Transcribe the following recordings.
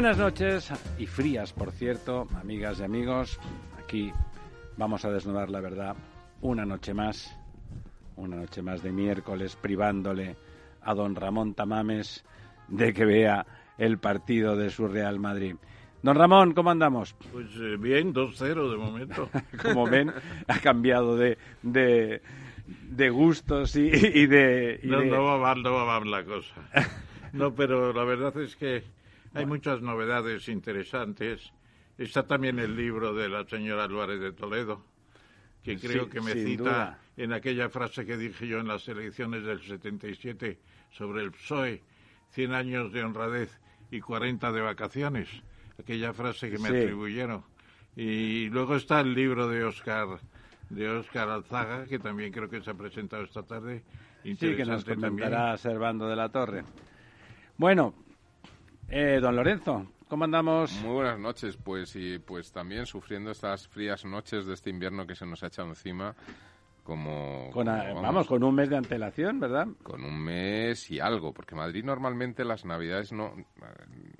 Buenas noches y frías, por cierto, amigas y amigos. Aquí vamos a desnudar la verdad una noche más, una noche más de miércoles, privándole a don Ramón Tamames de que vea el partido de su Real Madrid. Don Ramón, ¿cómo andamos? Pues eh, bien, 2-0 de momento. Como ven, ha cambiado de, de, de gustos y, y de... y no, de- no va mal, no va mal la cosa. No, pero la verdad es que hay muchas novedades interesantes. Está también el libro de la señora Álvarez de Toledo, que creo Sí, que me cita duda. en aquella frase que dije yo en las elecciones del 77 sobre el PSOE, 100 años de honradez y 40 de vacaciones. Aquella frase que me Sí. atribuyeron. Y luego está el libro de Oscar de Oscar Alzaga, que también creo que se ha presentado esta tarde. Sí, que nos también. comentará Servando de la Torre. Bueno, eh, don Lorenzo, ¿cómo andamos? Muy buenas noches, pues y pues también sufriendo estas frías noches de este invierno que se nos ha echado encima, como, Con, como, vamos, con un mes de antelación, ¿verdad? con un mes y algo, porque Madrid normalmente las Navidades no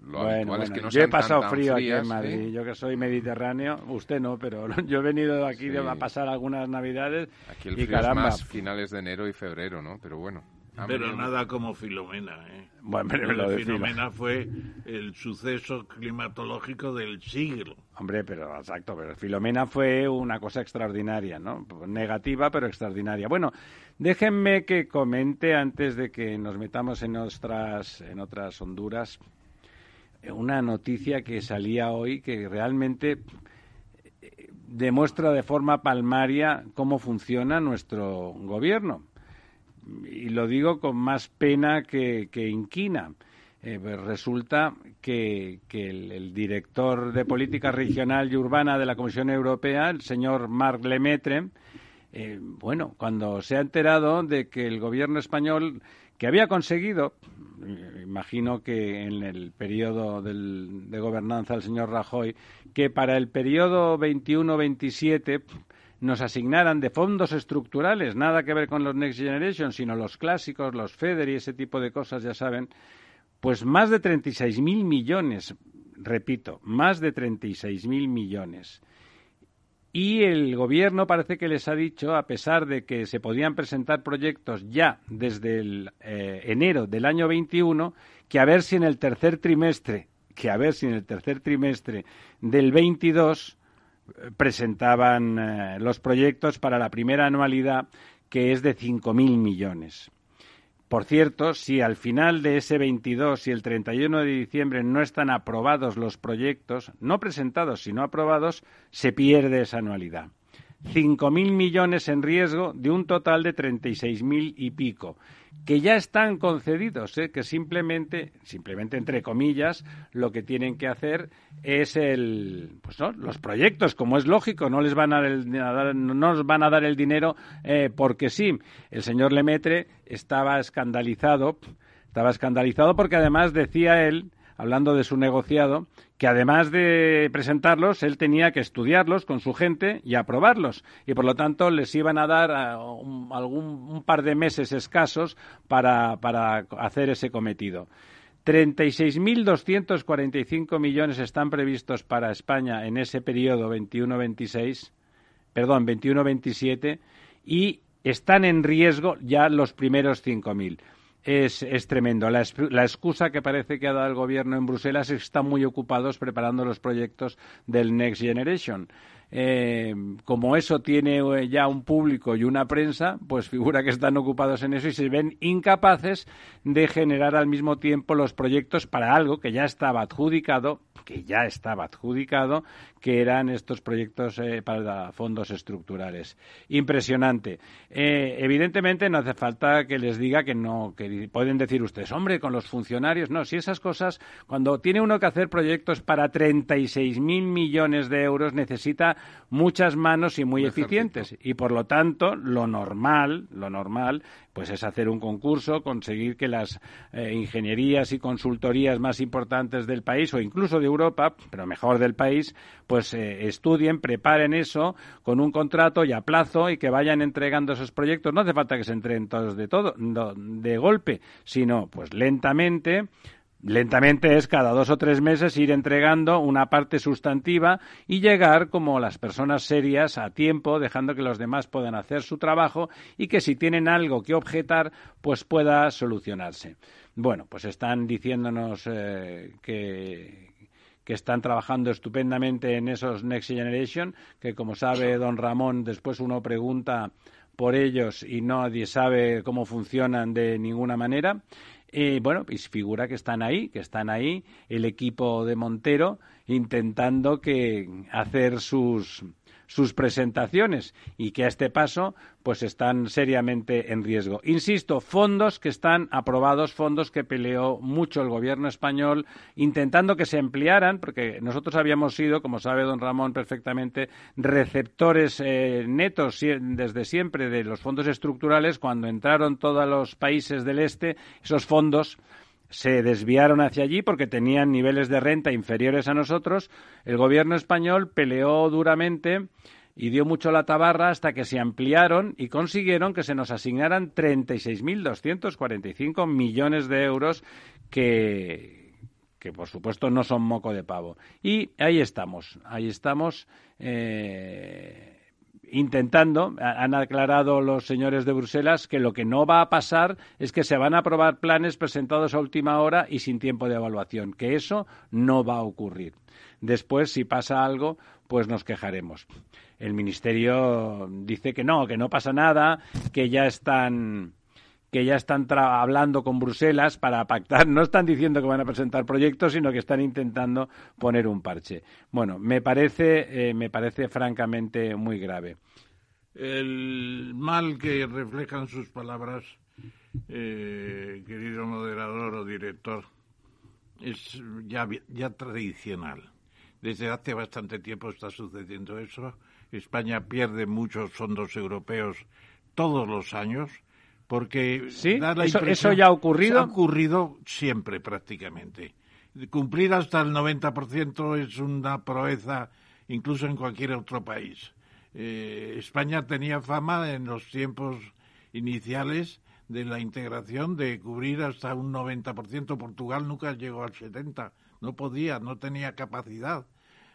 lo bueno, habitual es que no yo he tan, pasado tan frío frías, aquí en Madrid, ¿eh? yo que soy mediterráneo, usted no, pero yo he venido aquí Sí. a pasar algunas navidades Aquí el y frío caramba, es más finales de enero y febrero, ¿no? Pero bueno. Han Pero nada como Filomena, ¿eh? Bueno, pero Lo de Filomena fue el suceso climatológico del siglo. Hombre, pero exacto, pero Filomena fue una cosa extraordinaria, ¿no? Negativa, pero extraordinaria. Bueno, déjenme que comente antes de que nos metamos en otras, en otras Honduras eh, una noticia que salía hoy que realmente eh, demuestra de forma palmaria cómo funciona nuestro gobierno. Y lo digo con más pena que, inquina. Eh, pues resulta que, el, director de política regional y urbana de la Comisión Europea, el señor Marc Lemaitre, eh, bueno, cuando se ha enterado de que el gobierno español, que había conseguido, eh, imagino que en el periodo de gobernanza del señor Rajoy, que para el periodo 21-27 nos asignaran de fondos estructurales, nada que ver con los Next Generation, sino los clásicos, los FEDER y ese tipo de cosas, ya saben, pues más de 36.000 millones, repito, más de 36.000 millones. Y el gobierno parece que les ha dicho, a pesar de que se podían presentar proyectos ya desde el eh, enero del año 21, que a ver si en el tercer trimestre, que a ver si en el tercer trimestre del 22 eh, presentaban eh, los proyectos para la primera anualidad, que es de 5.000 millones. Por cierto, si al final de ese 22 y el 31 de diciembre no están aprobados los proyectos, no presentados, sino aprobados, se pierde esa anualidad. 5.000 millones en riesgo de un total de 36.000 y pico, que ya están concedidos, ¿eh? que simplemente, simplemente entre comillas, lo que tienen que hacer es el, pues no, los proyectos, como es lógico, no les van a dar el, a dar- no nos van a dar el dinero eh, porque sí. El señor Lemetre estaba escandalizado, estaba escandalizado porque además decía él, hablando de su negociado, que además de presentarlos, él tenía que estudiarlos con su gente y aprobarlos. Y por lo tanto les iban a dar ah, un, algún, un par de meses escasos para, para hacer ese cometido. 36.245 millones están previstos para España en ese periodo 21-26, perdón, 21-27, y están en riesgo ya los primeros 5.000 es, es tremendo. La, la excusa que parece que ha dado el gobierno en Bruselas es que están muy ocupados preparando los proyectos del Next Generation. Eh, como eso tiene eh, ya un público y una prensa, pues figura que están ocupados en eso y se ven incapaces de generar al mismo tiempo los proyectos para algo que ya estaba adjudicado, que ya estaba adjudicado, que eran estos proyectos eh, para fondos estructurales. Impresionante. evidentemente no hace falta que les diga que no, que pueden decir ustedes, hombre, con los funcionarios, no, si esas cosas, cuando tiene uno que hacer proyectos para 36.000 millones de euros, necesita muchas manos y muy eficientes. Y por lo tanto, lo normal, lo normal, pues es hacer un concurso, conseguir que las eh, ingenierías y consultorías más importantes del país o incluso de Europa, pero mejor del país, pues eh, estudien, preparen eso con un contrato y a plazo y que vayan entregando esos proyectos. No hace falta que se entreguen todos de todo, de golpe, sino pues lentamente Lentamente es cada dos o tres meses ir entregando una parte sustantiva y llegar como las personas serias a tiempo, dejando que los demás puedan hacer su trabajo y que si tienen algo que objetar, pues pueda solucionarse. Bueno, pues están diciéndonos eh, que, que están trabajando estupendamente en esos Next Generation, que como sabe don Ramón, después uno pregunta por ellos y nadie sabe cómo funcionan de ninguna manera. Y bueno, pues figura que están ahí, que están ahí el equipo de Montero intentando que hacer sus sus presentaciones y que a este paso pues están seriamente en riesgo. Insisto, fondos que están aprobados, fondos que peleó mucho el gobierno español intentando que se emplearan, porque nosotros habíamos sido, como sabe don Ramón perfectamente, receptores eh, netos desde siempre de los fondos estructurales cuando entraron todos los países del este, esos fondos se desviaron hacia allí porque tenían niveles de renta inferiores a nosotros. El gobierno español peleó duramente y dio mucho la tabarra hasta que se ampliaron y consiguieron que se nos asignaran 36.245 millones de euros que, que por supuesto no son moco de pavo. Y ahí estamos, ahí estamos. Eh, intentando, han aclarado los señores de Bruselas que lo que no va a pasar es que se van a aprobar planes presentados a última hora y sin tiempo de evaluación, que eso no va a ocurrir. Después, si pasa algo, pues nos quejaremos. El Ministerio dice que no, que no pasa nada, que ya están que ya están hablando con Bruselas para pactar. No están diciendo que van a presentar proyectos, sino que están intentando poner un parche. Bueno, me parece, eh, me parece francamente muy grave. El mal que reflejan sus palabras, eh, querido moderador o director, es ya, ya tradicional. Desde hace bastante tiempo está sucediendo eso. España pierde muchos fondos europeos todos los años porque ¿Sí? ¿Eso, ya ha ocurrido? Ha ocurrido siempre prácticamente. Cumplir hasta el 90% es una proeza incluso en cualquier otro país. Eh, España tenía fama en los tiempos iniciales de la integración de cubrir hasta un 90%. Portugal nunca llegó al 70%. No podía, no tenía capacidad.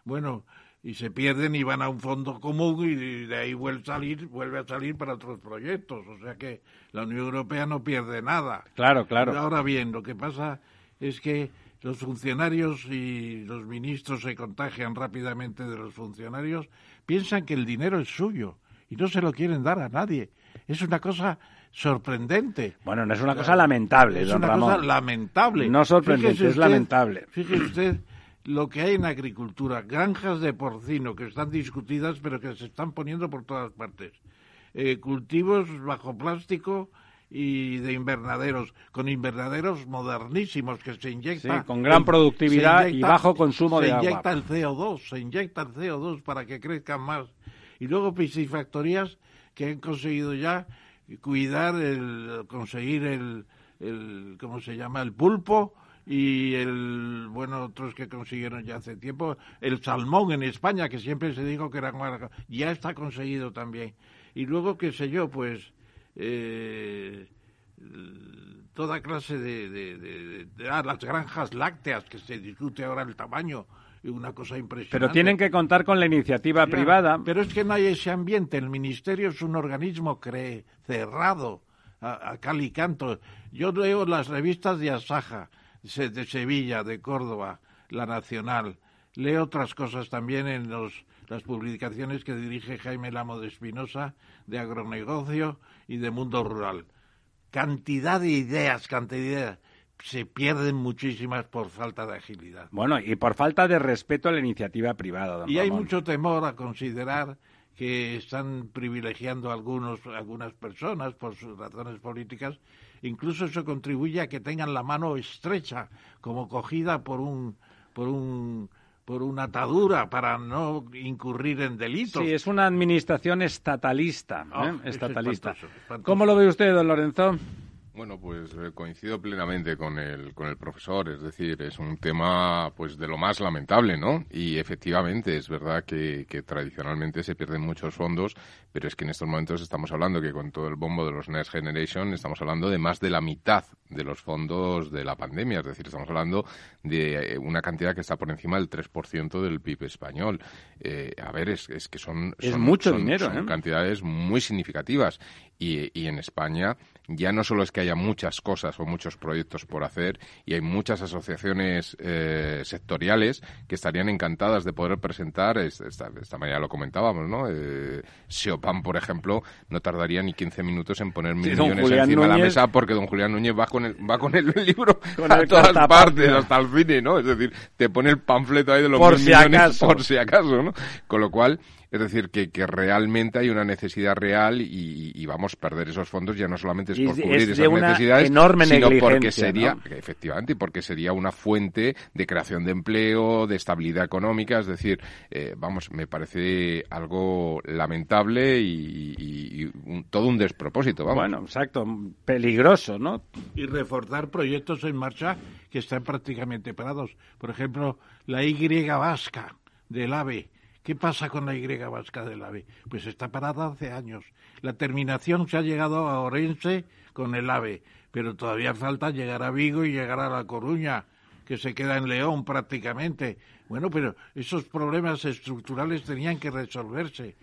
Bueno, y se pierden y van a un fondo común y de ahí vuelve a salir, vuelve a salir para otros proyectos. O sea que la Unión Europea no pierde nada. Claro, claro. Ahora bien, lo que pasa es que los funcionarios y los ministros se contagian rápidamente de los funcionarios, piensan que el dinero es suyo y no se lo quieren dar a nadie. Es una cosa sorprendente. Bueno, no es una cosa lamentable, es don una cosa lamentable. No sorprendente, es lamentable. Fíjese usted lo que hay en agricultura, granjas de porcino que están discutidas pero que se están poniendo por todas partes, eh, cultivos bajo plástico y de invernaderos, con invernaderos modernísimos que se inyectan. con gran productividad y bajo consumo de agua. Se inyecta el CO2, se inyecta el CO2 para que crezcan más. Y luego piscifactorías que han conseguido ya cuidar, el, conseguir el, el ¿cómo se llama?, el pulpo y el, bueno, otros que consiguieron ya hace tiempo, el salmón en España, que siempre se dijo que era ya está conseguido también. Y luego, qué sé yo, pues, eh, toda clase de, de, ah, las granjas lácteas, que se discute ahora el tamaño, una cosa impresionante. Pero tienen que contar con la iniciativa privada. Pero es que no hay ese ambiente. El ministerio es un organismo cree, cerrado a, a cal y canto. Yo leo las revistas de Asaja de Sevilla, de Córdoba, La Nacional. Lee otras cosas también en los las publicaciones que dirige Jaime Lamo de Espinosa, de agronegocio y de mundo rural. Cantidad de ideas, cantidad de ideas. Se pierden muchísimas por falta de agilidad. Bueno, y por falta de respeto a la iniciativa privada. Don y hay mucho temor a considerar que están privilegiando a algunos, algunas personas por sus razones políticas. Incluso eso contribuye a que tengan la mano estrecha, como cogida por un, por un por una atadura para no incurrir en delitos. Sí, es una administración estatalista. Ah, ¿eh? es estatalista. espantoso, espantoso. ¿Cómo lo ve usted, don Lorenzo? Bueno, pues eh, coincido plenamente con el, con el profesor, es decir, es un tema pues de lo más lamentable, ¿no? Y efectivamente es verdad que, que tradicionalmente se pierden muchos fondos, pero es que en estos momentos estamos hablando que con todo el bombo de los Next Generation estamos hablando de más de la mitad de los fondos de la pandemia, es decir, estamos hablando de eh, una cantidad que está por encima del 3% del PIB español. Eh, a ver, es, es que son, Es son- mucho son- dinero, son ¿eh? cantidades muy significativas. Y, y en España ya no solo es que haya muchas cosas o muchos proyectos por hacer, y hay muchas asociaciones eh, sectoriales que estarían encantadas de poder presentar, es- esta, esta mañana lo comentábamos, ¿no? Eh, Seopan, por ejemplo, no tardaría ni 15 minutos en poner mil millones Julián encima de la mesa porque don Julián Núñez va con el, va con el libro Con a el todas partes, hasta el cine, ¿no? Es decir, te pone el panfleto ahí de los Por mil si millones acaso. por si acaso, ¿no? Con lo cual, es decir, que, que realmente hay una necesidad real y, y vamos a perder esos fondos ya no solamente es por es cubrir de esas una necesidades, enorme sino porque sería, ¿no? efectivamente, porque sería una fuente de creación de empleo, de estabilidad económica, es decir, eh, vamos, me parece algo lamentable y, y- y un- todo un despropósito, vamos. Bueno, exacto. Peligroso, ¿no? y reforzar proyectos en marcha que están prácticamente parados. Por ejemplo, la Y vasca del AVE. ¿Qué pasa con la Y vasca del AVE? Pues está parada hace años. La terminación se ha llegado a Orense con el AVE, pero todavía falta llegar a Vigo y llegar a La Coruña, que se queda en León prácticamente. Bueno, pero esos problemas estructurales tenían que resolverse.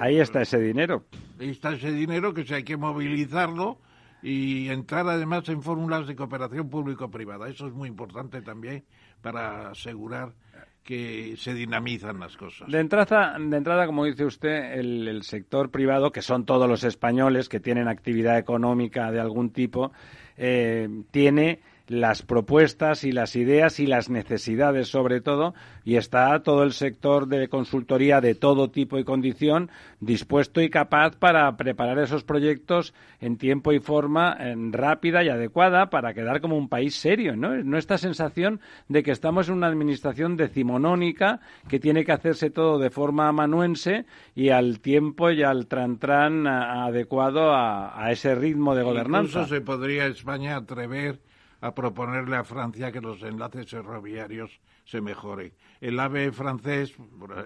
Ahí está ese dinero. Ahí está ese dinero que se hay que movilizarlo y entrar además en fórmulas de cooperación público-privada. Eso es muy importante también para asegurar que se dinamizan las cosas. De entrada, de entrada como dice usted, el, el sector privado, que son todos los españoles que tienen actividad económica de algún tipo, eh, tiene las propuestas y las ideas y las necesidades sobre todo y está todo el sector de consultoría de todo tipo y condición dispuesto y capaz para preparar esos proyectos en tiempo y forma en rápida y adecuada para quedar como un país serio, ¿no? No esta sensación de que estamos en una administración decimonónica que tiene que hacerse todo de forma amanuense y al tiempo y al tran-tran a- adecuado a, a ese ritmo de gobernanza. Incluso se podría España atrever a proponerle a Francia que los enlaces ferroviarios se mejoren. El AVE francés,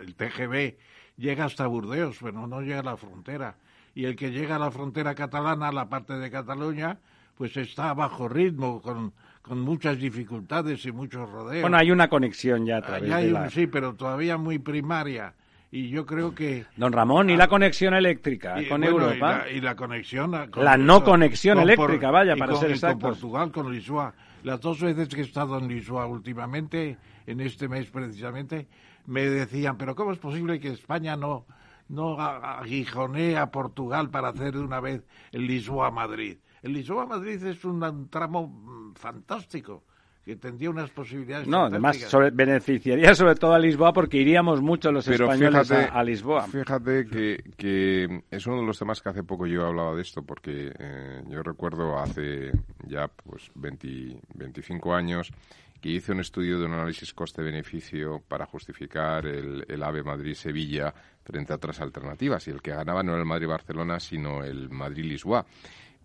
el TGV, llega hasta Burdeos, pero no llega a la frontera. Y el que llega a la frontera catalana, la parte de Cataluña, pues está a bajo ritmo, con, con muchas dificultades y muchos rodeos. Bueno, hay una conexión ya a través Ya hay de un- la... Sí, pero todavía muy primaria. Y yo creo que... Don Ramón, ¿y la conexión eléctrica y, con bueno, y Europa? la, y la conexión... a- con- La no conexión con eléctrica, vaya, para con- ser y con. Portugal, con Lisboa. Las dos veces que he estado en Lisboa últimamente, en este mes precisamente, me decían, pero ¿cómo es posible que España no, no aguijonee a Portugal para hacer de una vez el Lisboa-Madrid? El Lisboa-Madrid es un, un tramo mm, fantástico, que tendría unas posibilidades No, además sobre- beneficiaría sobre todo a Lisboa porque iríamos mucho los Pero españoles fíjate, a, a Lisboa. Fíjate que, que es uno de los temas que hace poco yo hablaba de esto, porque eh, yo recuerdo hace ya pues 20 25 años que hice un estudio de un análisis coste-beneficio para justificar el, el AVE Madrid-Sevilla frente a otras alternativas. Y el que ganaba no era el Madrid-Barcelona, sino el Madrid-Lisboa.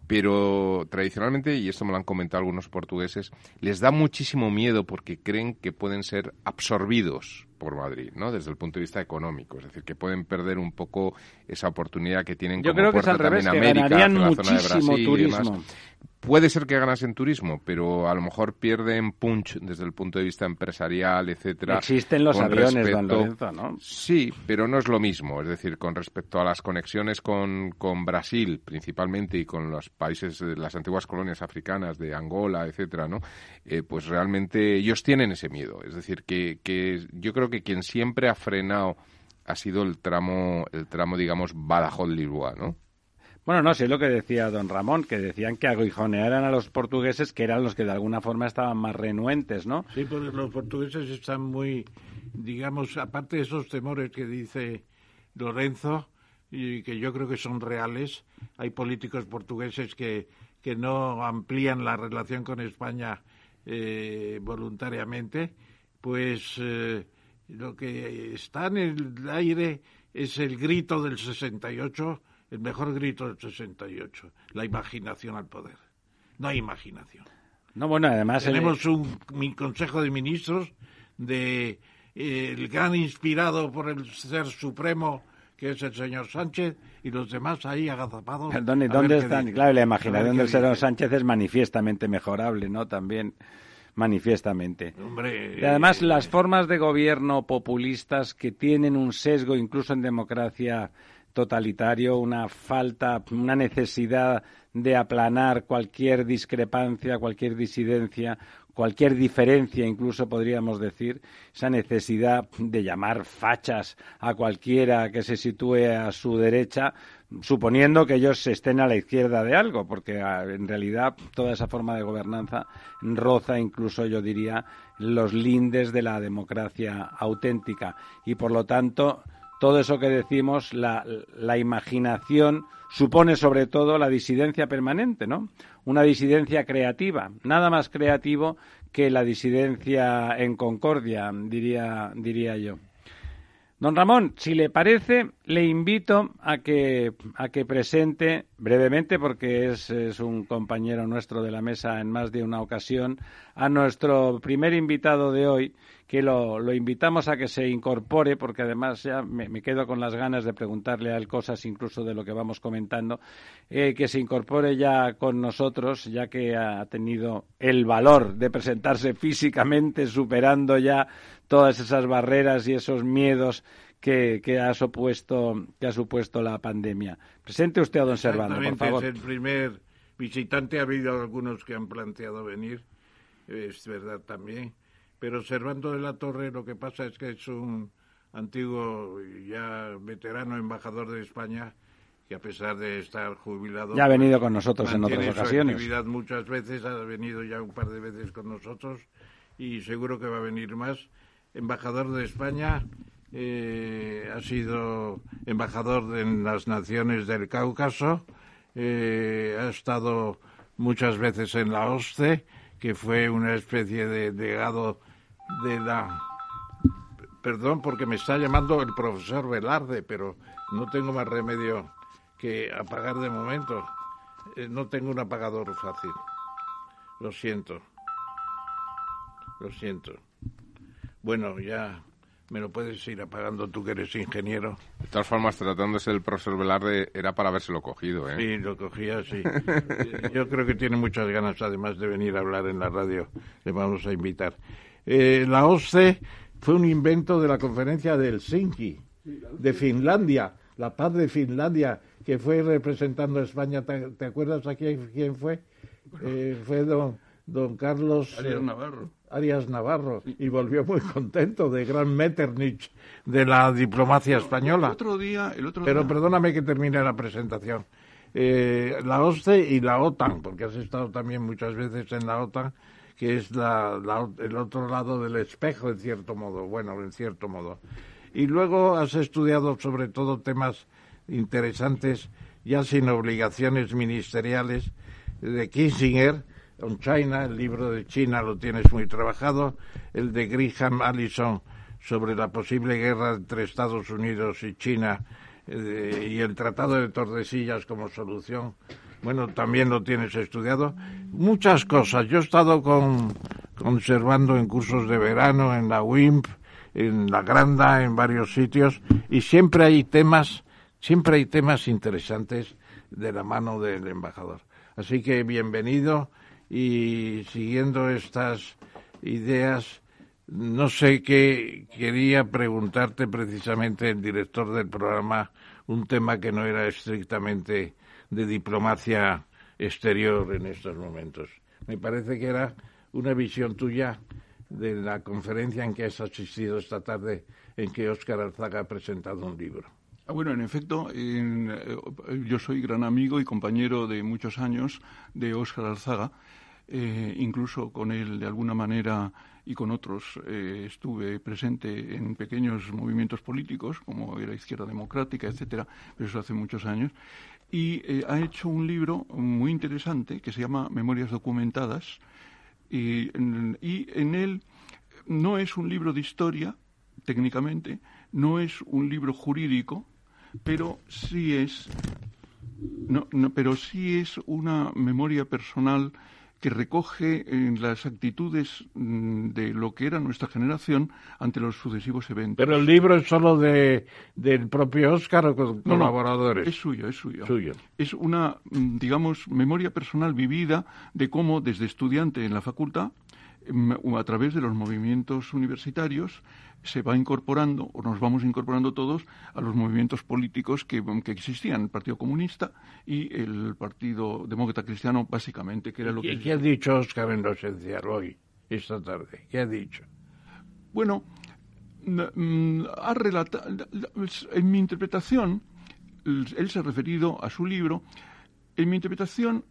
Pero tradicionalmente, y esto me lo han comentado algunos portugueses, les da muchísimo miedo porque creen que pueden ser absorbidos por Madrid, ¿no? Desde el punto de vista económico, es decir, que pueden perder un poco esa oportunidad que tienen Yo como creo que es puerta al revés, también que América, ganarían hacia la zona de muchísimo Brasil y demás. turismo. Puede ser que ganase en turismo, pero a lo mejor pierde en punch desde el punto de vista empresarial, etcétera. Existen los aviones, don Lorenzo, ¿no? Sí, pero no es lo mismo. Es decir, con respecto a las conexiones con, con Brasil, principalmente, y con los países, las antiguas colonias africanas de Angola, etcétera, ¿no? Eh, pues realmente ellos tienen ese miedo. Es decir, que, que yo creo que quien siempre ha frenado ha sido el tramo, el tramo digamos, Badajoz-Lisboa, ¿no? Bueno, no, sé lo que decía don Ramón, que decían que aguijonearan a los portugueses, que eran los que de alguna forma estaban más renuentes, ¿no? Sí, porque los portugueses están muy, digamos, aparte de esos temores que dice Lorenzo, y que yo creo que son reales, hay políticos portugueses que, que no amplían la relación con España eh, voluntariamente, pues eh, lo que está en el aire es el grito del 68 el mejor grito del 68, la imaginación al poder. No hay imaginación. No, bueno, además... Tenemos un Consejo de Ministros de eh, el gran inspirado por el ser supremo que es el señor Sánchez y los demás ahí agazapados. ¿Dónde, dónde están? Claro, la imaginación del señor Sánchez es manifiestamente mejorable, ¿no? También manifiestamente. Hombre, y además las formas de gobierno populistas que tienen un sesgo incluso en democracia totalitario, una falta, una necesidad de aplanar cualquier discrepancia, cualquier disidencia, cualquier diferencia, incluso podríamos decir, esa necesidad de llamar fachas a cualquiera que se sitúe a su derecha, suponiendo que ellos estén a la izquierda de algo, porque ah, en realidad toda esa forma de gobernanza roza incluso, yo diría, los lindes de la democracia auténtica. Y, por lo tanto, todo eso que decimos, la, imaginación supone sobre todo la disidencia permanente, ¿no? Una disidencia creativa, nada más creativo que la disidencia en concordia, diría, diría yo. Don Ramón, si le parece, le invito a que, a que presente brevemente, porque es, es, un compañero nuestro de la mesa en más de una ocasión, a nuestro primer invitado de hoy, que lo, lo invitamos a que se incorpore, porque además ya me, me, quedo con las ganas de preguntarle a él cosas incluso de lo que vamos comentando, eh, que se incorpore ya con nosotros, ya que ha tenido el valor de presentarse físicamente, superando ya todas esas barreras y esos miedos que, que, ha, supuesto, que ha supuesto la pandemia. Presente usted a don Servando, por favor. Es el primer visitante, ha habido algunos que han planteado venir, es verdad también, pero Servando de la Torre lo que pasa es que es un antiguo, ya veterano embajador de España, que a pesar de estar jubilado... Ya ha venido con nosotros en otras ocasiones. Actividad muchas veces, ha venido ya un par de veces con nosotros y seguro que va a venir más embajador de España, eh, ha sido embajador en las naciones del Cáucaso, eh, ha estado muchas veces en la OSCE, que fue una especie de legado de la... Perdón porque me está llamando el profesor Velarde, pero no tengo más remedio que apagar de momento. Eh, no tengo un apagador fácil. Lo siento. Lo siento. Bueno, ya me lo puedes ir apagando tú que eres ingeniero. De todas formas, tratándose del profesor Velarde, era para habérselo cogido, ¿eh? Sí, lo cogía, sí. Yo creo que tiene muchas ganas, además de venir a hablar en la radio. Le vamos a invitar. Eh, la OSCE fue un invento de la conferencia de Helsinki, de Finlandia, la paz de Finlandia, que fue representando a España. ¿Te, acuerdas aquí quién fue? Eh, fue don, don Carlos... Arias Navarro. Arias Navarro y volvió muy contento de gran Metternich de la diplomacia española. El otro día, el otro Pero día... perdóname que termine la presentación. Eh, la OSCE y la OTAN, porque has estado también muchas veces en la OTAN, que es la, la, el otro lado del espejo, en cierto modo. Bueno, en cierto modo. Y luego has estudiado sobre todo temas interesantes, ya sin obligaciones ministeriales, de Kissinger, on China, el libro de China lo tienes muy trabajado, el de Graham Allison sobre la posible guerra entre Estados Unidos y China eh, y el Tratado de Tordesillas como solución, bueno, también lo tienes estudiado. Muchas cosas. Yo he estado con, conservando en cursos de verano, en la WIMP, en la Granda, en varios sitios, y siempre hay temas, siempre hay temas interesantes de la mano del embajador. Así que bienvenido y siguiendo estas ideas, no sé qué quería preguntarte precisamente el director del programa, un tema que no era estrictamente de diplomacia exterior en estos momentos. Me parece que era una visión tuya de la conferencia en que has asistido esta tarde, en que Óscar Alzaga ha presentado un libro. Ah, bueno, en efecto, eh, yo soy gran amigo y compañero de muchos años de Óscar Alzaga. Eh, incluso con él, de alguna manera, y con otros, eh, estuve presente en pequeños movimientos políticos, como era Izquierda Democrática, etcétera, pero eso hace muchos años. Y ha hecho un libro muy interesante que se llama Memorias Documentadas, y, en él no es un libro de historia, técnicamente, no es un libro jurídico, pero sí es, no, pero sí es una memoria personal que recoge en las actitudes mm, de lo que era nuestra generación ante los sucesivos eventos. Pero el libro es solo de, del propio Oscar o con colaboradores. es suyo, es suyo. Es una, mm, digamos, memoria personal vivida de cómo desde estudiante en la facultad mm, a través de los movimientos universitarios se va incorporando, o nos vamos incorporando todos, a los movimientos políticos que, existían, el Partido Comunista y el Partido Demócrata Cristiano, básicamente, que era lo que... ¿Qué ha dicho Oscar en esencial hoy, esta tarde? ¿Qué ha dicho? Bueno, mm, ha relatado, en mi interpretación, él se ha referido a su libro, en mi interpretación,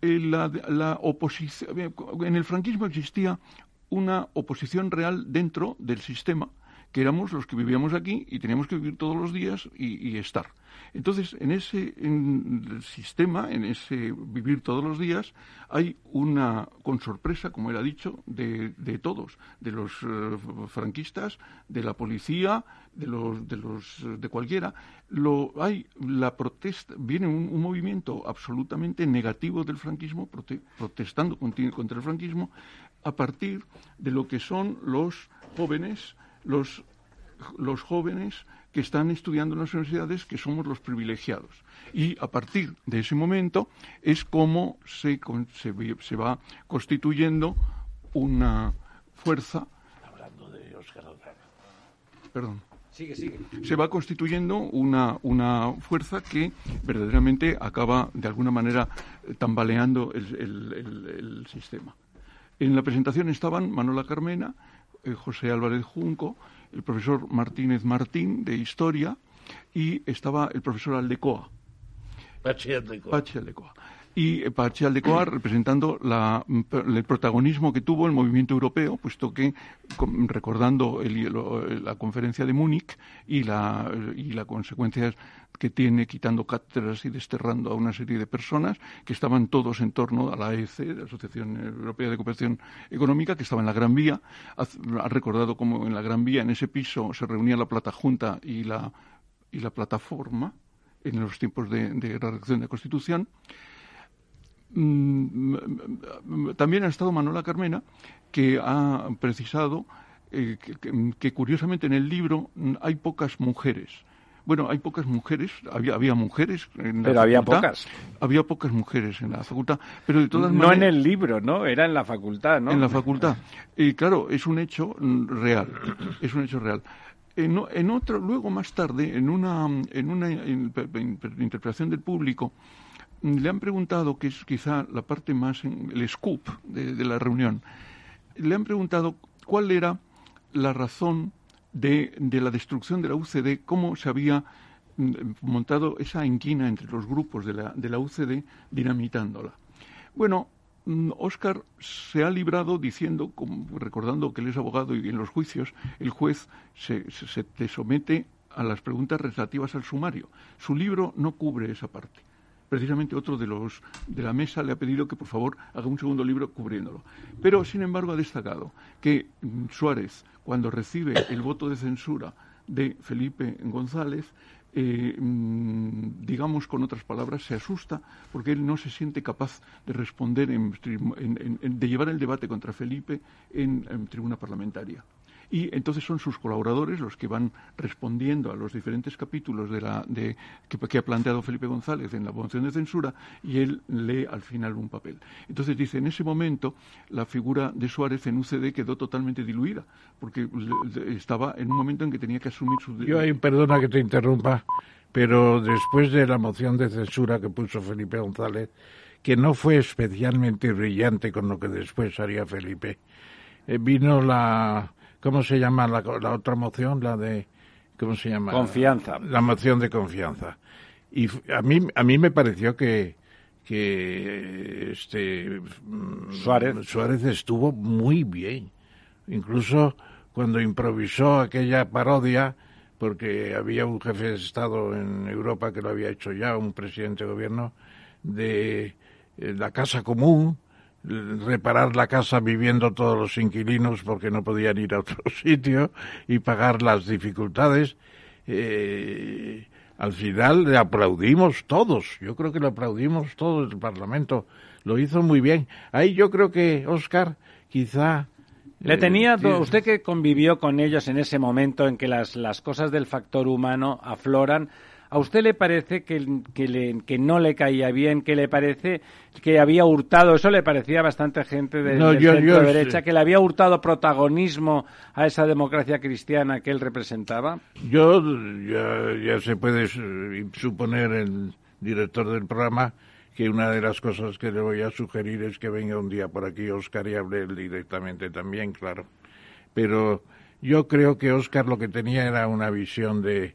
eh, la, la oposición, en el franquismo existía una oposición real dentro del sistema, que éramos los que vivíamos aquí y teníamos que vivir todos los días y, estar. Entonces, en ese sistema, en ese vivir todos los días, hay una, con sorpresa, como era dicho, de, todos, de los eh, franquistas, de la policía, de los, de los, de cualquiera. Lo, hay la protesta, viene un, movimiento absolutamente negativo del franquismo, protestando contra el franquismo, a partir de lo que son los jóvenes, los, los jóvenes que están estudiando en las universidades, que somos los privilegiados. Y a partir de ese momento es como se, se, va constituyendo una fuerza. Hablando de Oscar Perdón. Sigue, sigue. Se va constituyendo una, una fuerza que verdaderamente acaba de alguna manera tambaleando el, el sistema. En la presentación estaban Manuela Carmena, eh, José Álvarez Junco, el profesor Martínez Martín de Historia y estaba el profesor Aldecoa. Pachi Aldecoa. Pachi Aldecoa. Y eh, Pachi Aldecoa representando la, el protagonismo que tuvo el movimiento europeo, puesto que, recordando la conferencia de Múnich y, la, y las consecuencias que tiene quitando cátedras y desterrando a una serie de personas que estaban todos en torno a la AEC, la Asociación Europea de Cooperación Económica, que estaba en la Gran Vía. Ha recordado cómo en la Gran Vía, en ese piso, se reunía la Plata Junta y la, y la plataforma en los tiempos de, de redacción de la Constitución. Mm, también ha estado Manuela Carmena, que ha precisado eh, que, curiosamente en el libro hay pocas mujeres. Bueno, hay pocas mujeres, había, había mujeres en la Pero había pocas. Había pocas mujeres en la facultad, pero de todas No en el libro, ¿no? Era en la facultad, ¿no? En la facultad. Y claro, es un hecho real, es un hecho real. En, en otro, luego más tarde, en una, en una interpretación del público, le han preguntado, que es quizá la parte más, el scoop de la reunión, le han preguntado cuál era la razón de, la destrucción de la UCD, cómo se había mm, montado esa inquina entre los grupos de la, UCD dinamitándola. Bueno, Oscar mm, se ha librado diciendo, recordando que él es abogado y en los juicios el juez se, se, se somete a las preguntas relativas al sumario. Su libro no cubre esa parte precisamente otro de los de la mesa le ha pedido que por favor haga un segundo libro cubriéndolo. Pero sin embargo ha destacado que mm, Suárez cuando recibe el voto de censura de Felipe González, eh, mm, digamos con otras palabras, se asusta porque él no se siente capaz de responder, de llevar el debate contra Felipe en, tribuna parlamentaria. Y entonces son sus colaboradores los que van respondiendo a los diferentes capítulos de la, de, que, ha planteado Felipe González en la moción de censura y él lee al final un papel. Entonces dice, en ese momento la figura de Suárez en UCD quedó totalmente diluida, porque estaba en un momento en que tenía que asumir su... Yo, hay, perdona que te interrumpa, pero después de la moción de censura que puso Felipe González, que no fue especialmente brillante con lo que después haría Felipe, eh, vino la, ¿cómo se llama la, otra moción? La de, ¿cómo se llama? Confianza. La moción de confianza. Y a mí, a mí me pareció que, que este mm, Suárez. Suárez estuvo muy bien. Incluso cuando improvisó aquella parodia, porque había un jefe de Estado en Europa que lo había hecho ya, un presidente de gobierno, de eh, la casa común, reparar la casa viviendo todos los inquilinos porque no podían ir a otro sitio y pagar las dificultades. Eh, al final le aplaudimos todos, yo creo que le aplaudimos todos el Parlamento, lo hizo muy bien. Ahí yo creo que Oscar quizá... Le eh, tenía, usted que convivió con ellos en ese momento en que las, las cosas del factor humano afloran, ¿A usted le parece que, que, no le caía bien, que le parece que había hurtado, eso le parecía a bastante gente de, no, derecha, que le había hurtado protagonismo a esa democracia cristiana que él representaba? Yo, ya, se puede suponer el director del programa que una de las cosas que le voy a sugerir es que venga un día por aquí Oscar y hable él directamente también, claro. Pero yo creo que Oscar lo que tenía era una visión de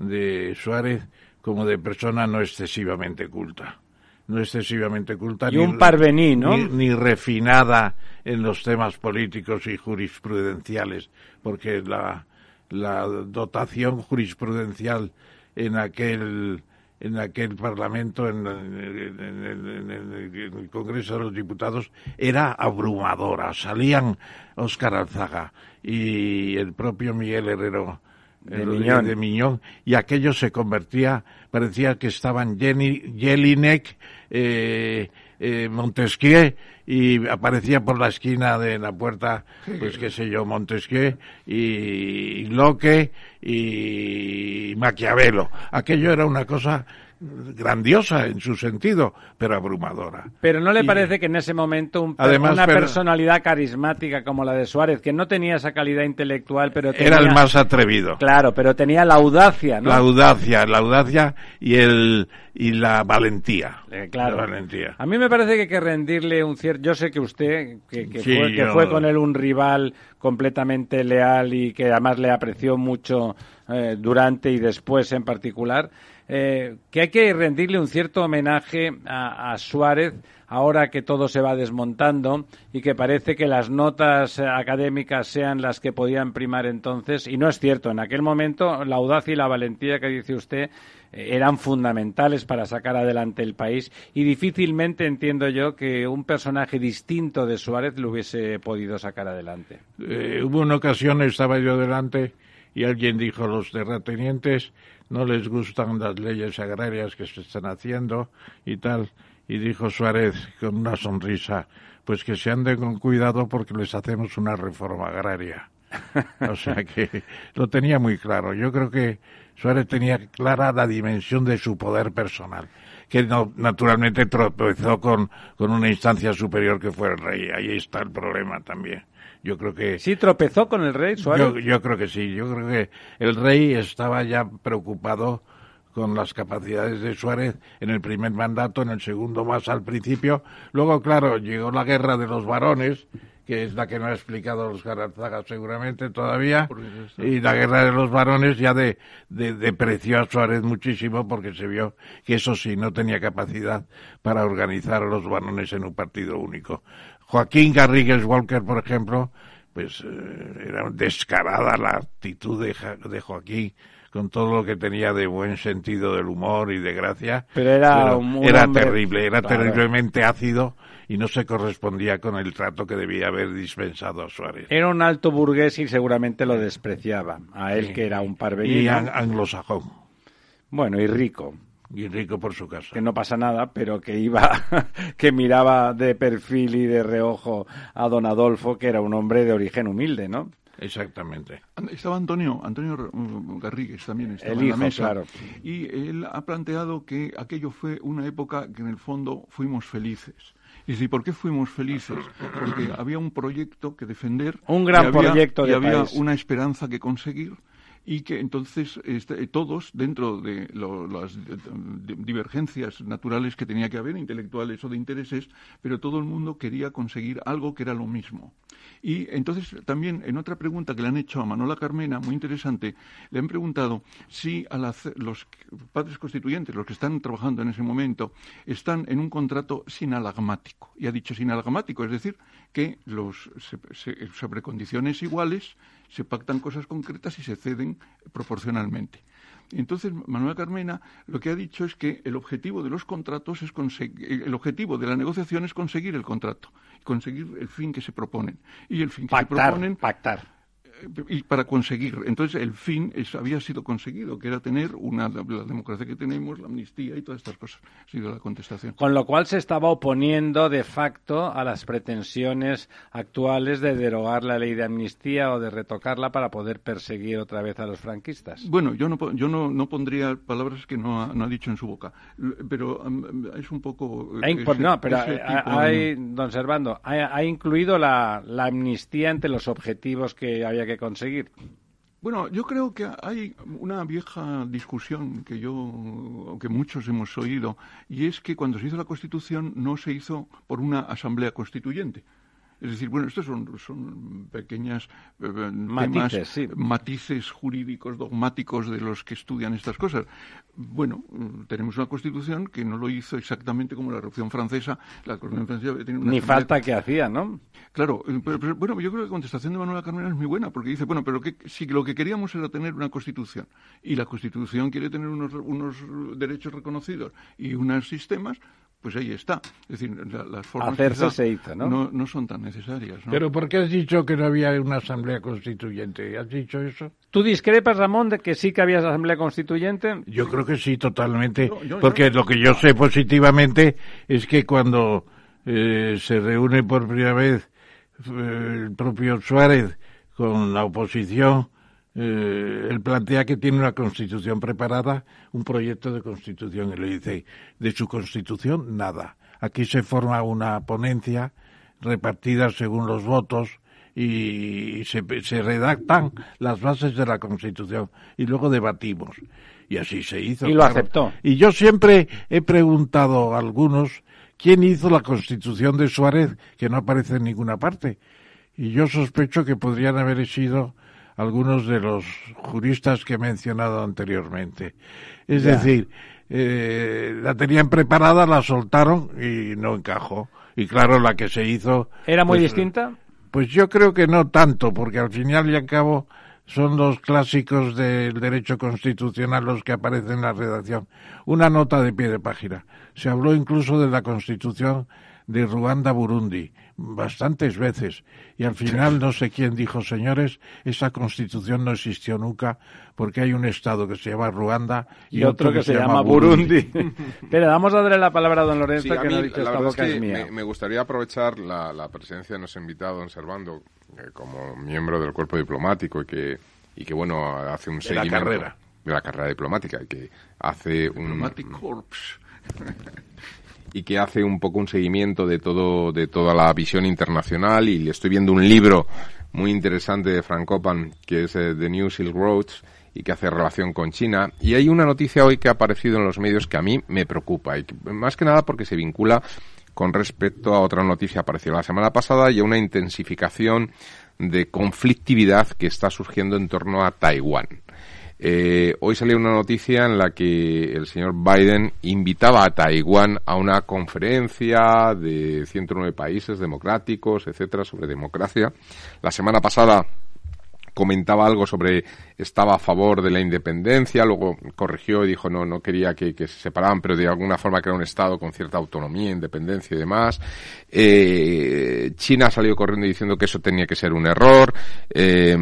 de Suárez como de persona no excesivamente culta. No excesivamente culta. Y un parvení, ¿no? Ni, refinada en los temas políticos y jurisprudenciales, porque la, la dotación jurisprudencial en aquel en aquel Parlamento, en, el Congreso de los Diputados, era abrumadora. Salían Óscar Alzaga y el propio Miguel Herrero de, Miñón. y aquello se convertía, parecía que estaban Jenny, Jelinek, eh, eh, Montesquieu y aparecía por la esquina de la puerta, pues qué sé yo, Montesquieu y Locke y Maquiavelo. Aquello era una cosa grandiosa en su sentido, pero abrumadora. Pero ¿no le parece que en ese momento una personalidad carismática como la de Suárez, que no tenía esa calidad intelectual, pero Era el más atrevido. Claro, pero tenía la audacia, ¿no? La audacia, la audacia y el y la valentía. Eh, claro. valentía. A mí me parece que hay que rendirle un cierto... Yo sé que usted, que, fue, que fue con él un rival completamente leal y que además le apreció mucho eh, durante y después en particular, eh, que hay que rendirle un cierto homenaje a, Suárez ahora que todo se va desmontando y que parece que las notas académicas sean las que podían primar entonces. Y no es cierto. En aquel momento la audacia y la valentía que dice usted eh, eran fundamentales para sacar adelante el país y difícilmente entiendo yo que un personaje distinto de Suárez lo hubiese podido sacar adelante. Eh, hubo una ocasión, estaba yo delante y alguien dijo los terratenientes no les gustan las leyes agrarias que se están haciendo y tal. Y dijo Suárez con una sonrisa, pues que se anden con cuidado porque les hacemos una reforma agraria. o sea que lo tenía muy claro. Yo creo que Suárez tenía clara la dimensión de su poder personal, que no, naturalmente tropezó con, con una instancia superior que fue el rey. Ahí está el problema también. Yo creo que... ¿Sí tropezó con el rey Suárez? Yo, creo que sí. Yo creo que el rey estaba ya preocupado con las capacidades de Suárez en el primer mandato, en el segundo más al principio. Luego, claro, llegó la guerra de los varones, que es la que no ha explicado los Arzaga seguramente todavía, y la guerra de los varones ya de, de, depreció a Suárez muchísimo porque se vio que eso sí no tenía capacidad para organizar a los varones en un partido único. Joaquín Garrigues Walker, por ejemplo, pues eh, era descarada la actitud de, de, Joaquín con todo lo que tenía de buen sentido del humor y de gracia. Pero era, era terrible, era terriblemente ácido y no se correspondía con el trato que debía haber dispensado a Suárez. Era un alto burgués y seguramente lo despreciaba, a él que era un parvenino. Y anglosajón. Bueno, y rico y rico por su casa. Que no pasa nada, pero que iba, que miraba de perfil y de reojo a don Adolfo, que era un hombre de origen humilde, ¿no? Exactamente. Estaba Antonio, Antonio Garrigues también estaba El en la mesa. claro. Y él ha planteado que aquello fue una época que en el fondo fuimos felices. Y ¿y por qué fuimos felices? Porque había un proyecto que defender. Un gran y había- proyecto de Y había país. una esperanza que conseguir y que entonces este, todos, dentro de lo- las di- divergencias naturales que tenía que haber, intelectuales o de intereses, pero todo el mundo quería conseguir algo que era lo mismo. Y entonces también en otra pregunta que le han hecho a Manola Carmena, muy interesante, le han preguntado si al hacer- los padres constituyentes, los que están trabajando en ese momento, están en un contrato sinalagmático. Y ha dicho sinalagmático, es decir, que los, se- se- sobre condiciones iguales se pactan cosas concretas y se ceden proporcionalmente. Entonces, Manuel Carmena lo que ha dicho es que el objetivo de los contratos es conseguir, el objetivo de la negociación es conseguir el contrato, conseguir el fin que se proponen. Y el fin que se proponen pactar. Y para conseguir. Entonces, el fin es- había sido conseguido, que era tener una, la democracia que tenemos, la amnistía y todas estas cosas. Ha sido la contestación. Con lo cual se estaba oponiendo de facto a las pretensiones actuales de derogar la ley de amnistía o de retocarla para poder perseguir otra vez a los franquistas. Bueno, yo no, yo no, no pondría palabras que no ha, no ha dicho en su boca, pero es un poco... Ha ese- no, pero ese hay, de- don Servando, ha, ha incluido la, la amnistía entre los objetivos que había que conseguir. Bueno, yo creo que hay una vieja discusión que yo, que muchos hemos oído, y es que cuando se hizo la Constitución no se hizo por una asamblea constituyente. Es decir, bueno, estos son, son pequeñas eh, eh, Matices, temas, sí. matices jurídicos, dogmáticos de los que estudian estas cosas. Bueno, mm, tenemos una constitución que no lo hizo exactamente como la Revolución Francesa. La Revolución Francesa tenido una Ni falta que hacía, ¿no? Claro, eh, pero, pero, bueno, yo creo que la contestación de Manuela Carmena es muy buena, porque dice, bueno, pero que, si lo que queríamos era tener una constitución, y la constitución quiere tener unos, unos derechos reconocidos y unos sistemas, pues ahí está. Es decir, la- las formas Hacerse se hizo, ¿no? no no son tan necesarias. ¿no? Pero ¿por qué has dicho que no había una asamblea constituyente? ¿Has dicho eso? ¿Tú discrepas, Ramón, de que sí que había asamblea constituyente? Yo creo que sí, totalmente. Yo- yo- porque yo- lo que yo sé positivamente es que cuando eh, se reúne por primera vez eh, el propio Suárez con la oposición, eh, él plantea que tiene una constitución preparada, un proyecto de constitución, y le dice, de su constitución, nada. Aquí se forma una ponencia repartida según los votos y se, se redactan las bases de la Constitución y luego debatimos. Y así se hizo. Y lo aceptó. Y yo siempre he preguntado a algunos quién hizo la Constitución de Suárez, que no aparece en ninguna parte. Y yo sospecho que podrían haber sido algunos de los juristas que he mencionado anteriormente. Es Ya. decir, eh, la tenían preparada, la soltaron y no encajó. Y claro, la que se hizo... ¿Era muy pues, distinta? pues yo creo que no tanto, porque al final y al cabo son los clásicos del derecho constitucional los que aparecen en la redacción. Una nota de pie de página. Se habló incluso de la constitución de Ruanda-Burundi bastantes veces y al final no sé quién dijo señores esa constitución no existió nunca porque hay un estado que se llama Ruanda Y, otro que, se, llama Burundi. Pero vamos a darle la palabra a don Lorenzo, Sí, a que mí no ha dicho la esta es boca que es mía. me, me gustaría aprovechar la, la presencia de nuestro invitado, don Servando, eh, como miembro del cuerpo diplomático y que, y que bueno, hace un la seguimiento carrera. de la carrera diplomática y que hace un Diplomatic Corps. y que hace un poco un seguimiento de todo de toda la visión internacional. Y le estoy viendo un libro muy interesante de Frank Copan que es eh, The New Silk Roads y que hace relación con China. Y hay una noticia hoy que ha aparecido en los medios que a mí me preocupa y más que nada porque se vincula con respecto a otra noticia apareció la semana pasada y a una intensificación de conflictividad que está surgiendo en torno a Taiwán. Eh, hoy salió una noticia en la que el señor Biden invitaba a Taiwán a una conferencia de 109 países democráticos, etcétera, sobre democracia. La semana pasada comentaba algo sobre estaba a favor de la independencia, luego corrigió y dijo no, no quería que, se separaban, pero de alguna forma era un Estado con cierta autonomía, independencia y demás. Eh, China salió corriendo diciendo que eso tenía que ser un error. Eh,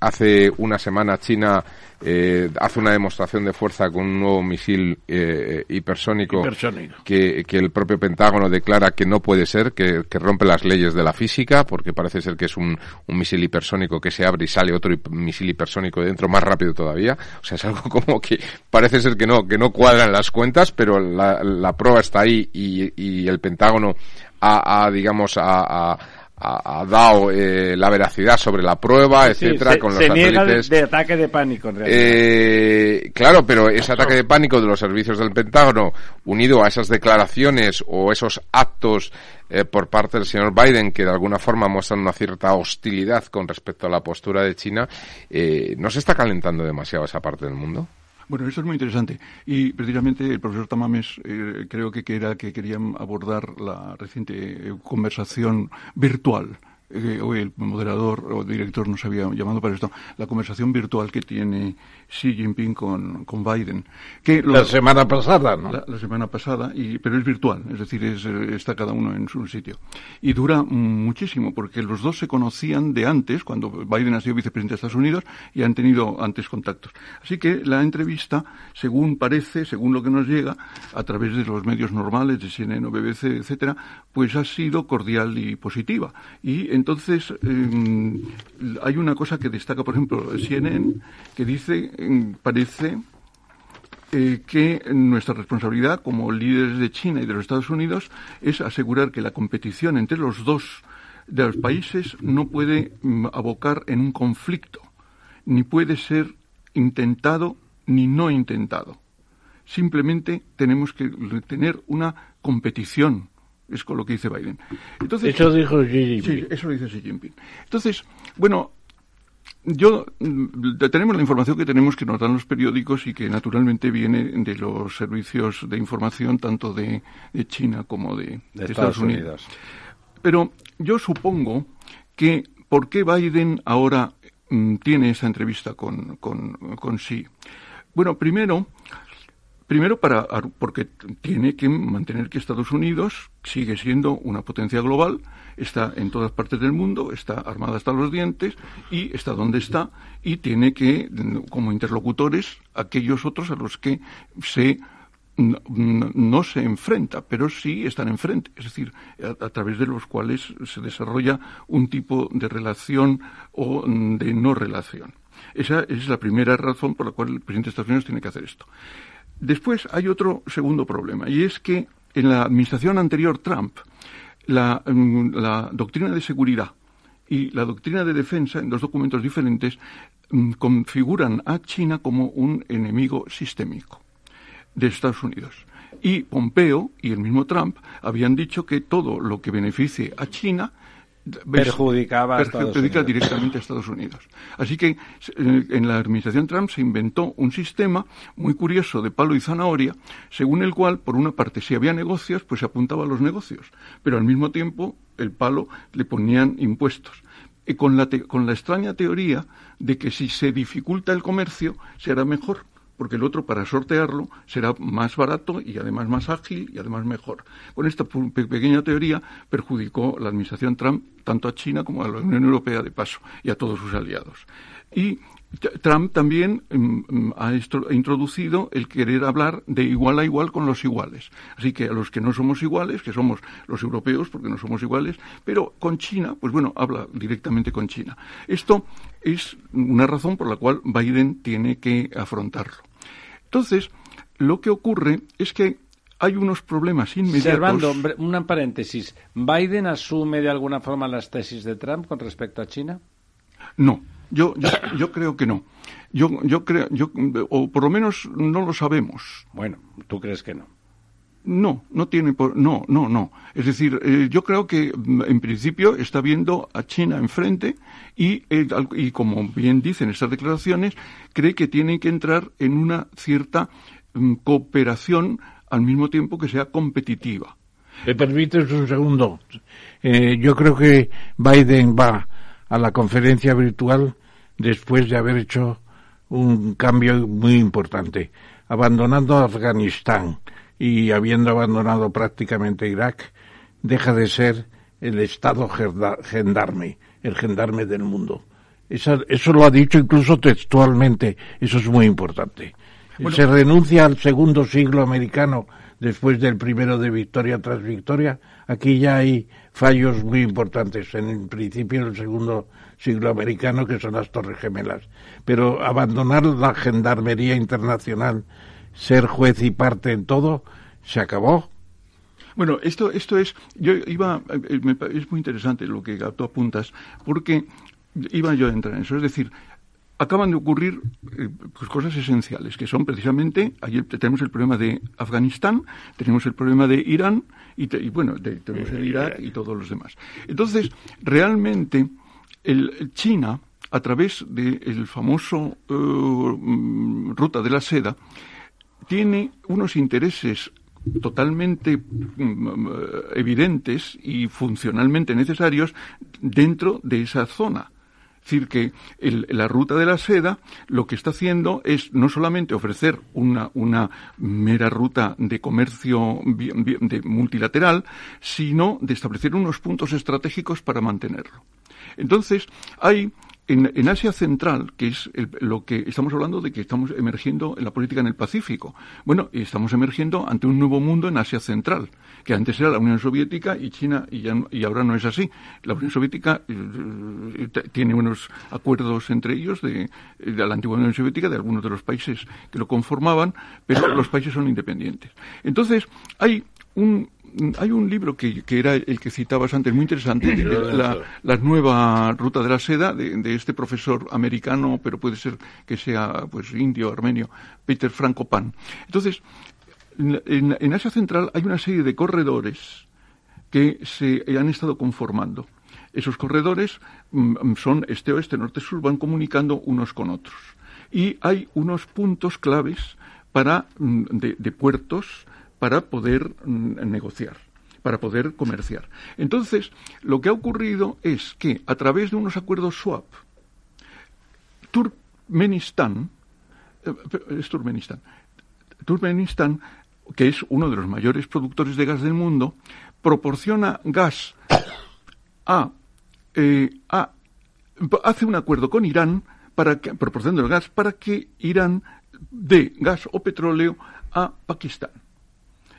hace una semana China eh, hace una demostración de fuerza con un nuevo misil eh, hipersónico, Que, el propio Pentágono declara que no puede ser, que, rompe las leyes de la física, porque parece ser que es un, misil hipersónico que se abre y sale otro misil hipersónico dentro más rápido todavía. O sea, es algo como que parece ser que no, que no cuadran las cuentas, pero la, prueba está ahí y, el Pentágono ha, digamos, ha ha, dado eh, la veracidad sobre la prueba, etcétera, con los se niega de, ataque de pánico, en realidad. Eh, claro, pero ese ataque de pánico de los servicios del Pentágono, unido a esas declaraciones o esos actos eh, por parte del señor Biden, que de alguna forma muestran una cierta hostilidad con respecto a la postura de China, ¿no se está calentando demasiado esa parte del mundo? Bueno, eso es muy interesante. Y precisamente el profesor Tamames eh, creo que era que querían abordar la reciente eh, conversación virtual eh, o el moderador o director nos había llamado para esto, la conversación virtual que tiene Xi Jinping con, con Biden. Que la semana pasada, ¿no? La, semana pasada, y, pero es virtual, es decir, es, está cada uno en su sitio. Y dura muchísimo, porque los dos se conocían de antes, cuando Biden ha sido vicepresidente de Estados Unidos, y han tenido antes contactos. Así que la entrevista, según parece, según lo que nos llega, a través de los medios normales, de CNN o BBC, etcétera, pues ha sido cordial y positiva. Y entonces, em, hay una cosa que destaca, por ejemplo, CNN, que dice parece eh, que nuestra responsabilidad como líderes de China y de los Estados Unidos es asegurar que la competición entre los dos de los países no puede mm, abocar en un conflicto, ni puede ser intentado ni no intentado. Simplemente tenemos que tener una competición, es con lo que dice Biden. Entonces, eso dijo Xi Jinping. Sí, eso lo dice Xi Jinping. Entonces, bueno, yo mm, tenemos la información que tenemos que nos dan los periódicos y que naturalmente viene de los servicios de información tanto de, China como de, Estados, Unidos. Pero yo supongo que ¿por qué Biden ahora mm, tiene esa entrevista con, con, con Xi? Bueno, primero, primero para, porque tiene que mantener que Estados Unidos sigue siendo una potencia global está en todas partes del mundo, está armada hasta los dientes y está donde está y tiene que, como interlocutores, aquellos otros a los que se no se enfrenta, pero sí están enfrente, es decir, a, través de los cuales se desarrolla un tipo de relación o de no relación. Esa es la primera razón por la cual el presidente de Estados Unidos tiene que hacer esto. Después hay otro segundo problema, y es que en la administración anterior Trump, Mm, la, doctrina de seguridad y la doctrina de defensa, en dos documentos diferentes, mm, configuran a China como un enemigo sistémico de Estados Unidos. Y Pompeo y el mismo Trump habían dicho que todo lo que beneficie a China perjudicaba perjudica directamente a Estados Unidos. Así que eh, en la administración Trump se inventó un sistema muy curioso de palo y zanahoria, según el cual, por una parte, si había negocios, pues se apuntaba a los negocios, pero al mismo tiempo el palo le ponían impuestos. Y con la, con la extraña teoría de que si se dificulta el comercio, será mejor porque el otro para sortearlo será más barato y además más ágil y además mejor. Con esta pequeña teoría perjudicó la administración Trump tanto a China como a la Unión Europea de paso y a todos sus aliados. Y Trump también mm, mm, ha introducido el querer hablar de igual a igual con los iguales. Así que a los que no somos iguales, que somos los europeos, porque no somos iguales, pero con China, pues bueno, habla directamente con China. Esto es una razón por la cual Biden tiene que afrontarlo. Entonces, lo que ocurre es que hay unos problemas inmediatos. Servando, una paréntesis. ¿Biden asume de alguna forma las tesis de Trump con respecto a China? No, yo, yo, yo creo que no. Yo, yo creo, yo, o por lo menos no lo sabemos. Bueno, ¿tú crees que no? No, no tiene por, no, no, no. Es decir, eh, yo creo que mm, en principio está viendo a China enfrente y, eh, y como bien dicen estas declaraciones, cree que tiene que entrar en una cierta mm, cooperación al mismo tiempo que sea competitiva. ¿Me permites un segundo? Eh, yo creo que Biden va a la conferencia virtual después de haber hecho un cambio muy importante, abandonando Afganistán y habiendo abandonado prácticamente Irak, deja de ser el Estado gendarme, el gendarme del mundo. eso lo ha dicho incluso textualmente, eso es muy importante. Se renuncia al segundo siglo americano después del primero de victoria tras victoria. Aquí ya hay fallos muy importantes. En el principio del segundo siglo americano, que son las Torres Gemelas. Pero abandonar la gendarmería internacional, ser juez y parte en todo, se acabó. Bueno, esto, esto es, yo iba, eh, es muy interesante lo que tú apuntas, porque iba yo a entrar en eso. Es decir, acaban de ocurrir eh, pues cosas esenciales, que son precisamente, ayer tenemos el problema de Afganistán, tenemos el problema de Irán y, bueno, tenemos el Irak y todos los demás. Entonces, realmente, el, China, a través del famoso eh, mm, ruta de la seda, tiene unos intereses totalmente mm, evidentes y funcionalmente necesarios dentro de esa zona. Es decir, que la ruta de la seda lo que está haciendo es no solamente ofrecer una, una mera ruta de comercio de multilateral, sino de establecer unos puntos estratégicos para mantenerlo. Entonces, hay en, Asia Central, que es lo que estamos hablando de que estamos emergiendo en la política en el Pacífico. Bueno, estamos emergiendo ante un nuevo mundo en Asia Central, que antes era la Unión Soviética y China, y, y ahora no es así. La Unión Soviética eh, tiene unos acuerdos entre ellos de, de la antigua Unión Soviética, de algunos de los países que lo conformaban, pero los países son independientes. Entonces, hay un, hay un libro que, que, era el que citabas antes, muy interesante, la, la, nueva ruta de la seda, de, este profesor americano, pero puede ser que sea pues indio, armenio, Peter Franco Pan. Entonces, en, Asia Central hay una serie de corredores que se han estado conformando. Esos corredores mm, son este-oeste, norte-sur, van comunicando unos con otros. Y hay unos puntos claves para, mm, de, de puertos para poder mm, negociar para poder comerciar. Entonces, lo que ha ocurrido es que a través de unos acuerdos swap, Turkmenistán, eh, es Turkmenistán, Turkmenistán, que es uno de los mayores productores de gas del mundo, proporciona gas a, eh, a hace un acuerdo con Irán para que, proporcionando el gas para que Irán dé gas o petróleo a Pakistán.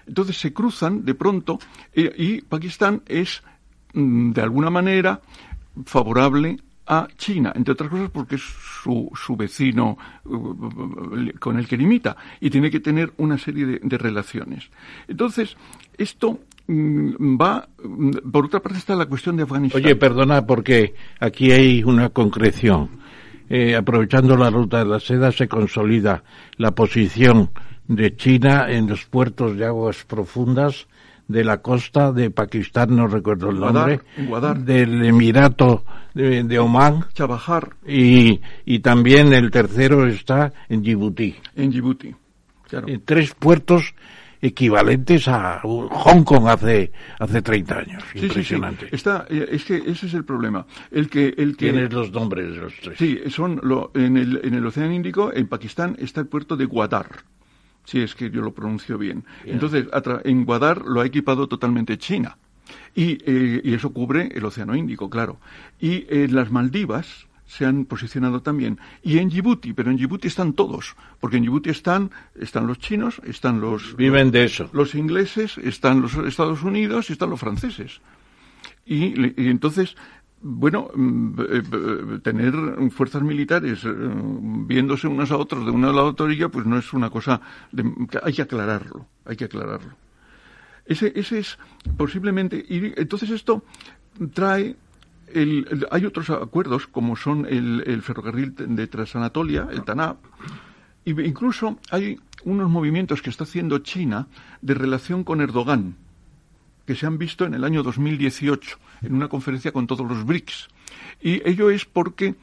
Entonces se cruzan de pronto eh, y Pakistán es, mm, de alguna manera, favorable a China, entre otras cosas porque es su, su vecino uh, con el que limita y tiene que tener una serie de, relaciones. Entonces, esto mm, va, mm, por otra parte está la cuestión de Afganistán. Oye, perdona porque aquí hay una concreción. Eh, aprovechando la ruta de la seda se consolida la posición de China en los puertos de aguas profundas de la costa de Pakistán, no recuerdo el nombre, del Emirato de, de Omán, Chabahar. Y, y también el tercero está en Djibouti. En Djibouti, claro. tres puertos equivalentes a Hong Kong hace hace 30 años. Impresionante. Está, eh, es que ese es el problema. El que, el que... Tienes los nombres de los tres. Sí, son lo, en, el, en el Océano Índico, en Pakistán, está el puerto de Guadar si es que yo lo pronuncio bien. Entonces, en Guadar lo ha equipado totalmente China. Eh, y, eso cubre el Océano Índico, claro. Y en las Maldivas se han posicionado también. Y en Djibouti, pero en Djibouti están todos, porque en Djibouti están, están los chinos, están los... Viven de eso. Los ingleses, están los Estados Unidos y están los franceses. y entonces bueno, mm, eh, eh, tener fuerzas militares eh, viéndose unas a otras de una a la otra orilla, pues no es una cosa. hay que aclararlo, hay que aclararlo. Ese, ese es posiblemente. Y entonces esto trae. El, hay otros acuerdos, como son el, el ferrocarril de Transanatolia, el TANAP, e incluso hay unos movimientos que está haciendo China de relación con Erdogan que se han visto en el año 2018 en una conferencia con todos los BRICS. Y ello es porque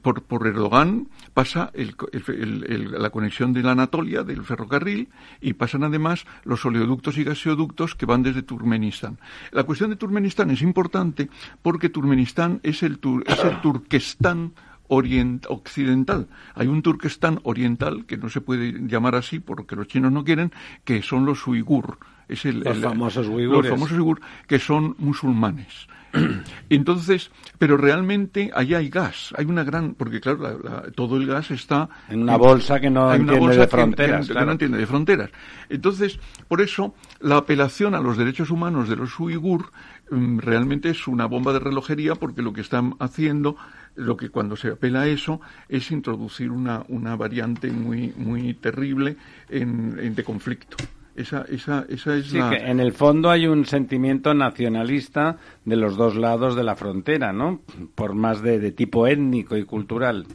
por, por, Erdogan pasa la conexión de la Anatolia, del ferrocarril, y pasan además los oleoductos y gaseoductos que van desde Turkmenistán. La cuestión de Turkmenistán es importante porque Turkmenistán es el, es el Turquestán occidental. Hay un Turquestán oriental, que no se puede llamar así porque los chinos no quieren, que son los uigur. Es el, los famosos uigures. Los famosos uigur, que son musulmanes. Entonces, pero realmente allá hay gas, hay una gran, porque claro, todo el gas está en una bolsa que no entiende de fronteras, no entiende de fronteras. Entonces, por eso la apelación a los derechos humanos de los uigur mm, realmente es una bomba de relojería, porque lo que están haciendo, lo que cuando se apela a eso es introducir una, una variante muy muy terrible en de conflicto. Esa, esa, esa es sí, que en el fondo hay un sentimiento nacionalista de los dos lados de la frontera, ¿no? Por más de, tipo étnico y cultural.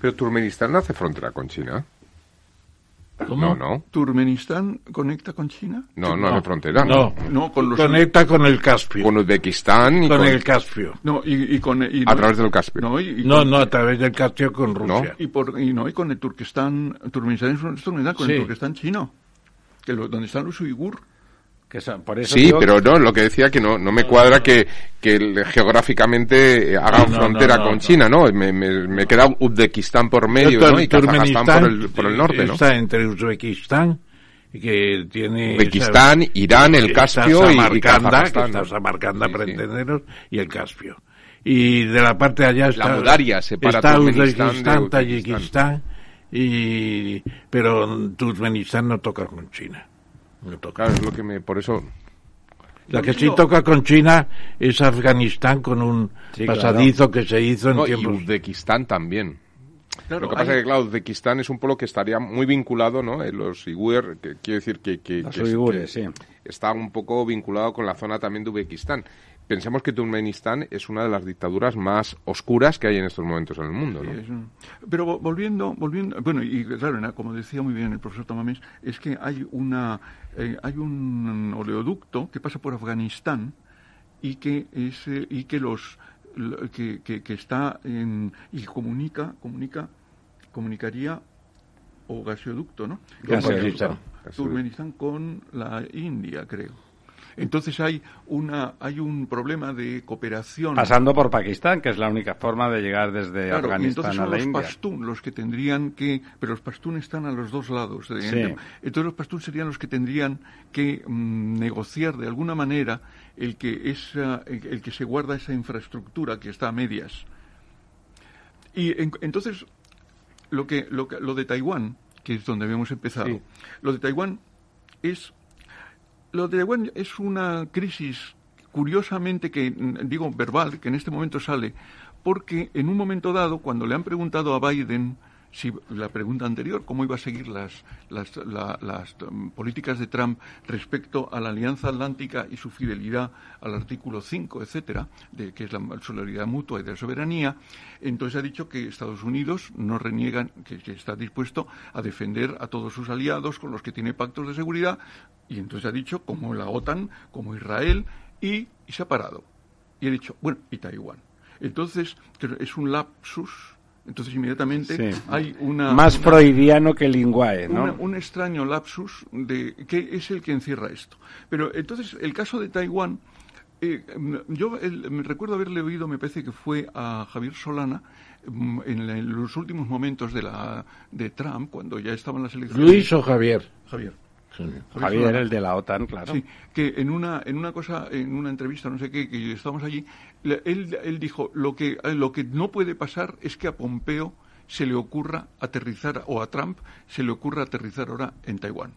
Pero Turkmenistán no hace frontera con China. ¿Cómo? No, no. ¿Turkmenistán conecta con China? No, no, hace frontera. No, no, con los... conecta con el Caspio. Con Uzbekistán y con, el Caspio. No, y, con... a través del Caspio. No, no, no, a través del Caspio con Rusia. Y, por, y no, y con el Turquestán... Turkmenistán es un con el Turquestán chino que donde están los uigur. Que por eso sí, pero no, lo que decía que no, no me cuadra que, que geográficamente hagan frontera con China, ¿no? Me, me, queda Uzbekistán por medio, ¿no? Y Kazajstán por el, por el norte, ¿no? Está entre Uzbekistán que tiene Uzbekistán, Irán, el Caspio y, Samarcanda, que está Samarcanda para entendernos, y el Caspio. Y de la parte de allá está, la Bulgaria separa está Uzbekistán, Tayikistán y pero Turkmenistán no toca con China. No toca. es lo que me por eso la que sí toca con China es Afganistán con un pasadizo que se hizo en tiempos... Y Uzbekistán también. lo que pasa es que, claro, Uzbekistán es un pueblo que estaría muy vinculado, ¿no? En los uigures, que quiero decir que, que, sí. está un poco vinculado con la zona también de Uzbekistán pensemos que Turkmenistán es una de las dictaduras más oscuras que hay en estos momentos en el mundo. ¿no? pero volviendo, volviendo, bueno, y claro, como decía muy bien el profesor Tomamés, es que hay una, eh, hay un oleoducto que pasa por Afganistán y que es, eh, y que los que, que, está en, y comunica, comunica, comunicaría o gasoducto, ¿no? Gasoducto. Turkmenistán con la India, creo. Entonces hay, una, hay un problema de cooperación. Pasando por Pakistán, que es la única forma de llegar desde Afganistán a la los Pastún los que tendrían que. Pero los Pastún están a los dos lados. Entonces los Pastún serían los que tendrían que mm, negociar de alguna manera el que, esa, el, que se guarda esa infraestructura que está a medias. Y entonces, lo, que, lo, lo de Taiwán, que es donde habíamos empezado, lo de Taiwán es lo de Taiwán es una crisis curiosamente que, digo, verbal, que en este momento sale, porque en un momento dado, cuando le han preguntado a Biden si la pregunta anterior, cómo iba a seguir las, las, las um, políticas de Trump respecto a la Alianza Atlántica y su fidelidad al artículo 5, etcétera, de que es la solidaridad mutua y de la soberanía, entonces ha dicho que Estados Unidos no reniega, que, está dispuesto a defender a todos sus aliados con los que tiene pactos de seguridad, y entonces ha dicho como la OTAN, como Israel, y se ha parado. Y ha dicho, bueno, y Taiwán. Entonces, es un lapsus entonces inmediatamente hay una... Más freudiano que linguae, ¿no? un extraño lapsus de qué es el que encierra esto. Pero entonces el caso de Taiwán, eh, yo me recuerdo haberle oído, me parece que fue a Javier Solana, mm, en, los últimos momentos de, la, de Trump, cuando ya estaban las elecciones... Luis o Javier. Javier. Javier, el de la OTAN, claro. Sí, que en una, en una cosa, en una entrevista, no sé qué, que estábamos allí, él, él dijo, lo que, lo que no puede pasar es que a Pompeo se le ocurra aterrizar, o a Trump se le ocurra aterrizar ahora en Taiwán.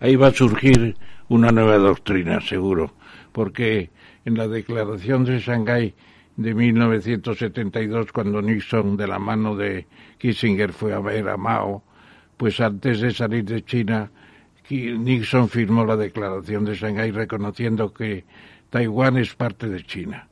Ahí va a surgir una nueva doctrina, seguro, porque en la declaración de Shanghái de 1972, cuando Nixon, de la mano de Kissinger, fue a ver a Mao, pues antes de salir de China, Nixon firmó la declaración de Shanghái reconociendo que Taiwán es parte de China.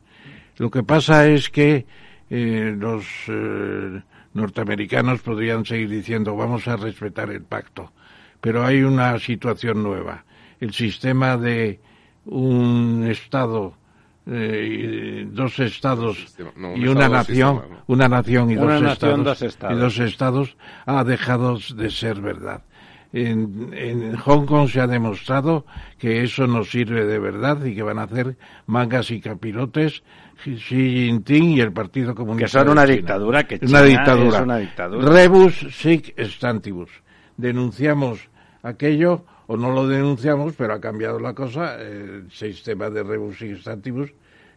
Lo que pasa es que eh, los eh, norteamericanos podrían seguir diciendo vamos a respetar el pacto, pero hay una situación nueva. El sistema de un Estado eh, dos estados y una nación, una nación y, dos, estados, y dos estados ha dejado de ser verdad. En, en, Hong Kong se ha demostrado que eso no sirve de verdad y que van a hacer mangas y capirotes Xi Jinping y el Partido Comunista. Que son una dictadura, que una dictadura. es una dictadura. Rebus sic stantibus. Denunciamos aquello o no lo denunciamos, pero ha cambiado la cosa, el sistema de rebus sic stantibus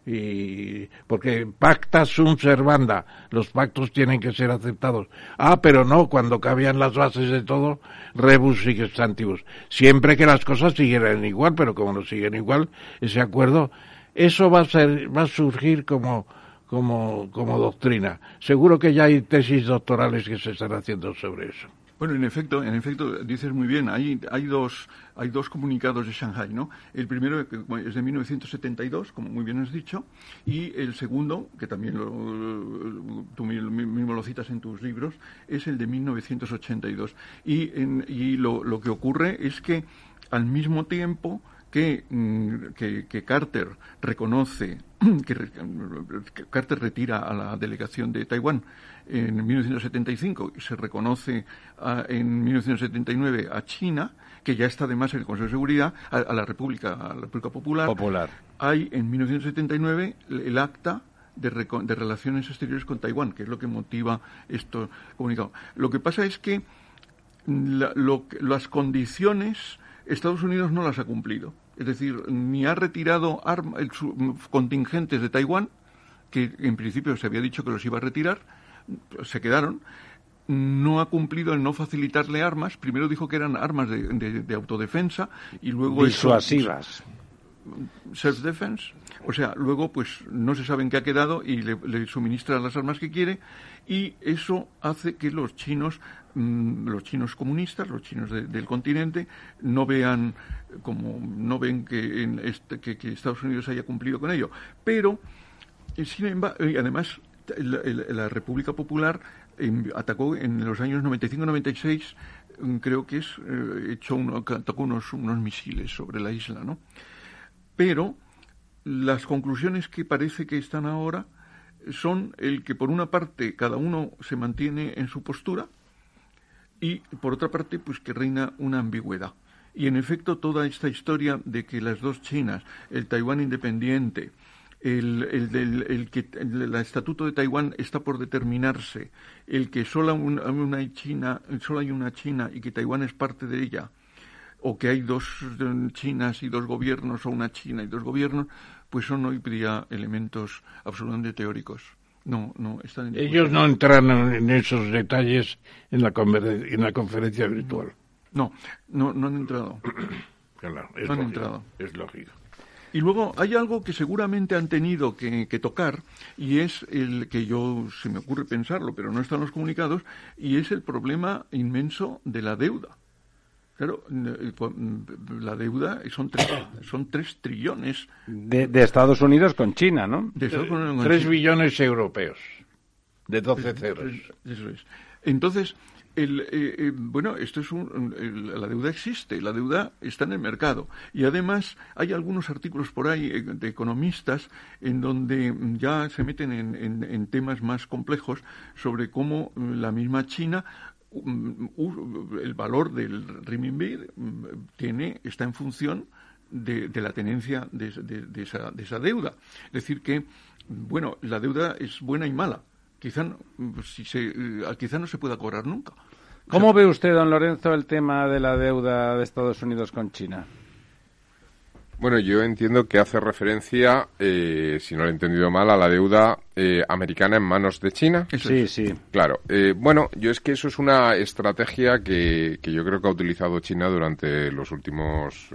y porque pacta sunt servanda, los pactos tienen que ser aceptados. Ah, pero no, cuando cabían las bases de todo, rebus sic stantibus. Siempre que las cosas siguieran igual, pero como no siguen igual, ese acuerdo, eso va a ser, va a surgir como como, como doctrina. Seguro que ya hay tesis doctorales que se están haciendo sobre eso. Bueno, en efecto, en efecto, dices muy bien, hay, hay, dos, hay dos comunicados de Shanghai, ¿no? El primero es de 1972, como muy bien has dicho, y el segundo, que también lo, tú mismo lo citas en tus libros, es el de 1982. Y, en, y lo, lo que ocurre es que al mismo tiempo Mm, que, que, Carter reconoce, que, Carter retira a la delegación de Taiwán en 1975 y se reconoce en 1979 a China, que ya está además en el Consejo de Seguridad, a, la República, a la República Popular. Popular. Hay en 1979 el acta de, de, relaciones exteriores con Taiwán, que es lo que motiva esto comunicado. Lo que pasa es que las condiciones Estados Unidos no las ha cumplido es decir, ni ha retirado contingentes de Taiwán, que en principio se había dicho que los iba a retirar, se quedaron, no ha cumplido en no facilitarle armas. Primero dijo que eran armas de, autodefensa y luego... Disuasivas. Self-defense. O sea, luego pues no se sabe en qué ha quedado y le, le suministra las armas que quiere y eso hace que los chinos Mm, los chinos comunistas, los chinos del continente, no vean como no ven que, en este, que, Estados Unidos haya cumplido con ello. Pero, eh, sin embargo, además, la, República Popular atacó en los años 95-96, mm, creo que es, eh, echó uno, atacó unos, unos misiles sobre la isla, ¿no? Pero las conclusiones que parece que están ahora son el que por una parte cada uno se mantiene en su postura, y por otra parte pues que reina una ambigüedad. Y en efecto toda esta historia de que las dos Chinas, el Taiwán independiente, el, el, el, que el, estatuto de Taiwán está por determinarse, el que solo una, China, solo hay una China y que Taiwán es parte de ella, o que hay dos Chinas y dos gobiernos, o una China y dos gobiernos, pues son hoy día elementos absolutamente teóricos. No, no, están Ellos no entraron en esos detalles en la, en la conferencia virtual. No, no, no han entrado. Claro, es no han entrado. Es lógico. Y luego hay algo que seguramente han tenido que, que, tocar y es el que yo se me ocurre pensarlo, pero no están los comunicados, y es el problema inmenso de la deuda. Claro, eh, la deuda son tres, son tres trillones. De, Estados Unidos con China, ¿no? De tres billones europeos, de 12 ceros. Eso es. Entonces, el, eh, eh, bueno, esto es la deuda existe, la deuda está en el mercado. Y además hay algunos artículos por ahí de economistas en donde ya se meten en, temas más complejos sobre cómo la misma China el valor del renminbi mm, tiene, está en función de, la tenencia de, esa, de, esa, deuda. Es decir, que, bueno, la deuda es buena y mala. Quizá, si se, eh, quizá no se pueda cobrar nunca. ¿Cómo ve usted, don Lorenzo, el tema de la deuda de Estados Unidos con China? Bueno, yo entiendo que hace referencia, eh, si no lo he entendido mal, a la deuda eh, americana en manos de China. Sí, sí. Claro. Eh, bueno, yo es que eso es una estrategia que, que yo creo que ha utilizado China durante los últimos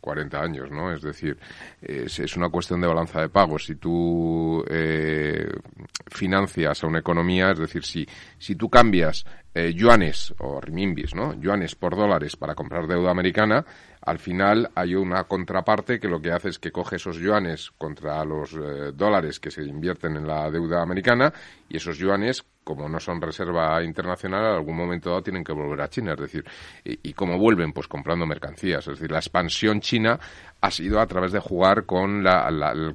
40 años, ¿no? Es decir, es, es, una cuestión de balanza de pagos. Si tú financias a una economía, es decir, si, si tú cambias yuanes o rimimbis, ¿no? Yuanes por dólares para comprar deuda americana, al final hay una contraparte que lo que hace es que coge esos yuanes contra los eh, dólares que se invierten en la deuda americana y esos yuanes como no son reserva internacional, en algún momento dado tienen que volver a China. Es decir, y, cómo vuelven? Pues comprando mercancías. Es decir, la expansión china ha sido a través de jugar con, la,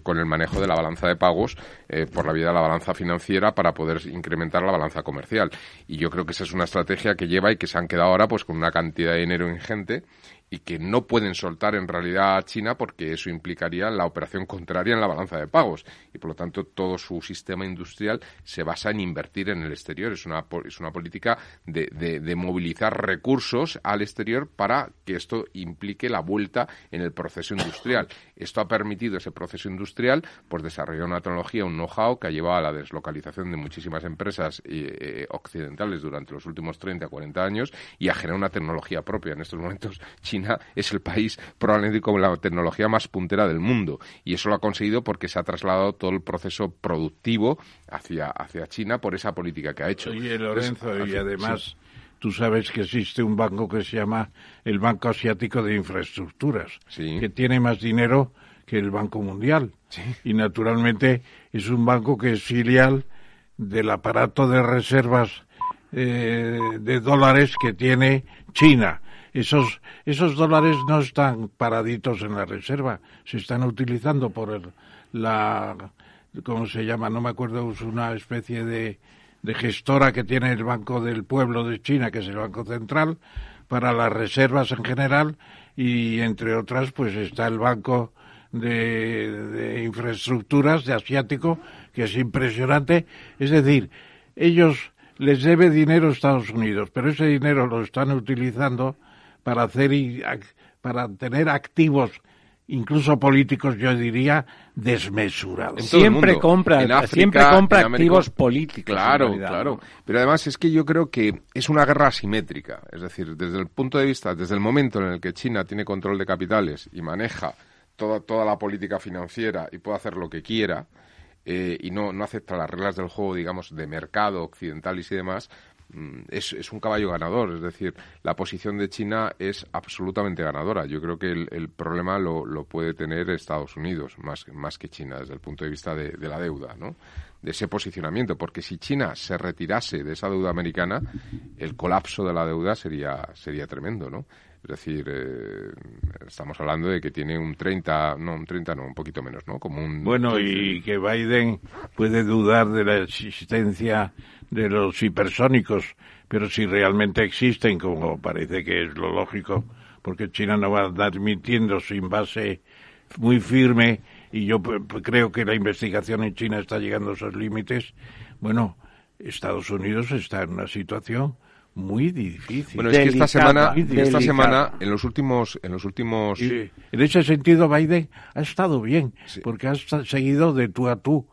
con el manejo de la balanza de pagos eh, por la vía de la balanza financiera para poder incrementar la balanza comercial. Y yo creo que esa es una estrategia que lleva y que se han quedado ahora pues con una cantidad de dinero ingente y que no pueden soltar en realidad a China porque eso implicaría la operación contraria en la balanza de pagos y por lo tanto todo su sistema industrial se basa en invertir en el exterior. Es una, es una política de, de, movilizar recursos al exterior para que esto implique la vuelta en el proceso industrial. Esto ha permitido ese proceso industrial pues desarrollar una tecnología, un know-how que ha llevado a la deslocalización de muchísimas empresas eh, occidentales durante los últimos 30, 40 años y a generar una tecnología propia. En estos momentos China es el país probablemente con la tecnología más puntera del mundo y eso lo ha conseguido porque se ha trasladado todo el proceso productivo hacia, hacia China por esa política que ha hecho. Oye, Lorenzo, y además... Tú sabes que existe un banco que se llama el Banco Asiático de Infraestructuras, que tiene más dinero que el Banco Mundial. Y naturalmente es un banco que es filial del aparato de reservas eh, de dólares que tiene China. Esos, esos dólares no están paraditos en la reserva, se están utilizando por el, la, ¿cómo se llama? No me acuerdo, es una especie de, gestora que tiene el Banco del Pueblo de China, que es el Banco Central, para las reservas en general y entre otras pues está el Banco de, de Infraestructuras de Asiático, que es impresionante. Es decir, ellos les debe dinero a Estados Unidos, pero ese dinero lo están utilizando para hacer para tener activos incluso políticos, yo diría, desmesurados. Siempre compra, siempre compra activos políticos. Claro, claro. Pero además es que yo creo que es una guerra asimétrica. Es decir, desde el punto de vista, desde el momento en el que China tiene control de capitales y maneja toda, toda la política financiera y puede hacer lo que quiera, eh, y no, no acepta las reglas del juego, digamos, de mercado occidentales y demás, es, es, un caballo ganador. Es decir, la posición de China es absolutamente ganadora. Yo creo que el, problema lo, lo, puede tener Estados Unidos más, más que China desde el punto de vista de, la deuda, ¿no? de ese posicionamiento, porque si China se retirase de esa deuda americana, el colapso de la deuda sería, sería tremendo, ¿no? Es decir, eh, estamos hablando de que tiene un 30, no, un 30 no, un poquito menos, ¿no? Como un bueno, y que Biden puede dudar de la existencia de los hipersónicos, pero si realmente existen, como parece que es lo lógico, porque China no va a andar mintiendo sin base muy firme, y yo creo que la investigación en China está llegando a esos límites, bueno, Estados Unidos está en una situación muy difícil. Bueno, es que esta semana, esta semana, en los últimos, en los últimos. en ese sentido, Biden ha estado bien, porque ha seguido de tú a tú,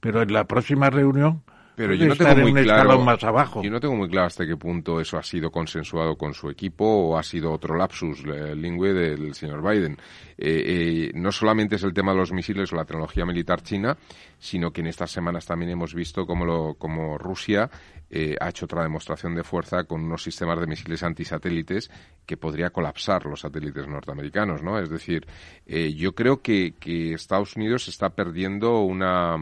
pero en la próxima reunión pero yo no tengo muy claro más abajo. Yo no tengo muy claro hasta qué punto eso ha sido consensuado con su equipo o ha sido otro lapsus eh, lingüe del señor Biden. Eh, eh, no solamente es el tema de los misiles o la tecnología militar china, sino que en estas semanas también hemos visto cómo, lo, cómo Rusia ha hecho otra demostración de fuerza con unos sistemas de misiles antisatélites que podría colapsar los satélites norteamericanos, ¿no? Es decir, yo creo que Estados Unidos está perdiendo una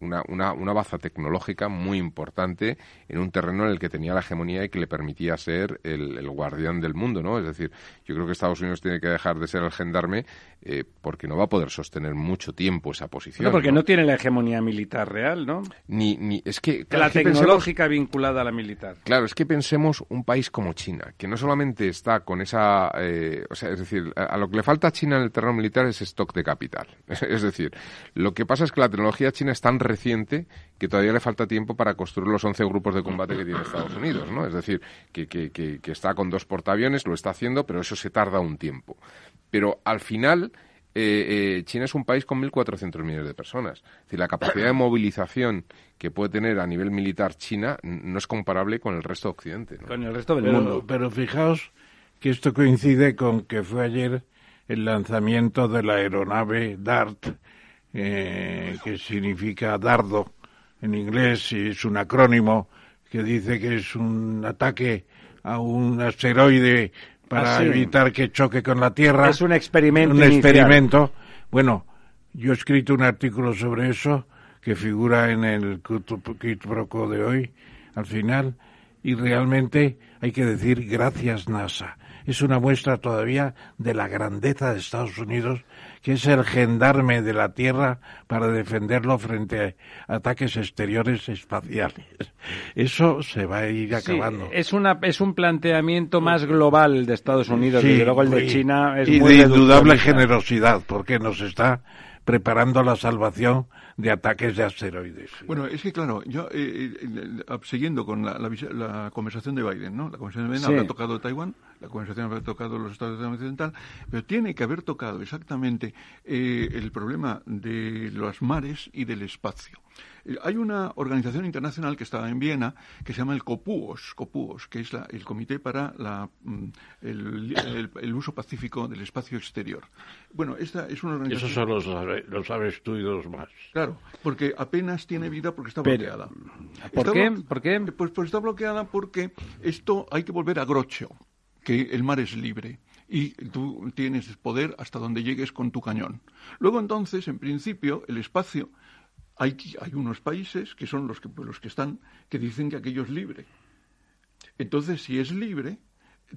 una, una, una, baza tecnológica muy importante en un terreno en el que tenía la hegemonía y que le permitía ser el, guardián del mundo, ¿no? Es decir, yo creo que Estados Unidos tiene que dejar de ser el gendarme eh, porque no va a poder sostener mucho tiempo esa posición. No, porque ¿no? tiene la hegemonía militar real, ¿no? Ni, ni es que la tecnológica vinculada a la militar. Claro, es que pensemos un país como China, que no solamente está con esa, eh, o sea, es decir, a, a, lo que le falta a China en el terreno militar es stock de capital. es decir, lo que pasa es que la tecnología china es tan reciente que todavía le falta tiempo para construir los 11 grupos de combate que tiene Estados Unidos, ¿no? Es decir, que, que, que, que está con dos portaaviones, lo está haciendo, pero eso se tarda un tiempo. Pero al final, eh, eh, China es un país con 1.400 millones de personas. Es decir, la capacidad de movilización que puede tener a nivel militar China no es comparable con el resto de Occidente. Con el resto del mundo. Pero fijaos que esto coincide con que fue ayer el lanzamiento de la aeronave DART, eh, que significa dardo en inglés, y es un acrónimo que dice que es un ataque a un asteroide para ah, evitar que choque con la Tierra. Es un experimento. Un experimento. Bueno, yo he escrito un artículo sobre eso que figura en el kit pro de hoy, al final, y realmente hay que decir gracias NASA. Es una muestra todavía de la grandeza de Estados Unidos, que es el gendarme de la Tierra para defenderlo frente a ataques exteriores espaciales. Eso se va a ir acabando. es, una, es un planteamiento más global de Estados Unidos y luego el de China es y de indudable generosidad, porque nos está preparando la salvación de ataques de asteroides. Bueno, es que claro, yo eh, eh, siguiendo con la, conversación de Biden, ¿no? La conversación de Biden habrá tocado Taiwán, la conversación habrá tocado los Estados Unidos Occidental, pero tiene que haber tocado exactamente eh, el problema de los mares y del espacio. Hay una organización internacional que está en Viena que se llama el COPUOS, COPUOS que es el Comité para mm, el, Uso Pacífico del Espacio Exterior. Bueno, esta es una organización... Eso solo lo sabes tú y dos más. Claro, porque apenas tiene vida porque está bloqueada. ¿Por qué? ¿Por qué? Pues, pues, está bloqueada porque esto hay que volver a Grocho, que el mar es libre y tú tienes poder hasta donde llegues con tu cañón. Luego entonces, en principio, el espacio hay, unos países que son los que, los que están, que dicen que aquello es libre. Entonces, si es libre,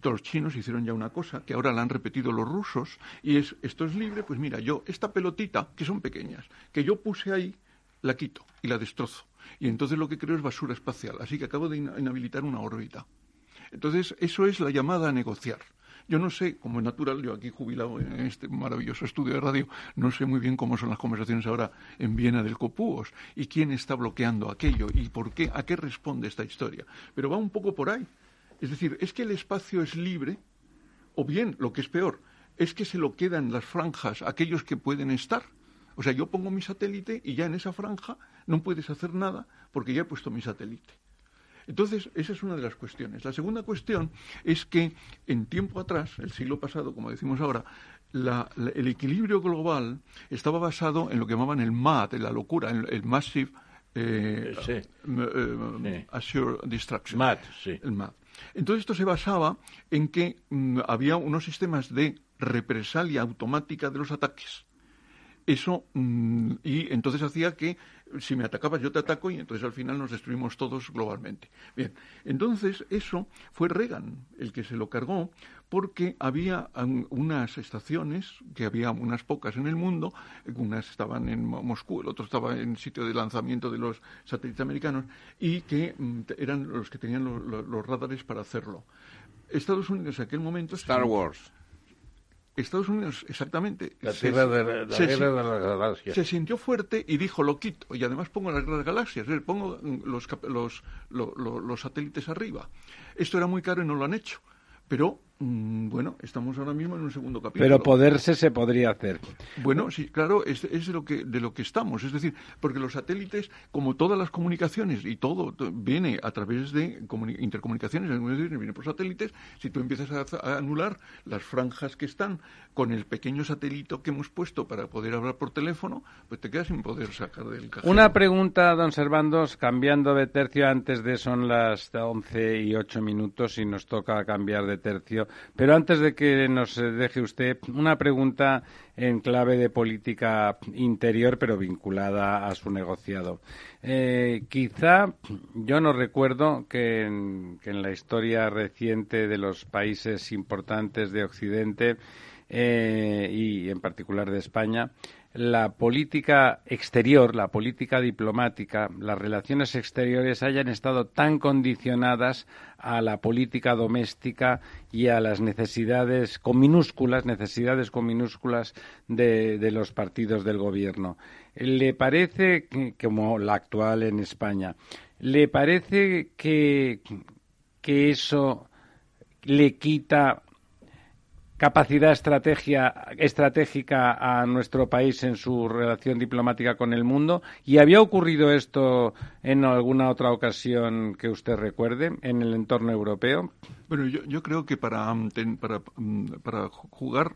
los chinos hicieron ya una cosa que ahora la han repetido los rusos y es esto es libre, pues mira, yo esta pelotita que son pequeñas, que yo puse ahí, la quito y la destrozo. Y entonces lo que creo es basura espacial, así que acabo de inhabilitar una órbita. Entonces, eso es la llamada a negociar. Yo no sé, como es natural, yo aquí jubilado en este maravilloso estudio de radio, no sé muy bien cómo son las conversaciones ahora en Viena del Copúos y quién está bloqueando aquello y por qué, a qué responde esta historia. Pero va un poco por ahí. Es decir, es que el espacio es libre, o bien, lo que es peor, es que se lo quedan las franjas aquellos que pueden estar. O sea, yo pongo mi satélite y ya en esa franja no puedes hacer nada porque ya he puesto mi satélite. Entonces, esa es una de las cuestiones. La segunda cuestión es que en tiempo atrás, el siglo pasado, como decimos ahora, el equilibrio global estaba basado en lo que llamaban el MAD, la locura, el, Massive eh, eh, Assured Destruction. MAD, sí. El MAD. Entonces esto se basaba en que mm, había unos sistemas de represalia automática de los ataques. Eso, mm, y entonces hacía que si me atacabas yo te ataco y entonces al final nos destruimos todos globalmente. Bien, entonces eso fue Reagan el que se lo cargó porque había unas estaciones, que había unas pocas en el mundo, unas estaban en Moscú, el otro estaba en sitio de lanzamiento de los satélites americanos, y que mm, eran los que tenían los, radares para hacerlo. Estados Unidos en aquel momento... Star Wars. Estados Unidos, exactamente. La tierra de, la, se, guerra de las galaxias. Se sintió fuerte y dijo, lo quito. Y además pongo la guerra de las galaxias, pongo los, los, los satélites arriba. Esto era muy caro y no lo han hecho. Pero Mm, bueno, estamos ahora mismo en un segundo capítulo. Pero poderse se podría hacer. Bueno, sí, claro, es, de, lo que, de lo que estamos. Es decir, porque los satélites, como todas las comunicaciones, y todo viene a través de intercomunicaciones, viene por satélites, si tú empiezas a, anular las franjas que están con el pequeño satélite que hemos puesto para poder hablar por teléfono, pues te quedas sin poder sacar del cajero. Una pregunta, don Servandos, cambiando de tercio, antes de son las 11 y 8 minutos y nos toca cambiar de tercio. Pero antes de que nos deje usted una pregunta en clave de política interior, pero vinculada a su negociado. Eh, quizá yo no recuerdo que en, la historia reciente de los países importantes de Occidente eh, y en particular de España, la política exterior, la política diplomática, las relaciones exteriores hayan estado tan condicionadas a la política doméstica y a las necesidades con minúsculas, necesidades con minúsculas de, los partidos del gobierno. ¿Le parece, como la actual en España, le parece que, que eso le quita capacidad estrategia, estratégica a nuestro país en su relación diplomática con el mundo. ¿Y había ocurrido esto en alguna otra ocasión que usted recuerde en el entorno europeo? Bueno, yo, creo que para, mm, para, mm, para jugar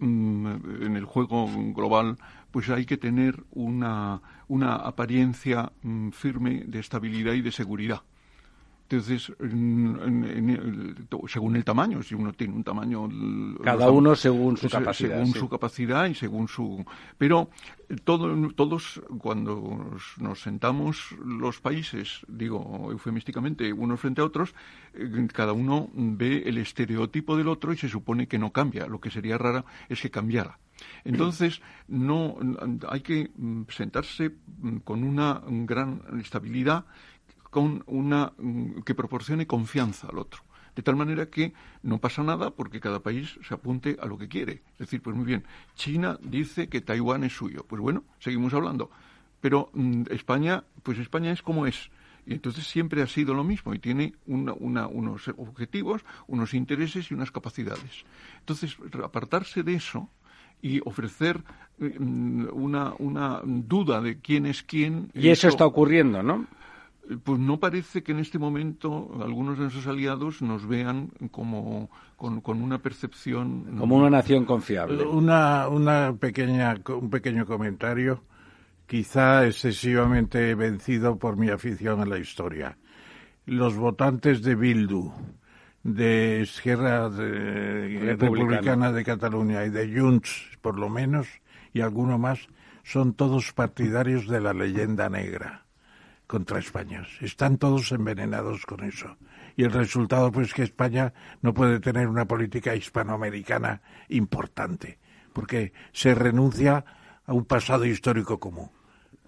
mm, en el juego global, pues hay que tener una, una apariencia firme de estabilidad y de seguridad. Entonces, según el tamaño, si uno tiene un tamaño... Cada uno según su capacidad. Según su capacidad y según su... Pero todo, todos, cuando nos sentamos los países, digo eufemísticamente, unos frente a otros, eh, cada uno ve el estereotipo del otro y se supone que no cambia. Lo que sería raro es que cambiara. Entonces, no hay que mm, sentarse mm, con una gran estabilidad con una mm, que proporcione confianza al otro. De tal manera que no pasa nada porque cada país se apunte a lo que quiere. Es decir, pues muy bien, China dice que Taiwán es suyo. Pues bueno, seguimos hablando. Pero mm, España, pues España es como es. Y entonces siempre ha sido lo mismo y tiene unos objetivos, unos intereses y unas capacidades. Entonces, apartarse de eso y ofrecer mm, una, una duda de quién es quién. Y eso está ocurriendo, ¿no? Pues no parece que en este momento algunos de nuestros aliados nos vean como con, una percepción como una nación confiable. Una, una pequeña un pequeño comentario, quizá excesivamente vencido por mi afición a la historia. Los votantes de Bildu, de Esquerra Republicana de Cataluña y de Junts, por lo menos, y alguno más, son todos partidarios de la leyenda negra contra España. Están todos envenenados con eso. Y el resultado, pues, que España no puede tener una política hispanoamericana importante, porque se renuncia a un pasado histórico común.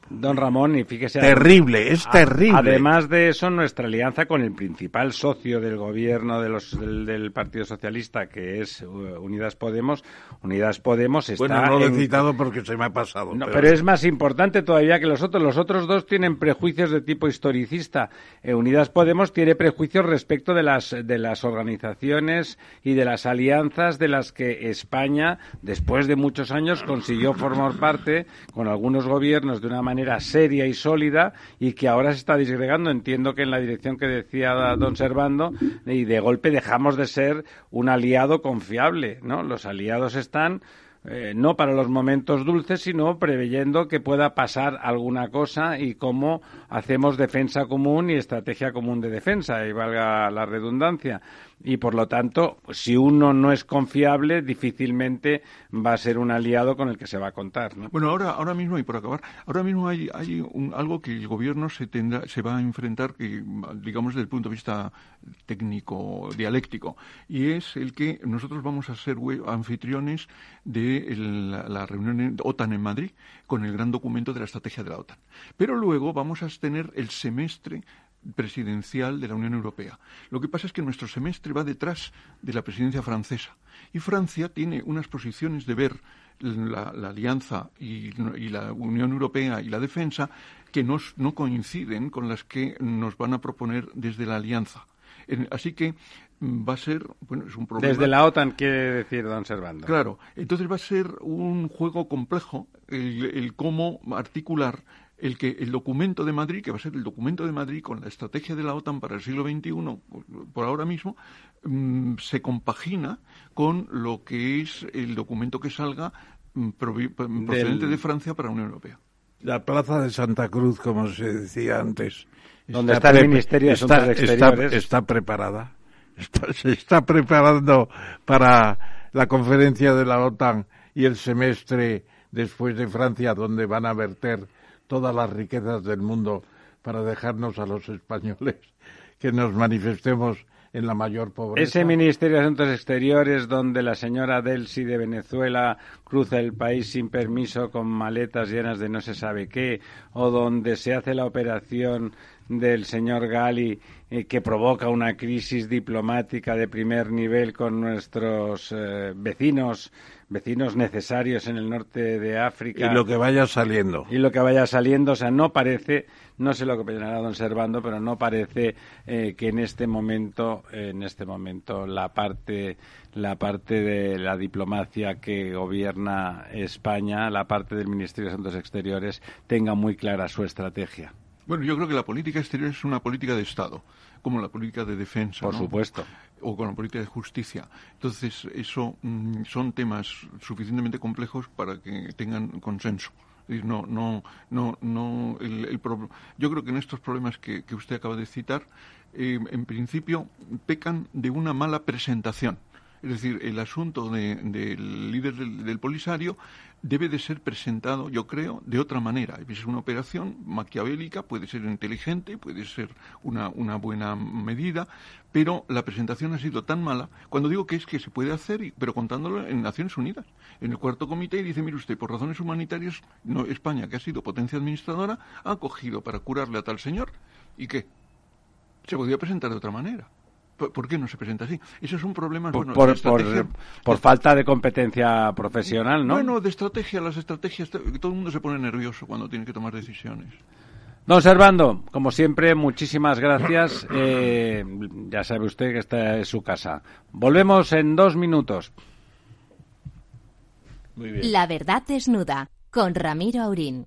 Don Ramón, y fíjese. Terrible, es terrible. Además de eso, nuestra alianza con el principal socio del gobierno de los, del, Partido Socialista, que es uh, Unidas Podemos, Unidas Podemos está. Bueno, no lo he citado porque se me ha pasado. pero... es más importante todavía que los otros. Los otros dos tienen prejuicios de tipo historicista. Eh, Unidas Podemos tiene prejuicios respecto de las, de las organizaciones y de las alianzas de las que España, después de muchos años, consiguió formar parte con algunos gobiernos de una manera manera seria y sólida y que ahora se está disgregando. Entiendo que en la dirección que decía don Servando y de golpe dejamos de ser un aliado confiable, ¿no? Los aliados están eh, no para los momentos dulces, sino preveyendo que pueda pasar alguna cosa y cómo hacemos defensa común y estrategia común de defensa, y valga la redundancia y por lo tanto, si uno no es confiable, difícilmente va a ser un aliado con el que se va a contar. ¿no? Bueno, ahora, ahora mismo, y por acabar, ahora mismo hay, hay algo que el gobierno se, tendrá, se va a enfrentar, digamos, desde el punto de vista técnico, dialéctico, y es el que nosotros vamos a ser anfitriones de la, reunión OTAN en Madrid con el gran documento de la estrategia de la OTAN. Pero luego vamos a tener el semestre presidencial de la Unión Europea. Lo que pasa es que nuestro semestre va detrás de la presidencia francesa y Francia tiene unas posiciones de ver la, alianza y, la Unión Europea y la defensa que no coinciden con las que nos van a proponer desde la alianza. así que mm, va a ser, bueno, es un problema. Desde la OTAN, quiere decir, don Servando. Claro, entonces va a ser un juego complejo el cómo articular el que el documento de Madrid, que va a ser el documento de Madrid con la estrategia de la OTAN para el siglo XXI, por ahora mismo, mm, se compagina con lo que es el documento que salga mm, procedente de Francia para la Unión Europea. La plaza de Santa Cruz, como se decía antes, donde está, el Ministerio de está, Exteriores, está, preparada, se está preparando para la conferencia de la OTAN y el semestre después de Francia, donde van a verter todas las riquezas del mundo para dejarnos a los españoles que nos manifestemos en la mayor pobreza. Ese Ministerio de Asuntos Exteriores donde la señora Delsi de Venezuela cruza el país sin permiso con maletas llenas de no se sabe qué, o donde se hace la operación del señor Gali eh, que provoca una crisis diplomática de primer nivel con nuestros eh, vecinos vecinos necesarios en el norte de África. Y lo que vaya saliendo. Y lo que vaya saliendo, o sea, no parece, no sé lo que opinará don Servando, pero no parece eh, que en este momento, en este momento, la parte, la parte de la diplomacia que gobierna España, la parte del Ministerio de Asuntos Exteriores, tenga muy clara su estrategia. Bueno, yo creo que la política exterior es una política de Estado, como la política de defensa. Por supuesto o con la política de justicia. Entonces, eso mm, son temas suficientemente complejos para que tengan consenso No, no, no, no. El, yo creo que en estos problemas que, usted acaba de citar, eh, en principio pecan de una mala presentación. Es decir, el asunto del líder del, Polisario debe de ser presentado, yo creo, de otra manera. Es una operación maquiavélica, puede ser inteligente, puede ser una, buena medida, pero la presentación ha sido tan mala, cuando digo que es que se puede hacer, pero contándolo en Naciones Unidas. En el cuarto comité dice, mire usted, por razones humanitarias, no, España, que ha sido potencia administradora, ha acogido para curarle a tal señor. ¿Y qué? Se podía presentar de otra manera. ¿Por qué no se presenta así? Eso es un problema por, por, falta de competencia profesional, ¿no? Bueno, de estrategia, las estrategias, todo el mundo se pone nervioso cuando tiene que tomar decisiones. Don Servando, como siempre, muchísimas gracias. Eh, ya sabe usted que esta es su casa. Volvemos en dos minutos. La verdad desnuda, con Ramiro Aurín.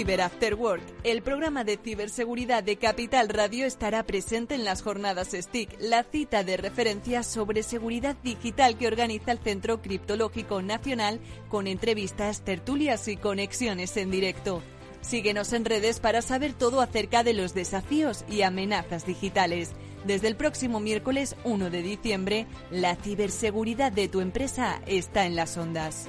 Cyber After Work, el programa de ciberseguridad de Capital Radio estará presente en las jornadas STIC, la cita de referencia sobre seguridad digital que organiza el Centro Criptológico Nacional con entrevistas, tertulias y conexiones en directo. Síguenos en redes para saber todo acerca de los desafíos y amenazas digitales. Desde el próximo miércoles 1 de diciembre, la ciberseguridad de tu empresa está en las ondas.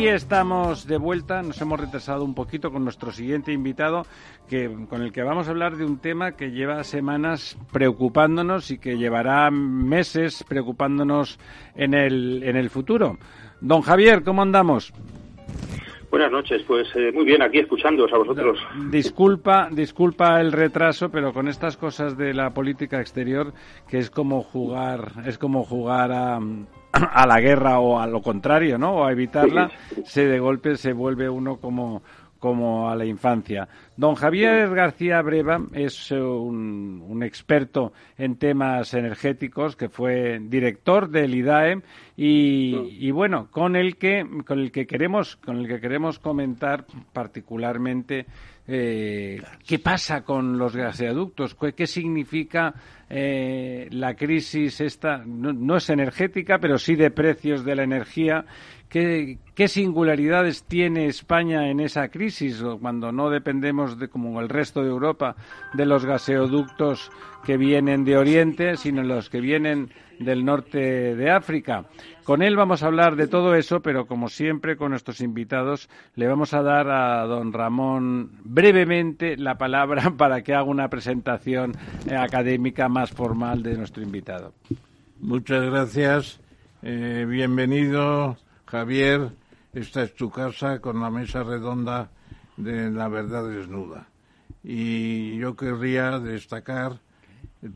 Aquí estamos de vuelta, nos hemos retrasado un poquito con nuestro siguiente invitado, que, con el que vamos a hablar de un tema que lleva semanas preocupándonos y que llevará meses preocupándonos en el, en el futuro. Don Javier, ¿cómo andamos? Buenas noches, pues eh, muy bien, aquí escuchándoos a vosotros. Disculpa, disculpa el retraso, pero con estas cosas de la política exterior, que es como jugar, es como jugar a, a la guerra o a lo contrario, ¿no? O a evitarla, se de golpe se vuelve uno como como a la infancia. Don Javier García Breva es un, un, experto en temas energéticos que fue director del IDAE y, y, bueno, con el que con el que queremos con el que queremos comentar particularmente eh, qué pasa con los gaseoductos, qué, significa eh, la crisis esta, no, es energética, pero sí de precios de la energía. ¿Qué, ¿Qué, singularidades tiene España en esa crisis cuando no dependemos de como el resto de Europa de los gaseoductos que vienen de Oriente, sino los que vienen del norte de África? Con él vamos a hablar de todo eso, pero como siempre con nuestros invitados le vamos a dar a don Ramón brevemente la palabra para que haga una presentación eh, académica más formal de nuestro invitado. Muchas gracias. Eh, bienvenido, Javier. Esta es tu casa con la mesa redonda de la verdad desnuda. Y yo querría destacar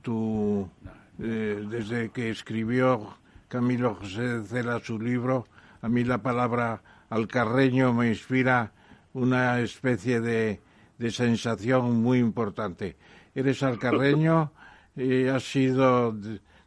tu, eh, desde que escribió Camilo José Cela su libro, a mí la palabra alcarreño me inspira una especie de, sensación muy importante. Eres alcarreño, y has sido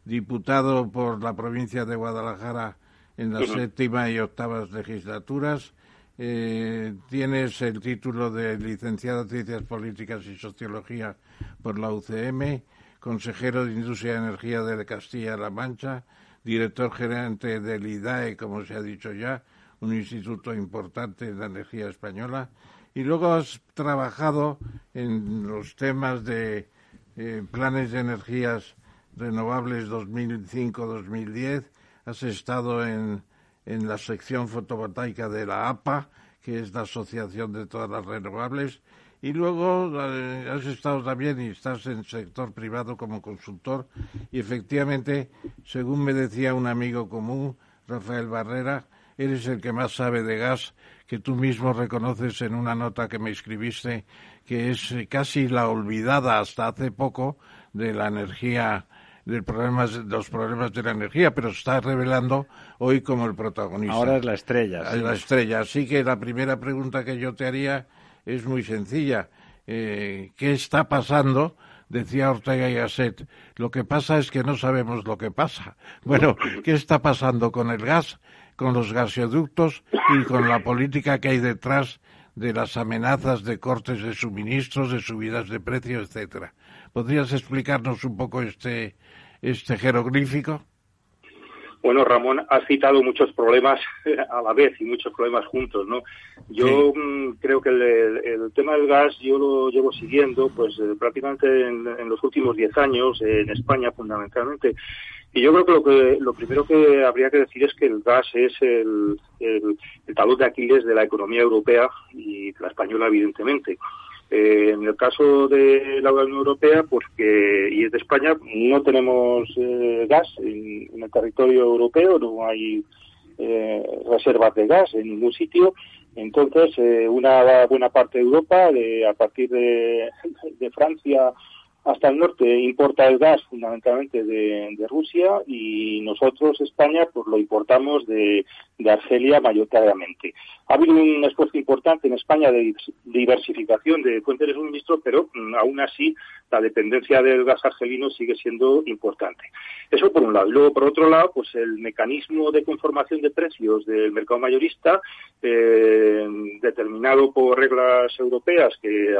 diputado por la provincia de Guadalajara en la séptima y octavas legislaturas. Eh, tienes el título de licenciado en Ciencias Políticas y Sociología por la UCM consejero de Industria y Energía de Castilla-La Mancha, director gerente del IDAE, como se ha dicho ya, un instituto importante de la energía española, y luego has trabajado en los temas de eh, planes de energías renovables 2005-2010, has estado en, en la sección fotovoltaica de la APA, que es la Asociación de todas las renovables, y luego eh, has estado también y estás en sector privado como consultor y efectivamente, según me decía un amigo común, Rafael Barrera, eres el que más sabe de gas, que tú mismo reconoces en una nota que me escribiste, que es casi la olvidada hasta hace poco de la energía del problemas, los problemas de la energía, pero se está revelando hoy como el protagonista. Ahora es la estrella. Es la estrella. Así que la primera pregunta que yo te haría es muy sencilla. Eh, ¿Qué está pasando? Decía Ortega y Gasset, lo que pasa es que no sabemos lo que pasa. Bueno, ¿qué está pasando con el gas, con los gasoductos y con la política que hay detrás de las amenazas de cortes de suministros, de subidas de precios, etcétera? ¿Podrías explicarnos un poco este, este jeroglífico? Bueno, Ramón, ha citado muchos problemas a la vez y muchos problemas juntos, ¿no? Yo mm, creo que el, tema del gas yo lo llevo siguiendo, pues eh, prácticamente en, los últimos diez años, en España fundamentalmente. Y yo creo que lo, que lo primero que habría que decir es que el gas es el, el, el talón de Aquiles de la economía europea y la española, evidentemente. Eh, en el caso de la Unión Europea, pues que, y de España, no tenemos eh, gas en, el territorio europeo, no hay eh, reservas de gas en ningún sitio. Entonces, una buena parte de Europa, a partir de, de Francia hasta el norte importa el gas fundamentalmente de, Rusia y nosotros, España, pues lo importamos de, Argelia mayoritariamente. Ha habido un esfuerzo importante en España de diversificación de fuentes de suministro, pero mm, aún así la dependencia del gas argelino sigue siendo importante. Eso por un lado. Y luego, por otro lado, pues el mecanismo de conformación de precios del mercado mayorista, eh, determinado por reglas europeas, que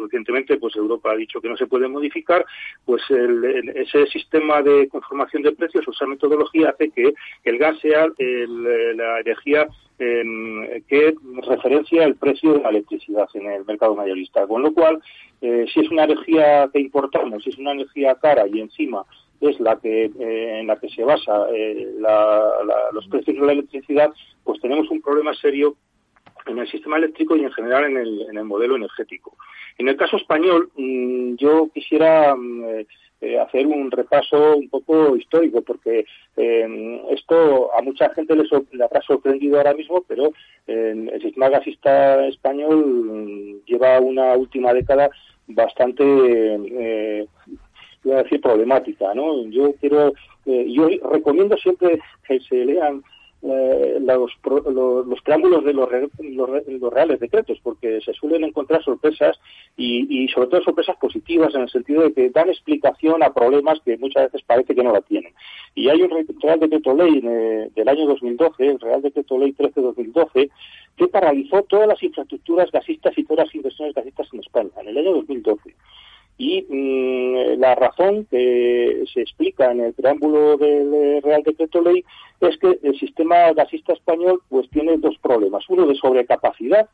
recientemente pues Europa ha dicho que no se puede modificar, pues ese sistema de conformación de precios, o esa metodología, hace que el gas sea la energía que referencia el precio de la electricidad en el mercado mayorista. Con lo cual, eh, si es una energía que importamos, si es una energía cara y encima es la que eh, en la que se basa eh, los precios de la electricidad, pues tenemos un problema serio en el sistema eléctrico y en general en el, en el modelo energético. En el caso español, mm, yo quisiera mm, eh, hacer un repaso un poco histórico, porque eh, esto a mucha gente le, habrá sorprendido ahora mismo, pero eh, el sistema gasista español mm, lleva una última década bastante, voy a decir, problemática. ¿no? Yo quiero, yo recomiendo siempre que se lean eh, los, los, preámbulos de los, los, reales decretos, porque se suelen encontrar sorpresas y, sobre todo sorpresas positivas en el sentido de que dan explicación a problemas que muchas veces parece que no la tienen. Y hay un Real Decreto Ley del año 2012, el Real Decreto Ley 13-2012, que paralizó todas las infraestructuras gasistas y todas las inversiones gasistas en España en el año 2012. Y mm, la razón que se explica en el preámbulo del Real Decreto Ley es que el sistema gasista español pues tiene dos problemas. Uno de sobrecapacidad.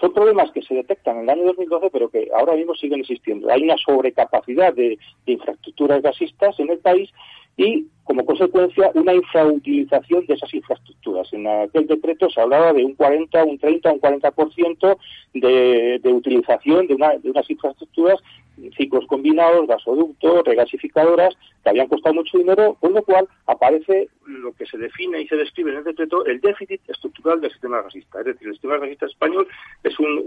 Son problemas que se detectan en el año 2012, pero que ahora mismo siguen existiendo. Hay una sobrecapacidad de infraestructuras gasistas en el país y, como consecuencia, una infrautilización de esas infraestructuras. En aquel decreto se hablaba de un 40, un 30, un 40% de, de utilización de, una, de unas infraestructuras, ciclos combinados, gasoductos, regasificadoras, que habían costado mucho dinero, con lo cual aparece lo que se define y se describe en el decreto el déficit estructural del sistema gasista. Es decir, el sistema gasista español es un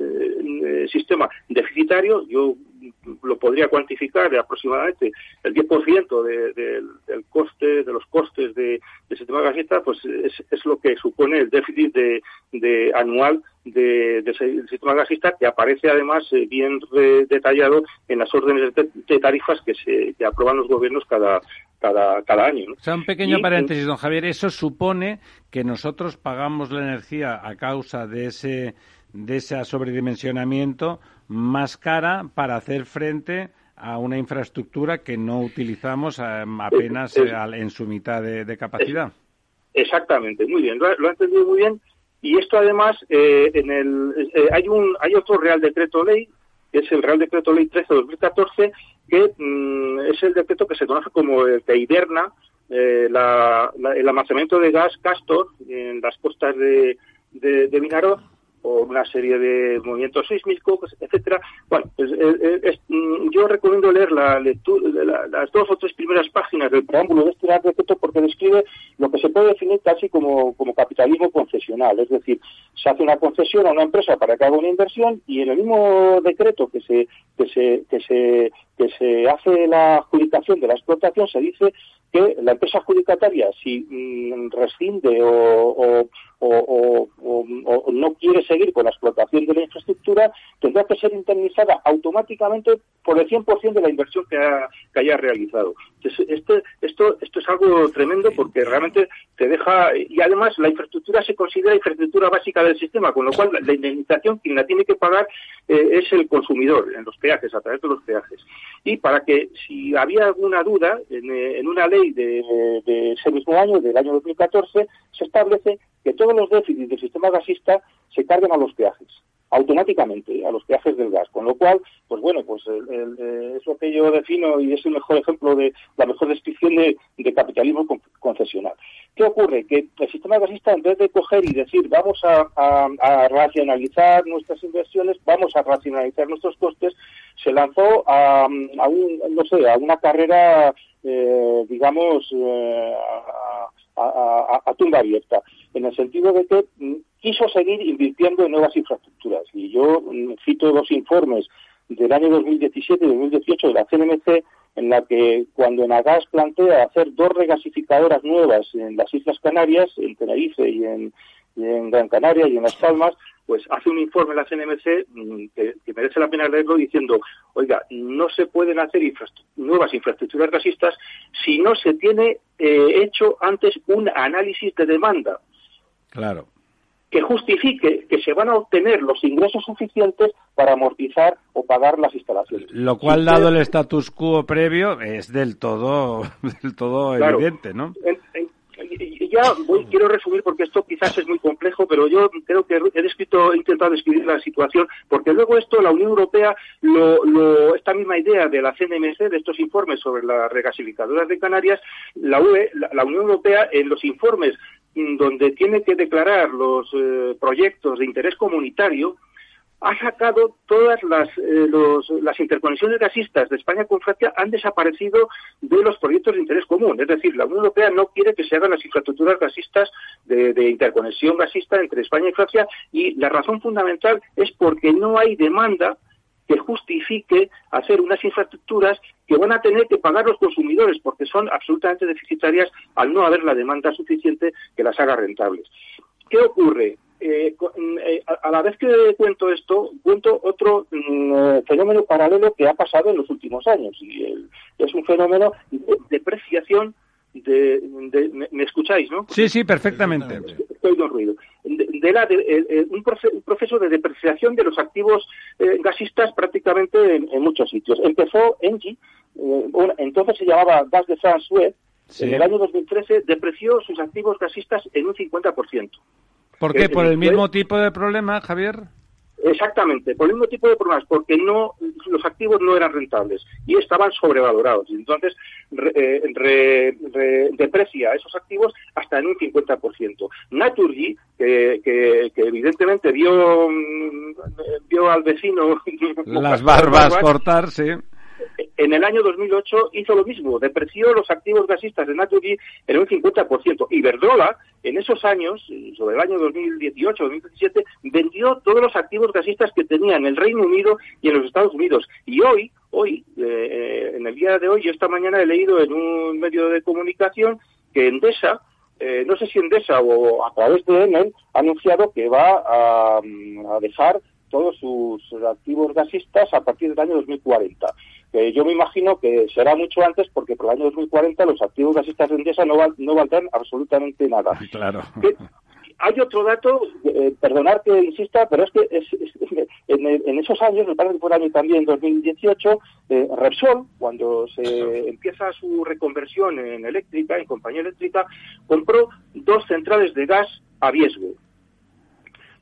eh, sistema deficitario, yo lo podría cuantificar de aproximadamente el 10% de, del coste, de los costes de, del sistema gasista, pues es, lo que supone el déficit de, anual del sistema gasista, que aparece además eh, bien detallado en las órdenes de, tarifas que se que aprueban los gobiernos cada, cada, cada año. O sea, un pequeño paréntesis, don Javier. Eso supone que nosotros pagamos la energía a causa de ese, de ese sobredimensionamiento más cara para hacer frente a una infraestructura que no utilizamos apenas en su mitad de, capacidad. Exactamente, muy bien, lo, lo ha entendido muy bien y esto además, eh, en el, eh, hay, un, hay otro Real Decreto Ley, que es el Real Decreto Ley 13-2014, que mm, es el decreto que se conoce como el que hiberna eh, el almacenamiento de gas Castor en las costas de, de, de o una serie de movimientos sísmicos, etcétera. Bueno, pues, eh, eh, mm, yo recomiendo leer la lectura, las dos o tres primeras páginas del preámbulo de este decreto porque describe lo que se puede definir casi como, como capitalismo concesional, es decir, se hace una concesión a una empresa para que haga una inversión y en el mismo decreto que se que se que se que se hace la adjudicación de la explotación se dice que la empresa adjudicataria, si mm, rescinde o, no quiere seguir con la explotación de la infraestructura, tendrá que ser indemnizada automáticamente por el 100% de la inversión que, haya realizado. este, esto, esto es algo tremendo porque realmente te deja, y además la infraestructura se considera infraestructura básica del sistema, con lo cual la, indemnización quien la tiene que pagar eh, es el consumidor en los peajes, a través de los peajes. Y para que, si había alguna duda, en, eh, una ley de, ese mismo año, del año 2014, se establece que todos los déficits del sistema gasista se carguen a los peajes automáticamente a los peajes del gas. Con lo cual, pues bueno, pues es lo que yo defino y es el mejor ejemplo de la mejor descripción de, capitalismo concesional. ¿Qué ocurre? Que el sistema gasista, en vez de coger y decir vamos a, racionalizar nuestras inversiones, vamos a racionalizar nuestros costes, se lanzó a, un, no sé, a una carrera, eh, digamos, eh, a, tumba abierta, en el sentido de que mm, quiso seguir invirtiendo en nuevas infraestructuras. Y yo mm, cito dos informes del año 2017 y 2018 de la CNMC, en la que cuando Enagas plantea hacer dos regasificadoras nuevas en las Islas Canarias, en Tenerife y en, Gran Canaria y en Las Palmas, pues hace un informe la CNMC mm, que, merece la pena leerlo diciendo, oiga, no se pueden hacer nuevas infraestructuras gasistas si no se tiene eh, hecho antes un análisis de demanda. Claro que justifique que se van a obtener los ingresos suficientes para amortizar o pagar las instalaciones. Lo cual, dado el status quo previo, es del todo, del todo evidente, ¿no? Ya voy, quiero resumir porque esto quizás es muy complejo, pero yo creo que he descrito, he intentado describir la situación, porque luego esto la Unión Europea, lo, esta misma idea de la CNMC, de estos informes sobre las regasificadoras de Canarias, la UE, la Unión Europea en los informes donde tiene que declarar los eh, proyectos de interés comunitario, ha sacado todas las, eh, las interconexiones gasistas de España con Francia han desaparecido de los proyectos de interés común. Es decir, la Unión Europea no quiere que se hagan las infraestructuras gasistas de, interconexión gasista entre España y Francia y la razón fundamental es porque no hay demanda que justifique hacer unas infraestructuras que van a tener que pagar los consumidores porque son absolutamente deficitarias al no haber la demanda suficiente que las haga rentables. ¿Qué ocurre? Eh, eh, a la vez que cuento esto, cuento otro mm, eh, fenómeno paralelo que ha pasado en los últimos años y es un fenómeno de depreciación de, me, escucháis, ¿no? Sí, sí, perfectamente. Estoy de ruido. De, la, un, proceso de depreciación de los activos eh, gasistas prácticamente en, muchos sitios. Empezó Engie, eh, entonces se llamaba Gas de France Web, en el año 2013 depreció sus activos gasistas en un 50%. ¿Por qué? ¿Por el mismo tipo de problema, Javier? Exactamente, por el mismo tipo de problemas, porque no los activos no eran rentables y estaban sobrevalorados. Entonces, eh, deprecia esos activos hasta en un 50%. Naturgy, que, que, evidentemente vio, mm, vio al vecino las barbas cortarse en el año 2008 hizo lo mismo, depreció los activos gasistas de Naturgy en un 50%. Y Verdrola, en esos años, sobre el año 2018-2017, vendió todos los activos gasistas que tenía en el Reino Unido y en los Estados Unidos. Y hoy, hoy, eh, en el día de hoy, yo esta mañana he leído en un medio de comunicación que Endesa, eh, no sé si Endesa o a través de Enel, ha anunciado que va a dejar todos sus activos gasistas a partir del año 2040 yo me imagino que será mucho antes porque por el año 2040 los activos gasistas de Endesa no, no valdrán absolutamente nada. Claro. hay otro dato, eh, perdonar que insista, pero es que en, esos años, me parece que fue el año también, 2018, eh, Repsol, cuando se empieza su reconversión en eléctrica, en compañía eléctrica, compró dos centrales de gas a Viesgo.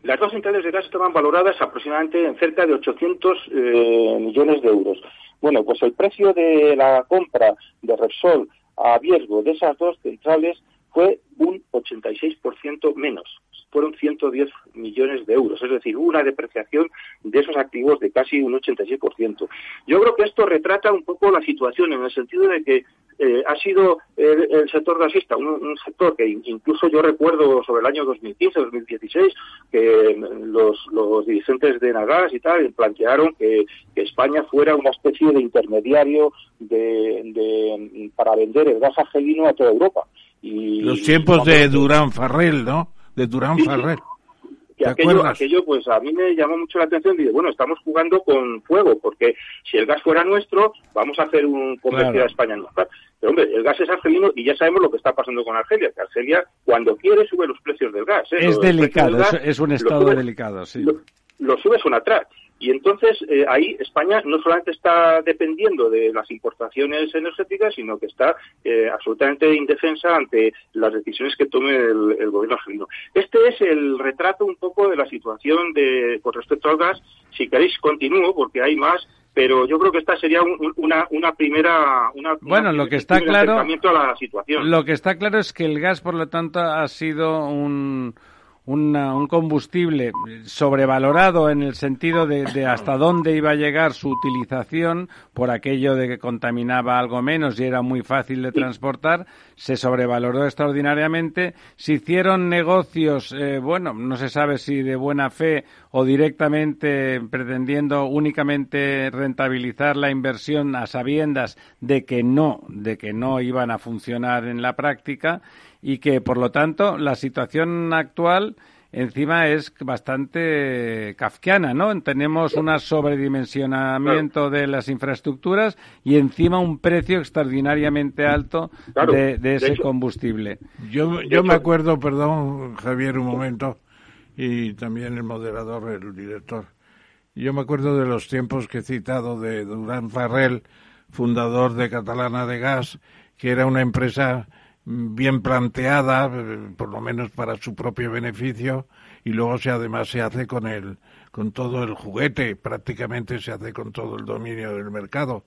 Las dos centrales de gas estaban valoradas aproximadamente en cerca de 800 eh, millones de euros. Bueno, pues el precio de la compra de Repsol a Viesgo de esas dos centrales fue un 86% menos. Fueron 110 millones de euros, es decir, una depreciación de esos activos de casi un 86%. Yo creo que esto retrata un poco la situación en el sentido de que eh, ha sido el, sector gasista un, sector que incluso yo recuerdo sobre el año 2015-2016 que los, dirigentes de Nagas y tal plantearon que, España fuera una especie de intermediario de, para vender el gas argelino a toda Europa. Y, Los tiempos de Durán Farrell, ¿no? De Durán Farrell. Que aquello, aquello, pues a mí me llamó mucho la atención. Dije, bueno, estamos jugando con fuego, porque si el gas fuera nuestro, vamos a hacer un comercio a España nuestra. Pero hombre, el gas es argelino y ya sabemos lo que está pasando con Argelia, que Argelia cuando quiere sube los precios del gas. ¿eh? Es delicado, es, un estado delicado, sí. Lo, lo sube son atrás. Y entonces eh, ahí España no solamente está dependiendo de las importaciones energéticas, sino que está eh, absolutamente indefensa ante las decisiones que tome el, gobierno argelino. Este es el retrato un poco de la situación de, con respecto al gas. Si queréis continúo, porque hay más, pero yo creo que esta sería una, una primera una, bueno lo que está claro a la situación. lo que está claro es que el gas por lo tanto ha sido un un combustible sobrevalorado en el sentido de, hasta dónde iba a llegar su utilización por aquello de que contaminaba algo menos y era muy fácil de transportar, se sobrevaloró extraordinariamente. Se hicieron negocios, eh, bueno, no se sabe si de buena fe o directamente pretendiendo únicamente rentabilizar la inversión a sabiendas de que no, de que no iban a funcionar en la práctica y que, por lo tanto, la situación actual encima es bastante kafkiana, ¿no? Tenemos un sobredimensionamiento de las infraestructuras y encima un precio extraordinariamente alto de, ese combustible. Yo, yo me acuerdo, perdón, Javier, un momento, y también el moderador, el director. Yo me acuerdo de los tiempos que he citado de Durán Farrell, fundador de Catalana de Gas, que era una empresa bien planteada, eh, por lo menos para su propio beneficio, y luego se además se hace con el con todo el juguete, prácticamente se hace con todo el dominio del mercado.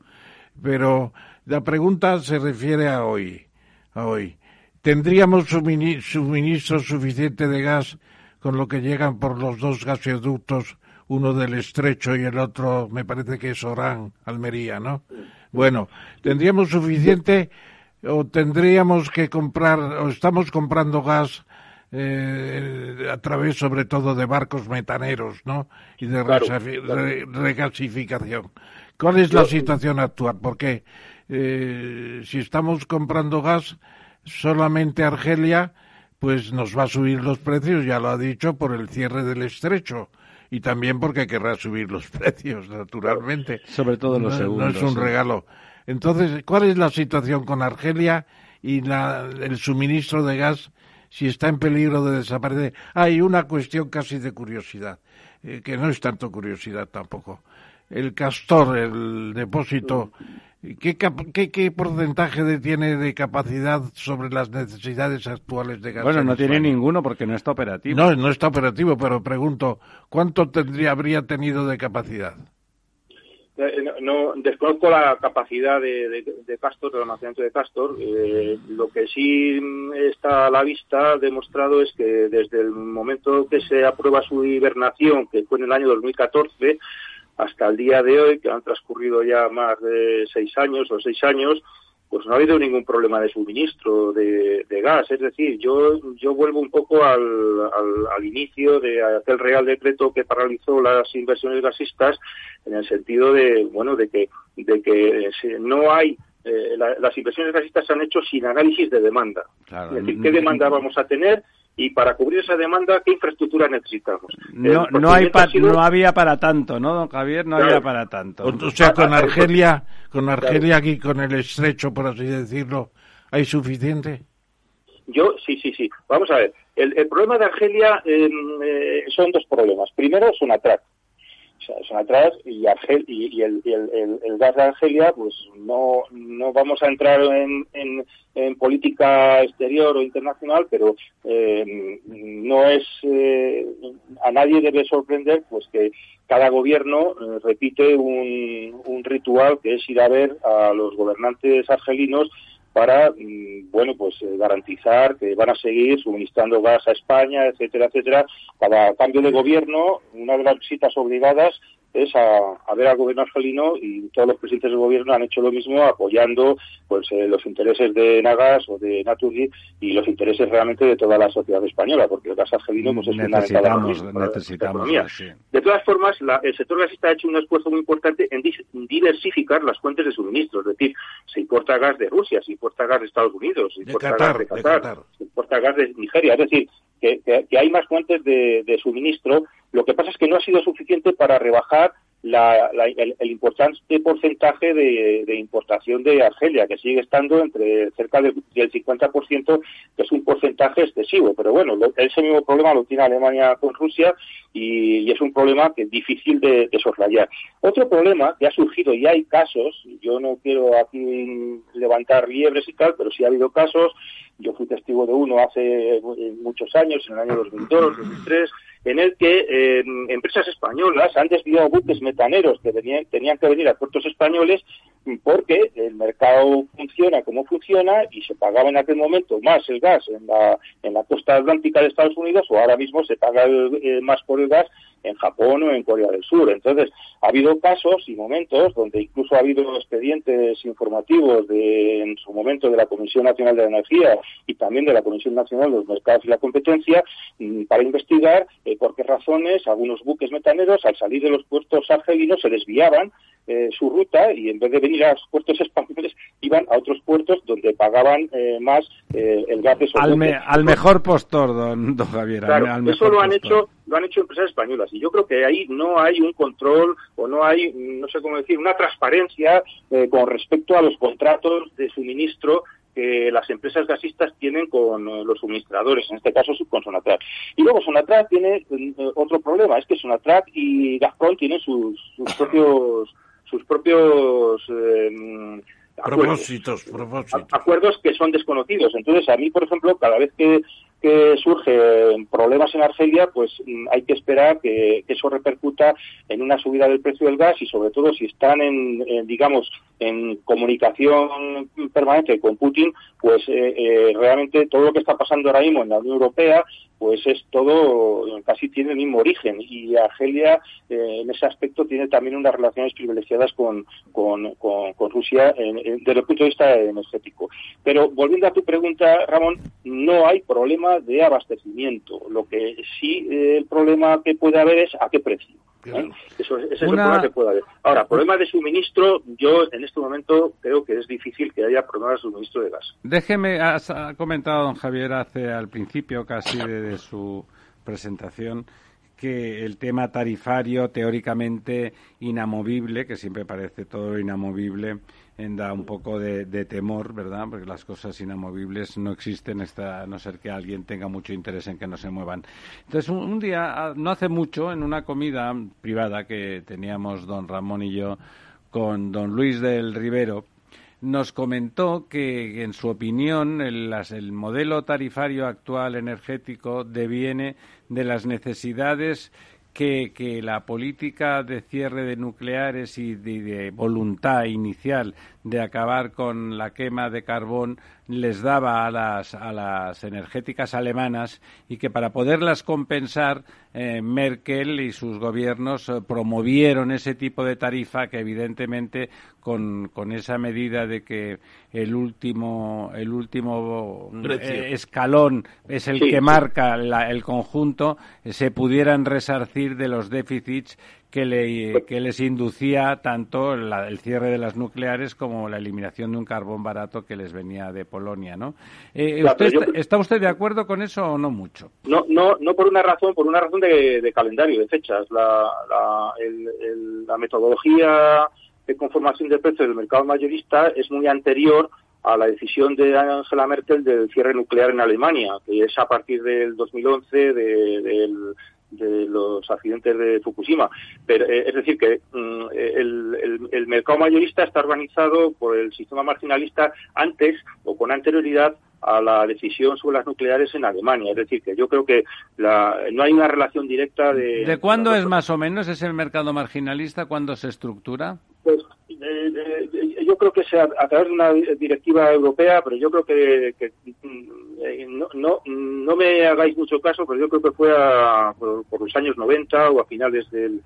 Pero la pregunta se refiere a hoy, a hoy. ¿Tendríamos suministro suficiente de gas con lo que llegan por los dos gasoductos, uno del Estrecho y el otro, me parece que es Orán, Almería, ¿no? Bueno, ¿tendríamos suficiente o tendríamos que comprar, o estamos comprando gas eh, a través sobre todo de barcos metaneros, ¿no? Y de regasificación. ¿Cuál es la situación actual? Porque eh, si estamos comprando gas solamente Argelia, pues nos va a subir los precios, ya lo ha dicho, por el cierre del estrecho. Y también porque querrá subir los precios, naturalmente. Sobre todo los segundos. No es un regalo. Entonces, ¿cuál es la situación con Argelia y el suministro de gas si está en peligro de desaparecer? Hay una cuestión casi de curiosidad, eh, que no es tanto curiosidad tampoco. El castor, el depósito, ¿qué, qué, porcentaje tiene de capacidad sobre las necesidades actuales de gas? Bueno, no tiene ninguno porque no está operativo. No, no está operativo, pero pregunto, ¿cuánto tendría, habría tenido de capacidad? Eh, no, desconozco la capacidad de, Castor, del almacenamiento de Castor. Eh, lo que sí está a la vista demostrado es que desde el momento que se aprueba su hibernación, que fue en el año 2014, hasta el día de hoy, que han transcurrido ya más de seis años o seis años, pues no ha habido ningún problema de suministro de, gas. Es decir, yo, yo vuelvo un poco al, al, inicio de aquel Real Decreto que paralizó las inversiones gasistas en el sentido de, bueno, de que, de que no hay eh, las inversiones gasistas se han hecho sin análisis de demanda. es decir, ¿qué demanda vamos a tener? Y para cubrir esa demanda, ¿qué infraestructura necesitamos? No, no, hay no había para tanto, ¿no, don Javier? No había para tanto. O, sea, con Argelia, con Argelia aquí, con el estrecho, por así decirlo, ¿hay suficiente? Yo, sí, sí, sí. Vamos a ver. el, problema de Argelia em, eh, son dos problemas. Primero, es una son atrás y, Argel, y, el, gas de Argelia, pues no, no vamos a entrar en, en, política exterior o internacional, pero eh, no es eh, a nadie debe sorprender pues que cada gobierno eh, repite un, un ritual que es ir a ver a los gobernantes argelinos para, mm, bueno, pues eh, garantizar que van a seguir suministrando gas a España, etcétera, etcétera. Cada cambio de gobierno, una de las visitas obligadas es a, ver al gobierno argelino y todos los presidentes del gobierno han hecho lo mismo apoyando pues eh, los intereses de Nagas o de Naturgy y los intereses realmente de toda la sociedad española porque el gas argelino pues, es necesitamos, necesitamos de todas formas el sector gasista ha hecho un esfuerzo muy importante en diversificar las fuentes de suministro es decir se importa gas de Rusia se importa gas de Estados Unidos se importa gas de Qatar, se importa gas de Nigeria es decir que, hay más fuentes de suministro lo que pasa es que no ha sido suficiente para rebajar el, importante porcentaje de, importación de Argelia, que sigue estando entre cerca del, 50%, que es un porcentaje excesivo. Pero bueno, ese mismo problema lo tiene Alemania con Rusia y, es un problema que es difícil de, de, soslayar. Otro problema que ha surgido y hay casos, yo no quiero aquí levantar liebres y tal, pero sí ha habido casos, yo fui testigo de uno hace muchos años, en el año 2002, 2003, en el que eh, empresas españolas han desviado buques metaneros que tenían que venir a puertos españoles porque el mercado funciona como funciona y se pagaba en aquel momento más el gas en la, en la costa atlántica de Estados Unidos o ahora mismo se paga eh, más por el gas en Japón o en Corea del Sur. Entonces, ha habido casos y momentos donde incluso ha habido expedientes informativos de, en su momento de la Comisión Nacional de Energía y también de la Comisión Nacional de los Mercados y la Competencia mm, para investigar eh, por qué razones algunos buques metaneros al salir de los puertos argelinos se desviaban eh, su ruta y en vez de venir a los puertos españoles iban a otros puertos donde pagaban eh, más eh, el gas de al, al mejor postor, don, don Javier. Claro, eso lo han hecho lo han hecho empresas españolas y yo creo que ahí no hay un control o no hay, no sé cómo decir, una transparencia con respecto a los contratos de suministro que las empresas gasistas tienen con los suministradores, en este caso con Sonatrach. Y luego Sonatrach tiene otro problema, es que Sonatrach y Gazprom tienen sus propios sus propios eh, propósitos, acuerdos que son desconocidos. Entonces, a mí, por ejemplo, cada vez que, que surgen problemas en Argelia, pues mm, hay que esperar que, eso repercuta en una subida del precio del gas y, sobre todo, si están en, digamos, en comunicación permanente con Putin, pues eh, eh, realmente todo lo que está pasando ahora mismo en la Unión Europea pues es todo, casi tiene el mismo origen y Argelia eh, en ese aspecto tiene también unas relaciones privilegiadas con, con, Rusia desde el punto de vista energético. Pero volviendo a tu pregunta, Ramón, no hay problema de abastecimiento. Lo que sí eh, el problema que puede haber es a qué precio. ¿eh? Eso, ese es el problema que puede haber. Ahora, problema de suministro, yo en este momento creo que es difícil que haya problema de suministro de gas. Déjeme, ha comentado don Javier hace al principio casi de de su presentación que el tema tarifario teóricamente inamovible, que siempre parece todo inamovible, da un poco de, temor, ¿verdad? Porque las cosas inamovibles no existen, a no ser que alguien tenga mucho interés en que no se muevan. Entonces, un, día, no hace mucho, en una comida privada que teníamos don Ramón y yo con don Luis del Rivero, nos comentó que, en su opinión, el, el, modelo tarifario actual energético deviene de las necesidades que, que la política de cierre de nucleares y de voluntad inicial de acabar con la quema de carbón les daba a las, a las energéticas alemanas y que para poderlas compensar eh, Merkel y sus gobiernos eh, promovieron ese tipo de tarifa que evidentemente con, con esa medida de que el último, el último eh, escalón es el que marca el conjunto, se pudieran resarcir de los déficits que, le, que les inducía tanto el cierre de las nucleares como la eliminación de un carbón barato que les venía de Polonia, ¿no? Eh, ¿Está usted de acuerdo con eso o no mucho? No, no, no por una razón, por una razón de, calendario, de fechas. La, la metodología de conformación de precios del mercado mayorista es muy anterior a la decisión de Angela Merkel del cierre nuclear en Alemania, que es a partir del 2011 de, los accidentes de Fukushima. Pero, eh, es decir, que mm, el, mercado mayorista está organizado por el sistema marginalista antes o con anterioridad a la decisión sobre las nucleares en Alemania. Es decir, que yo creo que no hay una relación directa de... ¿De cuándo es más o menos ese mercado marginalista? ¿Cuándo se estructura? Pues yo creo que sea a través de una directiva europea, pero yo creo que, mm, no, no, no, me hagáis mucho caso, pero yo creo que fue por, los años 90 o a finales del,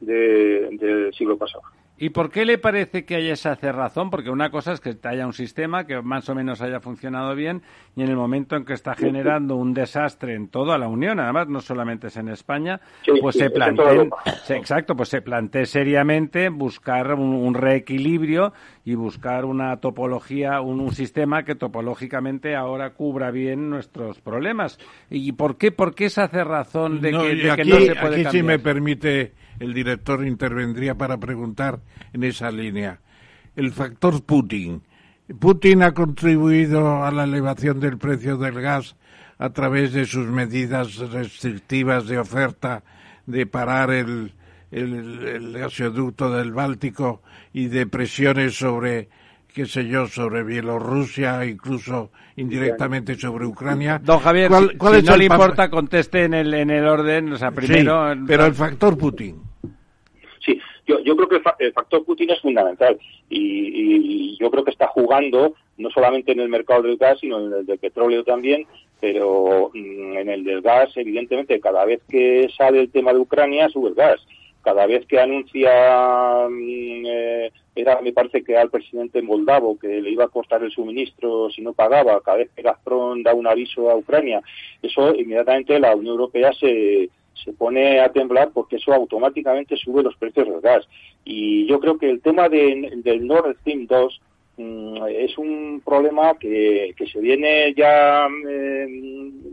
del siglo pasado. ¿Y por qué le parece que haya esa cerrazón? Porque una cosa es que haya un sistema que más o menos haya funcionado bien y en el momento en que está generando un desastre en toda la Unión, además no solamente es en España, pues se plantee, exacto, pues se plantee seriamente buscar un, reequilibrio y buscar una topología, un, sistema que topológicamente ahora cubra bien nuestros problemas. ¿Y por qué, por qué esa cerrazón de, que, aquí, no se puede aquí si me permite el director intervendría para preguntar en esa línea. El factor Putin. Putin ha contribuido a la elevación del precio del gas a través de sus medidas restrictivas de oferta, de parar el, el, gasoducto del Báltico y de presiones sobre qué sé yo, sobre Bielorrusia, incluso indirectamente sobre Ucrania. Don Javier, ¿cuál, si, no le importa, conteste en el, en el orden, o sea, primero... pero el factor Putin. Sí, yo, creo que el, factor Putin es fundamental y, yo creo que está jugando no solamente en el mercado del gas, sino en el del petróleo también, pero mm, en el del gas, evidentemente, cada vez que sale el tema de Ucrania, sube el gas. Cada vez que anuncia, mm, eh, era, me parece que al presidente moldavo que le iba a costar el suministro si no pagaba, cada vez que Gazprom da un aviso a Ucrania, eso inmediatamente la Unión Europea se, se pone a temblar porque eso automáticamente sube los precios del gas. Y yo creo que el tema del Nord Stream 2 mm, es un problema que, que se viene ya, eh,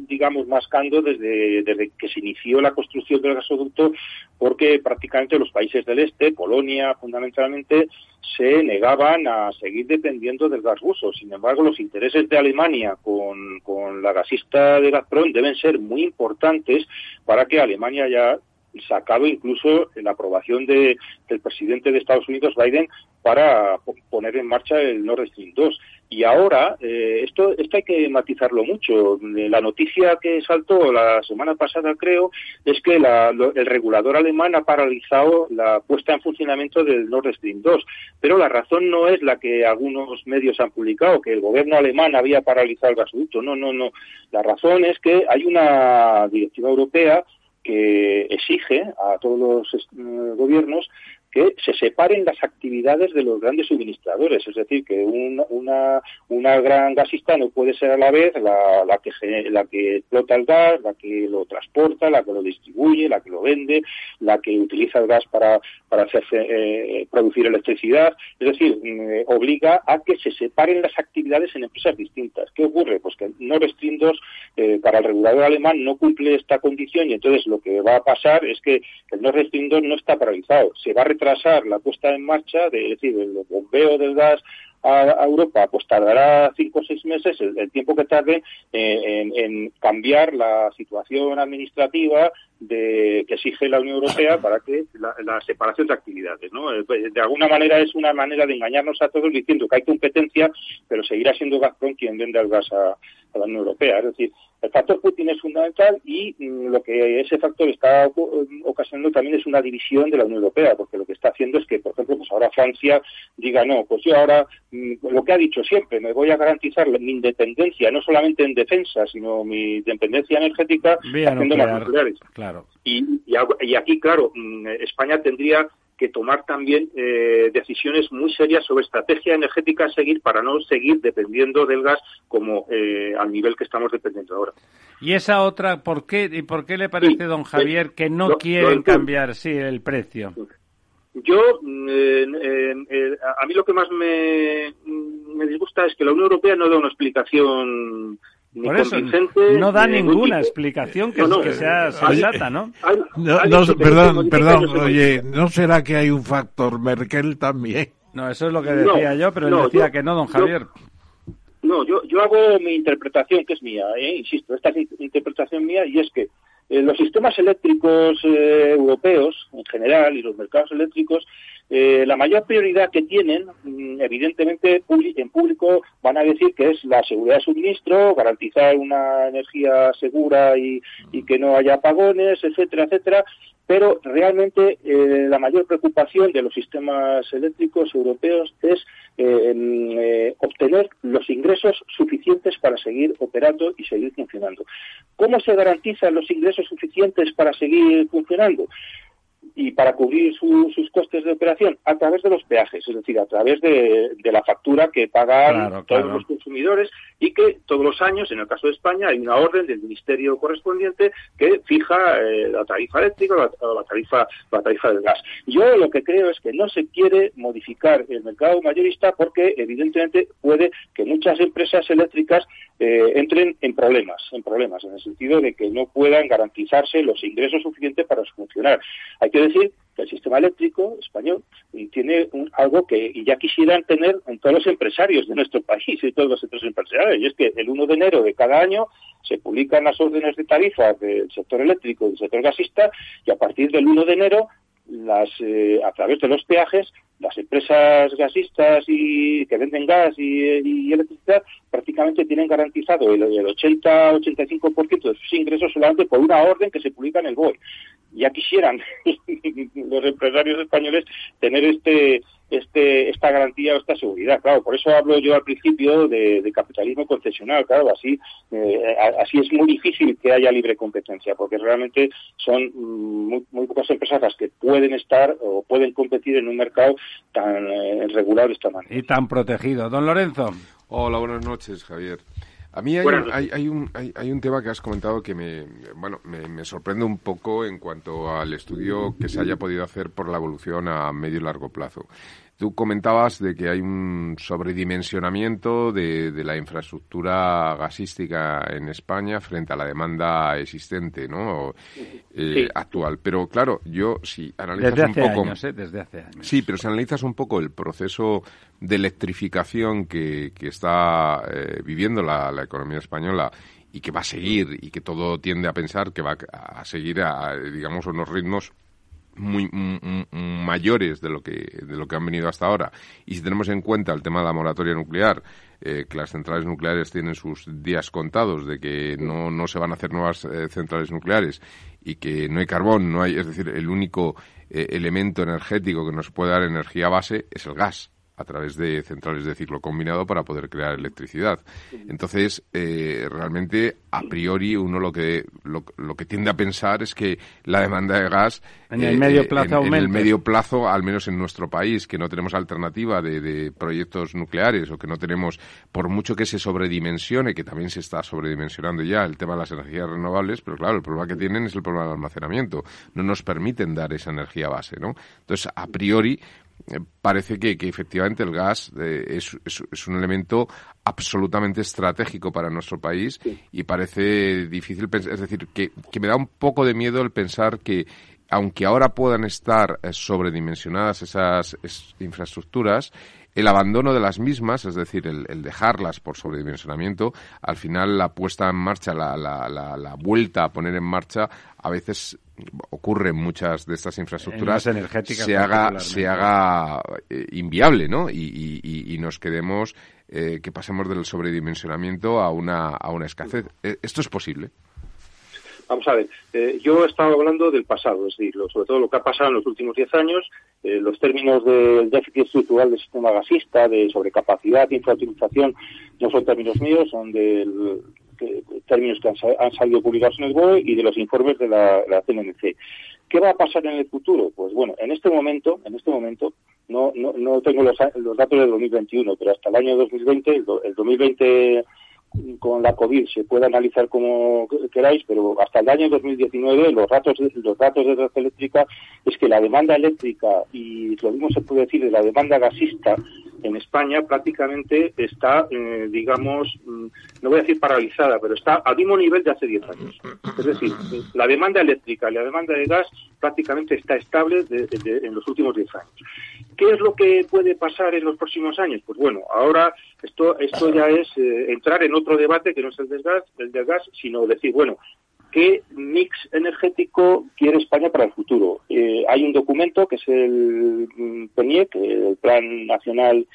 digamos, mascando desde, desde que se inició la construcción del gasoducto, porque prácticamente los países del este, Polonia fundamentalmente, se negaban a seguir dependiendo del gas ruso. Sin embargo, los intereses de Alemania con, con la gasista de Gazprom deben ser muy importantes para que Alemania haya sacado incluso la aprobación de, del presidente de Estados Unidos, Biden, para poner en marcha el Nord Stream 2. Y ahora, eh, esto, esto hay que matizarlo mucho. La noticia que saltó la semana pasada, creo, es que el regulador alemán ha paralizado la puesta en funcionamiento del Nord Stream 2. Pero la razón no es la que algunos medios han publicado, que el gobierno alemán había paralizado el gasoducto. No, no, no. La razón es que hay una directiva europea que exige a todos los eh, gobiernos que se separen las actividades de los grandes suministradores. Es decir, que una, una gran gasista no puede ser a la vez la, la, que, la que explota el gas, la que lo transporta, la que lo distribuye, la que lo vende, la que utiliza el gas para, para eh, producir electricidad. Es decir, mm, obliga a que se separen las actividades en empresas distintas. ¿Qué ocurre? Pues que Nord Stream 2 eh, para el regulador alemán no cumple esta condición y entonces lo que va a pasar es que el Nord Stream 2 no está paralizado. Se va a retrasar la puesta en marcha, de, es decir, el bombeo del gas a, Europa, pues tardará cinco o seis meses, el, tiempo que tarde eh, en, cambiar la situación administrativa de, que exige la Unión Europea para que la, separación de actividades. ¿no? Eh, pues, de alguna manera es una manera de engañarnos a todos diciendo que hay competencia, pero seguirá siendo Gazprom quien vende el gas a, a la Unión Europea. Es decir, el factor Putin es fundamental y mm, lo que ese factor está ocasionando también es una división de la Unión Europea, porque lo que está haciendo es que, por ejemplo, pues ahora Francia diga, no, pues yo ahora, mm, lo que ha dicho siempre, me voy a garantizar mi independencia, no solamente en defensa, sino mi independencia energética haciendo las nucleares. Claro. Y, y, aquí, claro, mm, España tendría que tomar también eh, decisiones muy serias sobre estrategia energética a seguir para no seguir dependiendo del gas como eh, al nivel que estamos dependiendo ahora. Y esa otra, ¿por qué, y por qué le parece, don eh, Javier, que no quieren cambiar sí, el precio? Yo, a mí lo que más me, me disgusta es que la Unión Europea no da una explicación por eso, no da ninguna explicación que, sea sensata, ¿no? perdón, perdón, oye, ¿no será que hay un factor Merkel también? No, eso es lo que decía yo, pero él decía que no, don Javier. no, yo, yo hago mi interpretación, que es mía, ¿eh? insisto, esta es interpretación mía, y es que eh, los sistemas eléctricos eh, europeos en general y los mercados eléctricos, eh, la mayor prioridad que tienen, mm, evidentemente en público van a decir que es la seguridad de suministro, garantizar una energía segura y, y que no haya apagones, etcétera, etcétera, pero realmente eh, la mayor preocupación de los sistemas eléctricos europeos es eh, eh, obtener los ingresos suficientes para seguir operando y seguir funcionando. ¿Cómo se garantizan los ingresos suficientes para seguir funcionando? Y para cubrir sus costes de operación a través de los peajes, es decir, a través de, la factura que pagan todos los consumidores y que todos los años, en el caso de España, hay una orden del ministerio correspondiente que fija eh, la tarifa eléctrica o la, tarifa, la tarifa del gas. Yo lo que creo es que no se quiere modificar el mercado mayorista porque evidentemente puede que muchas empresas eléctricas eh, entren en problemas, en problemas, en el sentido de que no puedan garantizarse los ingresos suficientes para funcionar. Hay que decir que el sistema eléctrico español tiene algo que ya quisieran tener en todos los empresarios de nuestro país y todos los sectores empresariales, y es que el 1 de enero de cada año se publican las órdenes de tarifa del sector eléctrico y del sector gasista, y a partir del 1 de enero las, eh, a través de los peajes, las empresas gasistas y que venden gas y, electricidad prácticamente tienen garantizado el, el 80-85% de sus ingresos solamente por una orden que se publica en el BOE ya quisieran los empresarios españoles tener este, este, esta garantía o esta seguridad. Claro, por eso hablo yo al principio de, capitalismo concesional. Claro, así, eh, así es muy difícil que haya libre competencia, porque realmente son muy, muy, pocas empresas las que pueden estar o pueden competir en un mercado tan eh, esta manera. Y tan protegido. Don Lorenzo. Hola, buenas noches, Javier. A mí hay, un, hay, un, hay, un tema que has comentado que me, bueno, me, sorprende un poco en cuanto al estudio que se haya podido hacer por la evolución a medio y largo plazo. Tú comentabas de que hay un sobredimensionamiento de, la infraestructura gasística en España frente a la demanda existente, ¿no? Eh, actual. Pero claro, yo si analizas un poco, ¿eh? desde hace años. Sí, pero si analizas un poco el proceso de electrificación que, que está eh, viviendo la, la economía española y que va a seguir y que todo tiende a pensar que va a seguir a, digamos, unos ritmos muy mayores de lo que de lo que han venido hasta ahora. Y si tenemos en cuenta el tema de la moratoria nuclear eh, que las centrales nucleares tienen sus días contados de que no, no se van a hacer nuevas eh, centrales nucleares y que no hay carbón no hay es decir el único eh, elemento energético que nos puede dar energía base es el gas a través de centrales de ciclo combinado para poder crear electricidad. Entonces, eh, realmente, a priori, uno lo que, lo, que tiende a pensar es que la demanda de gas... En el medio eh, plazo en, el medio plazo, al menos en nuestro país, que no tenemos alternativa de, de, proyectos nucleares o que no tenemos, por mucho que se sobredimensione, que también se está sobredimensionando ya el tema de las energías renovables, pero claro, el problema que tienen es el problema del almacenamiento. No nos permiten dar esa energía base, ¿no? Entonces, a priori, eh, parece que, efectivamente el gas eh, es, es, un elemento absolutamente estratégico para nuestro país y parece difícil pensar, es decir, que, que, me da un poco de miedo el pensar que aunque ahora puedan estar eh, sobredimensionadas esas infraestructuras, el abandono de las mismas, es decir, el, dejarlas por sobredimensionamiento, al final la puesta en marcha, la, la, la, vuelta a poner en marcha, a veces ocurre en muchas de estas infraestructuras, se haga, se haga eh, inviable, ¿no? Y, y, y nos quedemos, eh, que pasemos del sobredimensionamiento a una, a una escasez. Eh, ¿Esto es posible? Vamos a ver, eh, yo he estado hablando del pasado, es decir, sobre todo lo que ha pasado en los últimos diez años, eh, los términos del déficit estructural del sistema gasista, de sobrecapacidad, infrautilización, no son términos míos, son del términos que han, salido publicados en el BOE y de los informes de la, CNMC. ¿Qué va a pasar en el futuro? Pues bueno, en este momento, en este momento, no, no, no tengo los, los datos del 2021, pero hasta el año 2020, el, el 2020 con la COVID se puede analizar como queráis, pero hasta el año 2019 los datos de, los datos de red eléctrica es que la demanda eléctrica y lo mismo se puede decir de la demanda gasista en España prácticamente está, eh, digamos, mm, no voy a decir paralizada, pero está al mismo nivel de hace 10 años. Es decir, la demanda eléctrica y la demanda de gas prácticamente está estable en los últimos 10 años. ¿Qué es lo que puede pasar en los próximos años? Pues bueno, ahora esto, esto ya es eh, entrar en otro debate que no es el del gas, el del sino decir, bueno, ¿qué mix energético quiere España para el futuro? Eh, hay un documento que es el mm, PENIEC, el Plan Nacional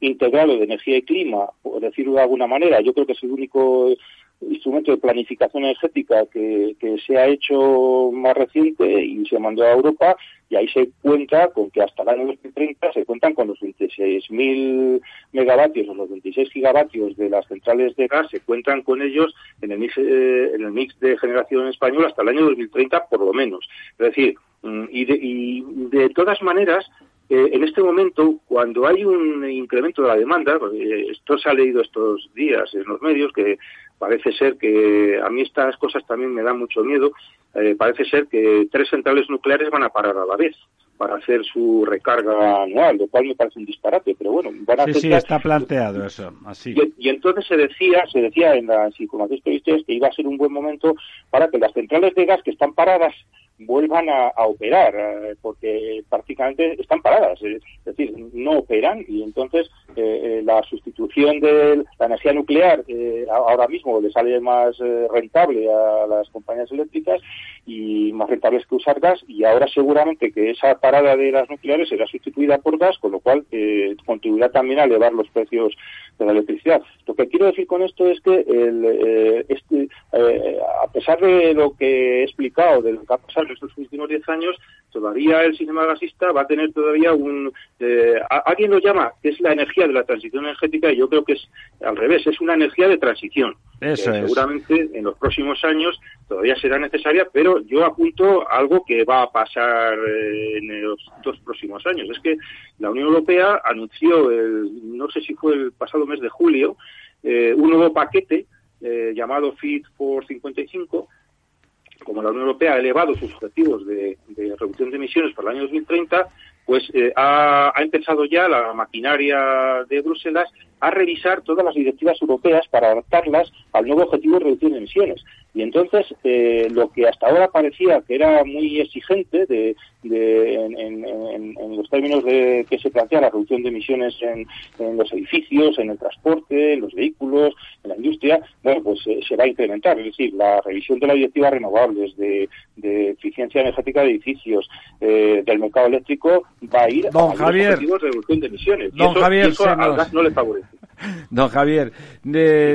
Integrado de Energía y Clima, por decirlo de alguna manera. Yo creo que es el único instrumento de planificación energética que, se ha hecho más reciente y se mandó a Europa y ahí se cuenta con que hasta el año 2030 se cuentan con los 26.000 megavatios o los 26 gigavatios de las centrales de gas, se cuentan con ellos en el mix, eh, en el mix de generación española hasta el año 2030 por lo menos. Es decir, mm, y de, y de todas maneras, eh, en este momento, cuando hay un incremento de la demanda, esto se ha leído estos días en los medios, que parece ser que a mí estas cosas también me dan mucho miedo. Eh, parece ser que tres centrales nucleares van a parar a la vez para hacer su recarga anual, lo cual me parece un disparate, pero bueno, van a sí, sí, está planteado eso, así. Y, entonces se decía, se decía en las informaciones periodísticas que iba a ser un buen momento para que las centrales de gas que están paradas vuelvan a, operar, eh, porque prácticamente están paradas, es decir, no operan y entonces eh, la sustitución de la energía nuclear ahora mismo le sale más rentable a las compañías eléctricas y más rentables que usar gas y ahora seguramente que esa parada de las nucleares será sustituida por gas, con lo cual contribuirá también a elevar los precios de la electricidad. Lo que quiero decir con esto es que el, este, a pesar de lo que he explicado, de lo que ha pasado en estos últimos 10 años, todavía el sistema gasista va a tener todavía un... Eh, alguien lo llama que es la energía de la transición energética y yo creo que es al revés, es una energía de transición. Eso Seguramente en los próximos años todavía será necesaria, pero yo apunto algo que va a pasar eh, en los dos próximos años. Es que la Unión Europea anunció, el, no sé si fue el pasado mes de julio, eh, un nuevo paquete llamado Fit for 55 como la Unión Europea ha elevado sus objetivos de, reducción de emisiones para el año 2030, pues eh, ha, empezado ya la maquinaria de Bruselas a revisar todas las directivas europeas para adaptarlas al nuevo objetivo de reducción de emisiones. Y entonces, eh, lo que hasta ahora parecía que era muy exigente de, en, los términos de que se plantea la reducción de emisiones en, los edificios, en el transporte, en los vehículos, en la industria, bueno, pues eh, se va a incrementar. Es decir, la revisión de la directiva renovables, de, eficiencia energética de edificios, eh, del mercado eléctrico, va a ir a los objetivos de reducción de emisiones. Don Javier, eso al gas no le favorece. Don Javier,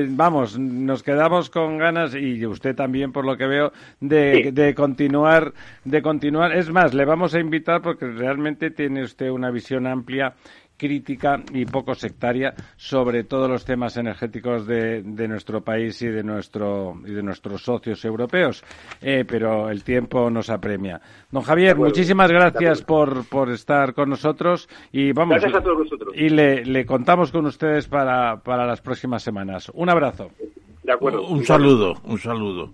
vamos, nos quedamos con ganas y usted también, por lo que veo, de, de, continuar, de continuar. Es más, le vamos a invitar porque realmente tiene usted una visión amplia crítica y poco sectaria sobre todos los temas energéticos de, nuestro país y de nuestro y de nuestros socios europeos. Eh, pero el tiempo nos apremia. Don Javier muchísimas gracias por, por estar con nosotros y vamos y le, le contamos con ustedes para, para las próximas semanas. Un abrazo. De acuerdo. Un saludo un saludo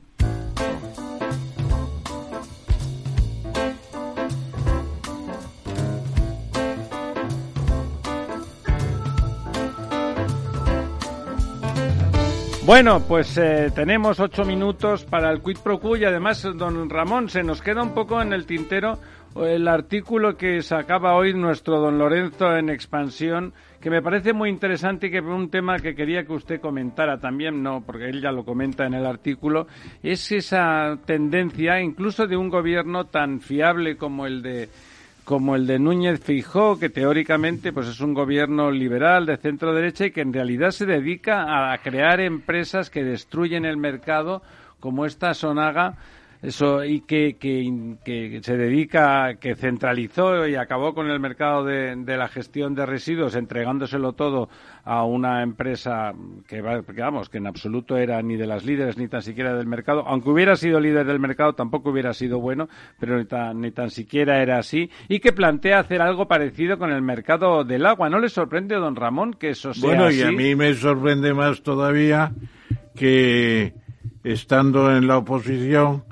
Bueno, pues eh, tenemos ocho minutos para el quid pro quo y además, don Ramón, se nos queda un poco en el tintero el artículo que sacaba hoy nuestro don Lorenzo en expansión, que me parece muy interesante y que un tema que quería que usted comentara también, no, porque él ya lo comenta en el artículo, es esa tendencia, incluso de un gobierno tan fiable como el de como el de Núñez Fijó, que teóricamente pues es un gobierno liberal de centro derecha y que en realidad se dedica a crear empresas que destruyen el mercado, como esta Sonaga, eso y que, que, se dedica, que centralizó y acabó con el mercado de, la gestión de residuos, entregándoselo todo a una empresa que, vamos, que en absoluto era ni de las líderes ni tan siquiera del mercado. Aunque hubiera sido líder del mercado, tampoco hubiera sido bueno, pero ni tan, ni tan siquiera era así. Y que plantea hacer algo parecido con el mercado del agua. ¿No le sorprende, don Ramón, que eso sea Bueno, y a mí me sorprende más todavía que estando en la oposición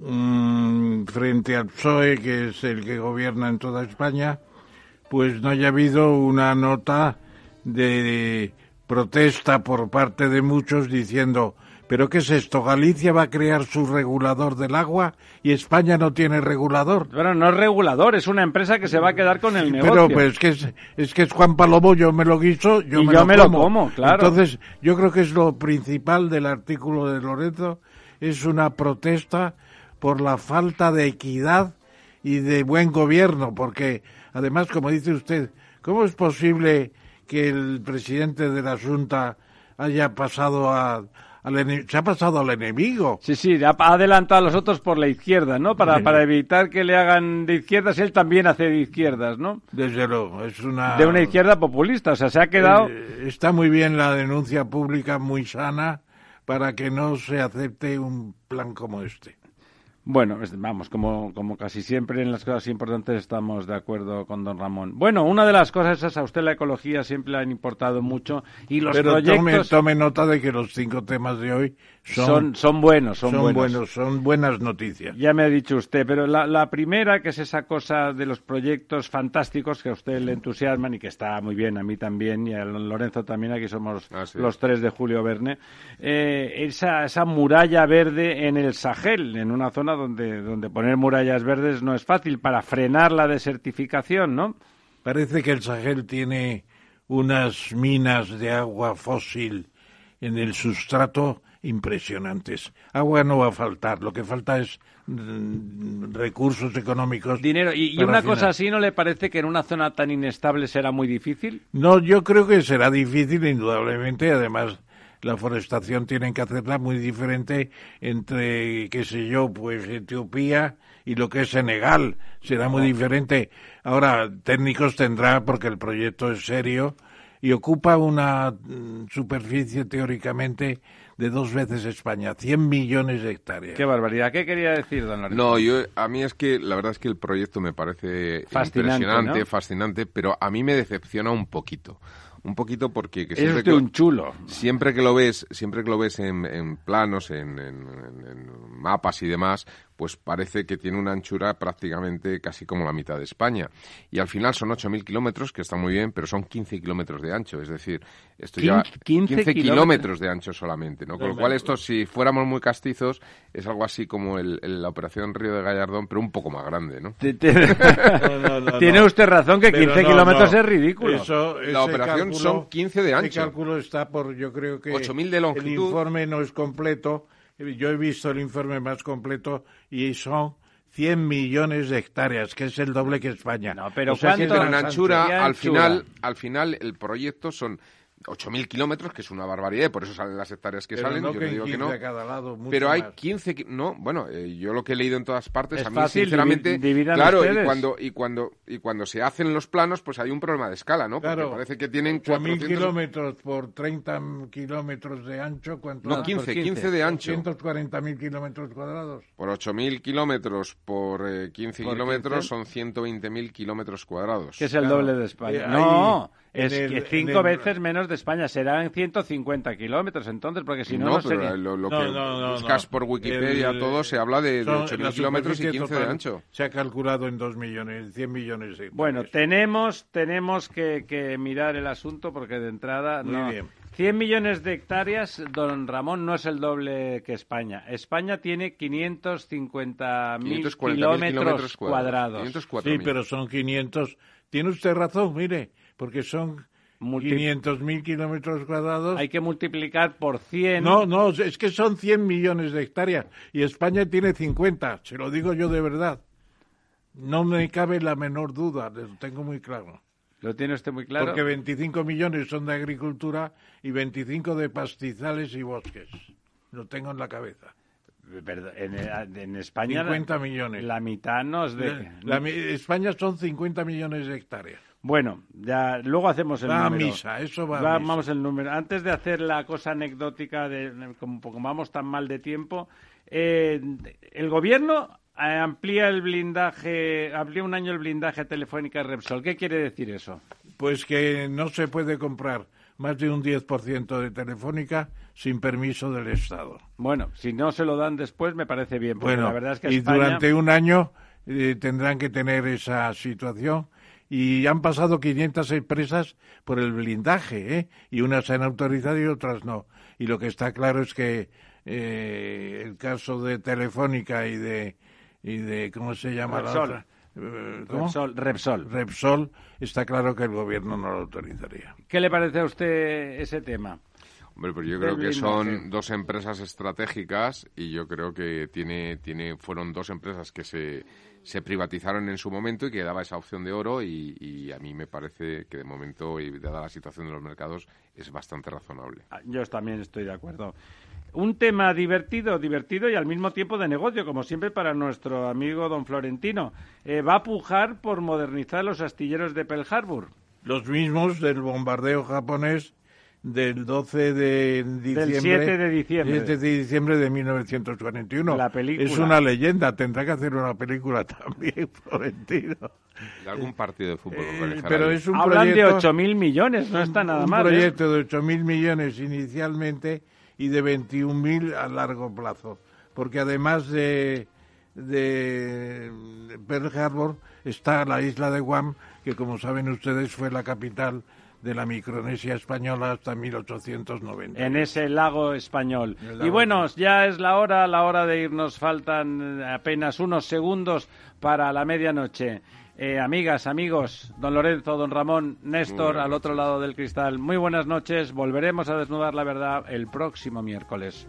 Mm, frente al PSOE, que es el que gobierna en toda España, pues no haya habido una nota de protesta por parte de muchos diciendo ¿Pero qué es esto? ¿Galicia va a crear su regulador del agua y España no tiene regulador? Bueno, no es regulador, es una empresa que se va a quedar con el negocio. Pero pues que es, es que es Juan Palomo, yo me lo guiso, yo, Y me, yo lo, me lo como. como, claro. Entonces, yo creo que es lo principal del artículo de Lorenzo, es una protesta por la falta de equidad y de buen gobierno, porque además, como dice usted, ¿cómo es posible que el presidente de la Junta haya pasado a, se ha pasado al enemigo? Sí, sí, ha ha adelantado a los otros por la izquierda, ¿no? Para, para evitar que le hagan de izquierdas, él también hace de izquierdas, ¿no? Desde luego, es una... De una izquierda populista, o sea, se ha quedado... Eh, está muy bien la denuncia pública, muy sana, para que no se acepte un plan como este. Bueno, es- vamos, como, como casi siempre en las cosas importantes estamos de acuerdo con don Ramón. Bueno, una de las cosas esas, a usted la ecología siempre le han importado mucho y los Pero tome, proyectos tome nota de que los cinco temas de hoy son, son, son buenos, son, son buenos. buenos, son buenas noticias. Ya me ha dicho usted, pero la, la primera, que es esa cosa de los proyectos fantásticos que a usted le entusiasman y que está muy bien, a mí también y a Lorenzo también, aquí somos Ah, sí. los tres de Julio Verne, eh, esa, esa muralla verde en el Sahel, en una zona donde, donde poner murallas verdes no es fácil para frenar la desertificación, ¿no? Parece que el Sahel tiene unas minas de agua fósil en el sustrato impresionantes. Agua no va a faltar, lo que falta es mm, recursos económicos. Dinero. Y, y una cosa así, ¿no le parece que en una zona tan inestable será muy difícil? No, yo creo que será difícil, indudablemente. Además, la forestación tienen que hacerla muy diferente entre, qué sé yo, pues Etiopía y lo que es Senegal. Será muy diferente. Ahora, técnicos tendrá porque el proyecto es serio y ocupa una mm, superficie teóricamente de dos veces España, 100 millones de hectáreas. Qué barbaridad. ¿Qué quería decir, don Lorenzo? No, yo a mí es que la verdad es que el proyecto me parece Fascinante, impresionante, ¿no? fascinante, pero a mí me decepciona un poquito. Un poquito porque que Es siempre que, un chulo. siempre que lo ves, siempre que lo ves en, en planos, en, en- en- en mapas y demás, pues parece que tiene una anchura prácticamente casi como la mitad de España. Y al final son 8.000 kilómetros, que está muy bien, pero son 15 kilómetros de ancho. Es decir, esto ya 15 15 kilómetros. de ancho solamente, ¿no? Con lo cual esto, si fuéramos muy castizos, es algo así como el- el- la operación Río de Gallardón, pero un poco más grande, ¿no? No, no, no, Tiene usted razón que Pero 15 no, kilómetros no. es ridículo. Eso- La operación son 15 de ancho. cálculo está por, yo creo que 8.000 de el longitud. informe no es completo. Yo he visto el informe más completo y son 100 millones de hectáreas, que es el doble que España. No, pero O sea en anchura, ¿qué al final, al final el proyecto son 8.000 kilómetros, que es una barbaridad, y por eso salen las hectáreas que Pero salen, no yo que no digo que 15 no. a cada lado, mucho Pero hay más. 15, ki- no, bueno, eh, yo lo que he leído en todas partes, Es a mí fácil, sinceramente, claro, y cuando y cuando y cuando se hacen los planos, pues hay un problema de escala, ¿no? Porque Claro, parece que tienen 8.000 400 kilómetros por 30 kilómetros de ancho, ¿cuánto? No, da? 15, 15. 15 de ancho. 140.000 kilómetros cuadrados. Por 8.000 kilómetros por eh, 15 Por kilómetros 15. son 120.000 kilómetros cuadrados. Que es el Claro. doble de España. Eh, no, es el- que cinco el- veces menos de España. Serán 150 kilómetros entonces, porque si no, no, pero sería... lo, lo No, que no, no, buscas no. por Wikipedia, El- todo, se habla de, de Son- 8.000 la kilómetros y superficie 15 de total ancho. Se ha calculado en 2 millones, 100 millones de hectáreas. Bueno, tenemos, tenemos que, que mirar el asunto porque de entrada Muy no. bien. 100 millones de hectáreas, don Ramón, no es el doble que España. España tiene 550.000 540.000 kilómetros cuadrados. 504.000. Sí, pero son 500. Tiene usted razón, mire, porque son Multi- 500.000 kilómetros cuadrados. Hay que multiplicar por 100. No, no, es que son 100 millones de hectáreas y España tiene 50, se lo digo yo de verdad. No me cabe la menor duda, lo tengo muy claro. Lo tiene usted muy claro. Porque 25 millones son de agricultura y 25 de pastizales y bosques. Lo tengo en la cabeza. Perdón, en, en España 50 millones. la mitad no es de... La- la- España son 50 millones de hectáreas. Bueno, ya luego hacemos el Va a número. misa, eso va a misa. Vamos el número. Antes de hacer la cosa anecdótica, de, como, como vamos tan mal de tiempo, eh, el gobierno eh, amplía el blindaje, amplía un año el blindaje telefónica Repsol. ¿Qué quiere decir eso? Pues que no se puede comprar más de un 10% de Telefónica sin permiso del Estado. Bueno, si no se lo dan después, me parece bien. Porque Bueno, la verdad es que y España... durante un año eh, tendrán que tener esa situación y han pasado 500 empresas por el blindaje, ¿eh? y unas se han autorizado y otras no. Y lo que está claro es que eh, el caso de Telefónica y de, y de ¿cómo se llama la otra? Eh, Repsol, Repsol. Repsol, está claro que el gobierno no lo autorizaría. ¿Qué le parece a usted ese tema? Hombre, pues yo creo que son dos empresas estratégicas y yo creo que tiene, tiene, fueron dos empresas que se, se privatizaron en su momento y que daba esa opción de oro y, y, a mí me parece que de momento y dada la situación de los mercados es bastante razonable. Ah, yo también estoy de acuerdo. Un tema divertido, divertido y al mismo tiempo de negocio, como siempre para nuestro amigo don Florentino. Eh, va a pujar por modernizar los astilleros de Pearl Harbor. Los mismos del bombardeo japonés del 12 de diciembre. Del 7 de diciembre. 7 de diciembre de 1941. La película. Es una leyenda, tendrá que hacer una película también, Florentino. De algún partido de fútbol. Eh, pero es un Hablan proyecto, de 8.000 millones, no está nada un mal. ¿eh? proyecto de 8.000 millones inicialmente y de 21.000 a largo plazo. Porque además de, de Pearl Harbor está la isla de Guam, que como saben ustedes fue la capital de la Micronesia española hasta 1890. En ese lago español. Lago y bueno, ya es la hora, la hora de irnos. Faltan apenas unos segundos para la medianoche. Eh, amigas, amigos, don Lorenzo, don Ramón, Néstor, al otro lado del cristal. Muy buenas noches. Volveremos a desnudar la verdad el próximo miércoles.